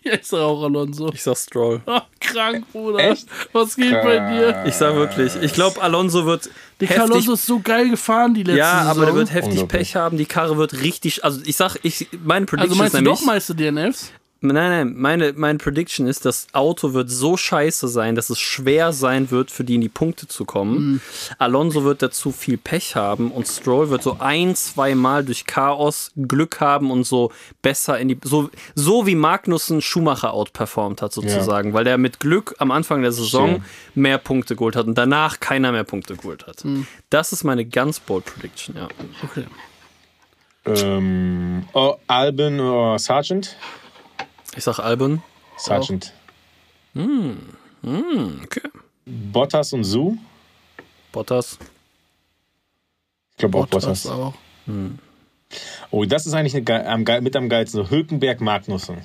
Ja, ich sag auch Alonso. Ich sag Stroll. Ah, krank, Bruder. Echt? Was geht bei dir? Ich sag wirklich. Ich glaube, Alonso wird Die heftig Alonso ist so geil gefahren die letzte Ja, Saison. aber der wird heftig. Pech haben. Die Karre wird richtig. Also ich sag, ich meine Prediction Also meinst ist du nämlich. doch Meister DNFs? Nein, nein, meine, meine Prediction ist, das Auto wird so scheiße sein, dass es schwer sein wird, für die in die Punkte zu kommen. Mhm. Alonso wird dazu viel Pech haben und Stroll wird so ein, zwei Mal durch Chaos Glück haben und so besser in die. So, so wie Magnussen Schumacher outperformt hat, sozusagen, weil der mit Glück am Anfang der Saison Stimmt. mehr Punkte geholt hat und danach keiner mehr Punkte geholt hat. Mhm. Das ist meine ganz bold Prediction, ja. Okay. Ähm, oh, Albin oder Sargent. Ich sag Albon. Sargent. Okay. Bottas und Su. Bottas. Ich glaube auch Bottas Bottas. auch. Oh, das ist eigentlich eine, mit am geilsten. So Hülkenberg Magnussen.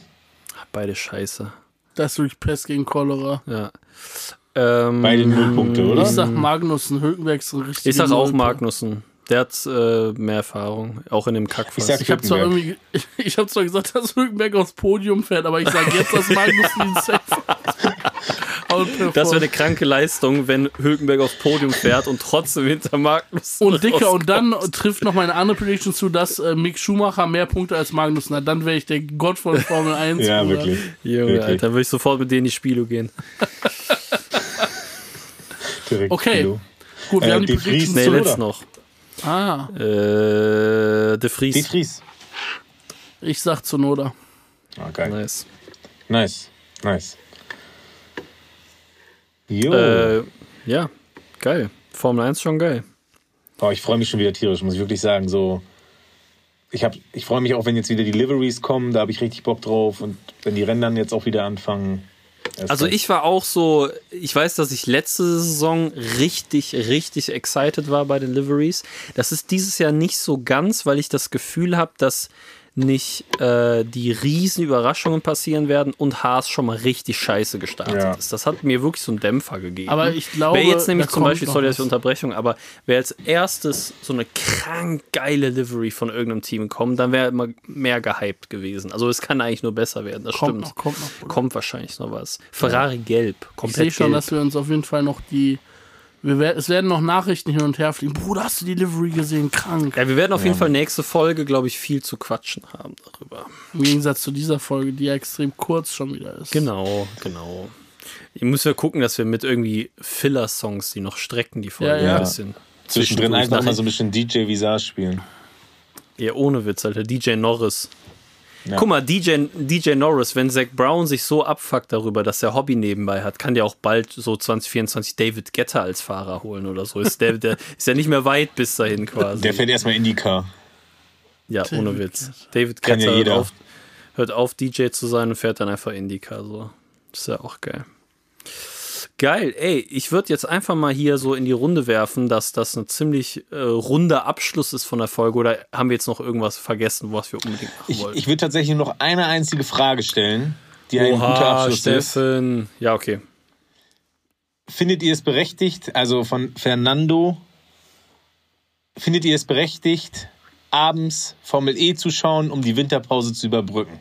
Beide scheiße. Das ist wirklich Pest gegen Cholera. Ja. Ähm, Beide Nullpunkte, oder? Ich sag Magnussen, Hülkenberg ist ein richtig. Ich sag auch Magnussen. Der hat äh, mehr Erfahrung, auch in dem Kackfass. Ich *laughs* Ich habe zwar irgendwie, ich, ich habe zwar gesagt, dass Hülkenberg aufs Podium fährt, aber ich sage jetzt, dass Magnussen ihn safe das wäre eine kranke Leistung, wenn Hülkenberg aufs Podium fährt und trotzdem hinter Magnussen. Und dicker, und dann trifft noch meine andere Prediction zu, dass äh, Mick Schumacher mehr Punkte als Magnussen hat. Dann wäre ich der Gott von Formel 1. Ja, Bruder. wirklich. Junge, Wirklich. Alter, würde ich sofort mit denen in die Spiele gehen. Direkt Okay. Kilo. Gut, wir Äh, haben die Vries Predictions Nee, letzt noch. Ah, Äh, De Vries. De Vries. ich sag Zunoda. Ah, geil. Nice. Nice. Nice. Jo. Äh, ja, geil. Formel 1 schon geil. Oh, ich freue mich schon wieder tierisch, muss ich wirklich sagen. So, ich, hab- ich freue mich auch, wenn jetzt wieder die Liveries kommen, da habe ich richtig Bock drauf. Und wenn die Rennen dann jetzt auch wieder anfangen. Also ich war auch so, ich weiß, dass ich letzte Saison richtig, richtig excited war bei den Liveries. Das ist dieses Jahr nicht so ganz, weil ich das Gefühl habe, dass nicht äh, die riesen Überraschungen passieren werden und Haas schon mal richtig scheiße gestartet Ja. ist. Das hat mir wirklich so einen Dämpfer gegeben. Aber ich glaube, Wäre jetzt nämlich zum kommt Beispiel, sorry, dass ich. Unterbrechung, aber wäre als erstes so eine krank geile Livery von irgendeinem Team kommen, dann wäre immer mehr gehypt gewesen. Also es kann eigentlich nur besser werden, das Kommt stimmt. noch, kommt noch. Kommt wahrscheinlich noch was. Ferrari gelb, Ich komplett sehe schon, gelb. dass wir uns auf jeden Fall noch die. Wir es werden noch Nachrichten hin und her fliegen. Bruder, hast du die Livery gesehen? Krank. ja, wir werden auf jeden Fall nächste Folge, glaube ich, viel zu quatschen haben darüber. Im Gegensatz zu dieser Folge, die ja extrem kurz schon wieder ist. Genau, genau. Ihr müsst ja gucken, dass wir mit irgendwie Filler-Songs, die noch strecken, die Folge Ja, ja. ein bisschen. Zwischendrin einfach mal so ein bisschen DJ Visage spielen. Ja, ohne Witz, Alter. DJ Norris. Ja. Guck mal, DJ, DJ Norris, wenn Zach Brown sich so abfuckt darüber, dass er Hobby nebenbei hat, kann der auch bald so 2024 David Getter als Fahrer holen oder so. Ist, der, der ist ja nicht mehr weit bis dahin quasi. Der fährt erstmal IndyCar. ja, ohne David Witz. David Kann ja Getter hört, jeder. auf, hört auf, DJ zu sein und fährt dann einfach IndyCar. So. ist ja auch geil. Geil, ey, ich würde jetzt einfach mal hier so in die Runde werfen, dass das ein ziemlich äh, runder Abschluss ist von der Folge. Oder haben wir jetzt noch irgendwas vergessen, was wir unbedingt machen Ich, wollten? ich würde tatsächlich noch eine einzige Frage stellen, die ein guter Abschluss ist. Steffen. Ja, okay. Findet ihr es berechtigt, also von Fernando, findet ihr es berechtigt, abends Formel E zu schauen, um die Winterpause zu überbrücken?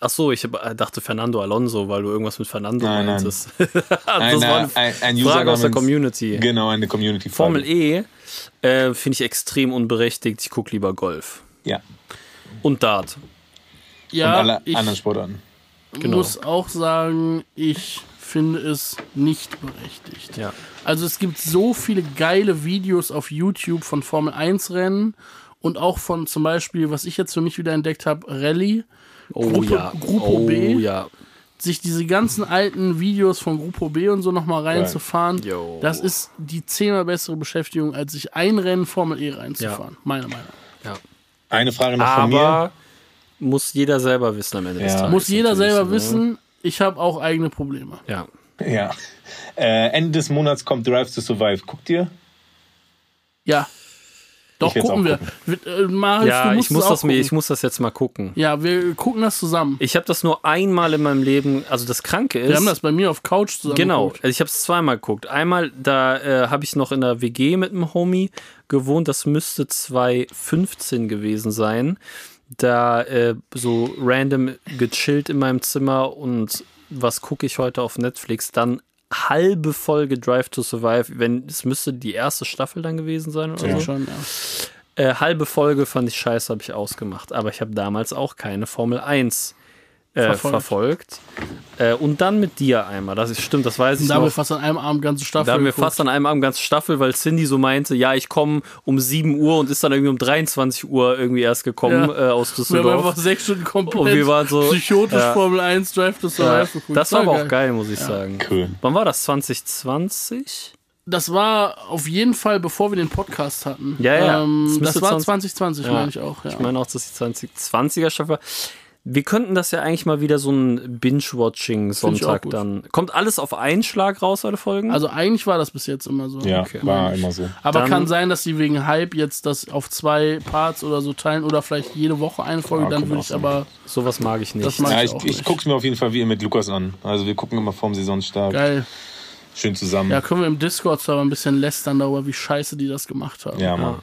Ach so, ich äh, dachte Fernando Alonso, weil du irgendwas mit Fernando nein, meintest. Nein. *laughs* das ein, war eine ein, ein Frage aus der Community. Genau, eine Community. -Frage. Formel E äh, finde ich extrem unberechtigt. Ich gucke lieber Golf. Ja. Und Dart. Ja, Und alle ich anderen Sportarten. Genau. muss auch sagen, ich finde es nicht berechtigt. Ja. Also es gibt so viele geile Videos auf YouTube von Formel 1 Rennen und auch von zum Beispiel, was ich jetzt für mich wieder entdeckt habe, Rallye. Oh Gruppe, ja. Grupo oh, B. Ja. Sich diese ganzen alten Videos von Grupo B und so nochmal reinzufahren, ja. das ist die zehnmal bessere Beschäftigung, als sich ein Rennen Formel E reinzufahren. Ja. Meine Meinung. Ja. Eine Frage noch Aber von mir. Muss jeder selber wissen am Ende ja. des Tages. Muss jeder selber so, wissen. Ich habe auch eigene Probleme. Ja. Ja. Äh, Ende des Monats kommt Drive to Survive. Guckt ihr? Ja. Doch, gucken wir. Gucken. Äh, Marius, ja, ich muss, das mir, ich muss das jetzt mal gucken. Ja, wir gucken das zusammen. Ich habe das nur einmal in meinem Leben, also das Kranke ist. Wir haben das bei mir auf Couch zusammen Genau, also ich habe es zweimal geguckt. Einmal, da äh, habe ich noch in der WG mit einem Homie gewohnt, das müsste 2015 gewesen sein. Da äh, so random gechillt in meinem Zimmer und was gucke ich heute auf Netflix? Dann halbe Folge Drive to Survive, wenn es müsste die erste Staffel dann gewesen sein oder ja, so. Schon, ja. Äh, halbe Folge fand ich scheiße, habe ich ausgemacht. Aber ich habe damals auch keine Formel 1 äh, verfolgt. verfolgt. Äh, und dann mit dir einmal. Das ist stimmt, das weiß ich da haben wir fast an einem Abend ganze Staffel. Da haben wir fast an einem Abend ganze Staffel, weil Cindy so meinte, ja, ich komme um 7 Uhr und ist dann irgendwie um 23 Uhr irgendwie erst gekommen ja. äh, aus Düsseldorf. Wir haben einfach sechs Stunden komplett und wir waren so, psychotisch ja. Formel 1 Drive to Survive ja. Das war aber geil. auch geil, muss ich sagen. Cool. Wann war das? 2020? Das war auf jeden Fall, bevor wir den Podcast hatten. Ja, ja. Ähm, das, das war 2020, meine ich auch. Ich meine auch, dass die 2020er Staffel war. Wir könnten das ja eigentlich mal wieder so ein Binge-Watching-Sonntag dann. Kommt alles auf einen Schlag raus, alle Folgen? Also eigentlich war das bis jetzt immer so. Ja, okay. war immer so. Aber dann, kann sein, dass sie wegen Hype jetzt das auf zwei Parts oder so teilen oder vielleicht jede Woche eine Folge, ja, dann würde ich aber. Sowas mag ich nicht. Mag ja, ich, ich, ich gucke es mir auf jeden Fall wie mit Lukas an. Also wir gucken immer vorm Saisonstart. Geil. Schön zusammen. Ja, können wir im Discord zwar ein bisschen lästern darüber, wie scheiße die das gemacht haben. Ja, Mann. Ja.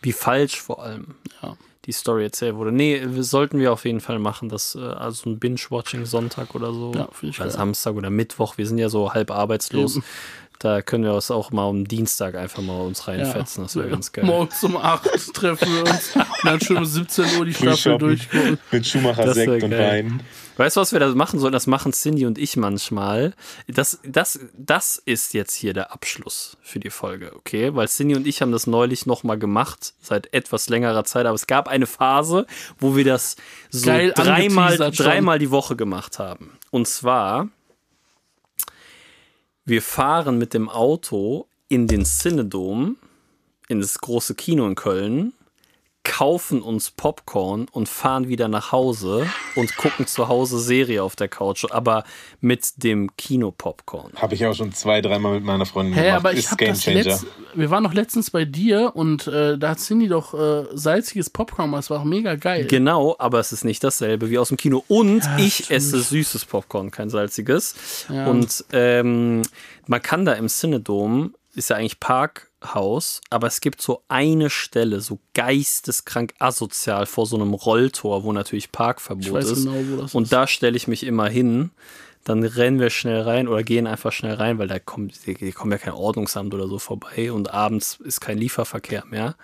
Wie falsch vor allem. Ja die Story erzählt wurde. Nee, sollten wir auf jeden Fall machen, das äh, also ein Binge-Watching-Sonntag oder so. Ja, Oder Samstag oder Mittwoch. Wir sind ja so halb arbeitslos. Eben. Da können wir uns auch mal am Dienstag einfach mal uns reinfetzen. Ja, das wäre ganz geil. Morgens um 8 treffen wir uns. Und dann schön um 17 Uhr die Staffel durchgucken. Mit Schumacher Sekt und Wein. Weißt du, was wir da machen sollen? Das machen Cindy und ich manchmal. Das, das, das ist jetzt hier der Abschluss für die Folge, okay? Weil Cindy und ich haben das neulich nochmal gemacht, seit etwas längerer Zeit. Aber es gab eine Phase, wo wir das so Geil dreimal, dreimal die Woche gemacht haben. Und zwar, wir fahren mit dem Auto in den Cinedom, in das große Kino in Köln kaufen uns Popcorn und fahren wieder nach Hause und gucken zu Hause Serie auf der Couch, aber mit dem Kino-Popcorn. Habe ich auch schon zwei, dreimal mit meiner Freundin hey, gemacht. Aber ich Ist Game das letzt, wir waren noch letztens bei dir und äh, da hat Cindy doch äh, salziges Popcorn, das war auch mega geil. Genau, aber es ist nicht dasselbe wie aus dem Kino. Und ja, ich esse süßes Popcorn, kein salziges. Ja. Und ähm, man kann da im Cinedom, ist ja eigentlich Park Haus, aber es gibt so eine Stelle, so geisteskrank asozial vor so einem Rolltor, wo natürlich Parkverbot ist. Genau, und ist. da stelle ich mich immer hin. Dann rennen wir schnell rein oder gehen einfach schnell rein, weil da kommt, hier kommt ja kein Ordnungsamt oder so vorbei und abends ist kein Lieferverkehr mehr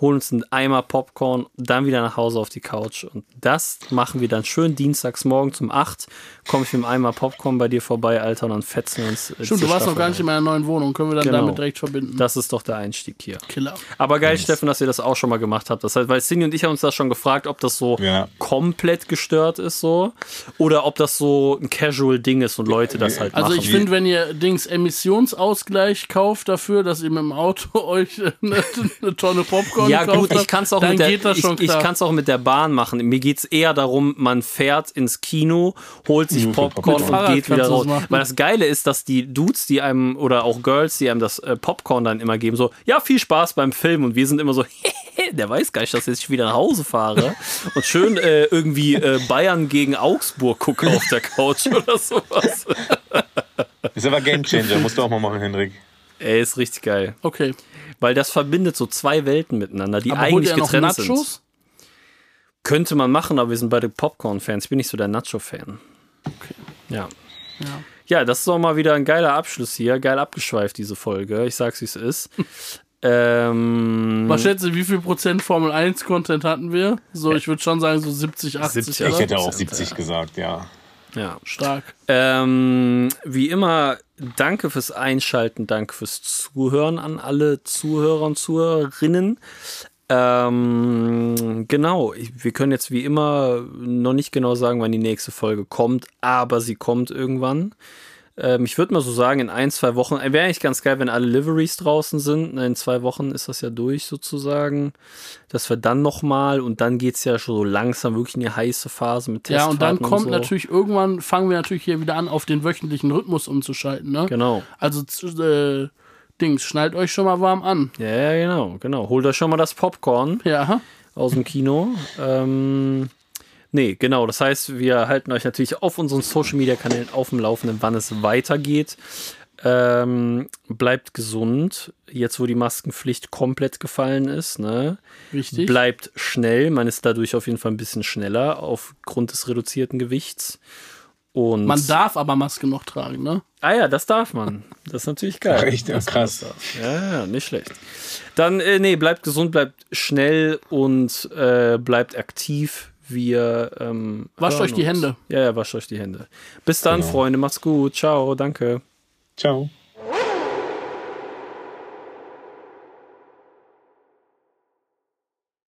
holen uns einen Eimer Popcorn, dann wieder nach Hause auf die Couch. Und das machen wir dann schön dienstags morgen um 8. Komme ich mit einem Eimer Popcorn bei dir vorbei, Alter, und dann fetzen wir uns. Äh, Stimmt, du warst noch gar nicht in meiner neuen Wohnung. Können wir dann genau. damit direkt verbinden? Das ist doch der Einstieg hier. Killer. Aber geil, yes. Steffen, dass ihr das auch schon mal gemacht habt. Das heißt, weil Cindy und ich haben uns das schon gefragt, ob das so ja. komplett gestört ist, so. Oder ob das so ein Casual-Ding ist und Leute das halt also machen. Also, ich finde, wenn ihr Dings Emissionsausgleich kauft dafür, dass ihr mit dem Auto *laughs* euch eine, eine Tonne Popcorn ja, gut, ich kann es auch, mit der, ich, ich kann's auch mit der Bahn machen. Mir geht es eher darum, man fährt ins Kino, holt sich Popcorn und geht wieder raus. Weil das Geile ist, dass die Dudes, die einem, oder auch Girls, die einem das äh, Popcorn dann immer geben, so, ja, viel Spaß beim Film. Und wir sind immer so, *laughs* der weiß gar nicht, dass ich wieder nach Hause fahre und schön äh, irgendwie äh, Bayern gegen Augsburg gucke auf der Couch *laughs* oder sowas. Ist aber Game Changer, musst du auch mal machen, Hendrik. Ey, ist richtig geil. Okay. Weil das verbindet so zwei Welten miteinander, die Aber eigentlich getrennt sind. könnte man machen, aber wir sind beide Popcorn-Fans. Ich bin nicht so der Nacho-Fan. Okay. Ja. ja. Ja, das ist doch mal wieder ein geiler Abschluss hier. Geil abgeschweift, diese Folge. Ich sag's, wie es ist. *laughs* ähm, Was schätze, du, wie viel Prozent Formel 1 Content hatten wir? So, ich würde schon sagen, so 70, 80. 70, ich hätte auch 70 ja. gesagt, ja. Ja. Stark. Ähm, wie immer, danke fürs Einschalten, danke fürs Zuhören an alle Zuhörer und Zuhörerinnen. Ähm, genau, wir können jetzt wie immer noch nicht genau sagen, wann die nächste Folge kommt, aber sie kommt irgendwann. Ähm, ich würde mal so sagen, in ein, zwei Wochen, wäre eigentlich ganz geil, wenn alle Liveries draußen sind. In zwei Wochen ist das ja durch sozusagen. Dass wir dann nochmal und dann geht es ja schon so langsam wirklich in die heiße Phase mit Testfahrten Ja, und dann kommt und so. natürlich irgendwann, fangen wir natürlich hier wieder an, auf den wöchentlichen Rhythmus umzuschalten. Ne? Genau. Also, äh, Dings, schnallt euch schon mal warm an. Ja, ja, genau, genau. Holt euch schon mal das Popcorn ja. aus dem Kino. ähm, Nee, genau. Das heißt, wir halten euch natürlich auf unseren Social Media Kanälen auf dem Laufenden, wann es weitergeht. Ähm, bleibt gesund, jetzt wo die Maskenpflicht komplett gefallen ist. Ne? Richtig. Bleibt schnell, man ist dadurch auf jeden Fall ein bisschen schneller aufgrund des reduzierten Gewichts. Und man darf aber Maske noch tragen, ne? Ah ja, das darf man. Das ist natürlich geil. *laughs* Richtig krass. Ja, ja, nicht schlecht. Dann, äh, nee, bleibt gesund, bleibt schnell und äh, bleibt aktiv wir ähm, wascht euch die. Hände. Ja, ja, wascht euch die Hände. Bis dann, genau. Freunde. Macht's gut. Ciao. Danke. Ciao.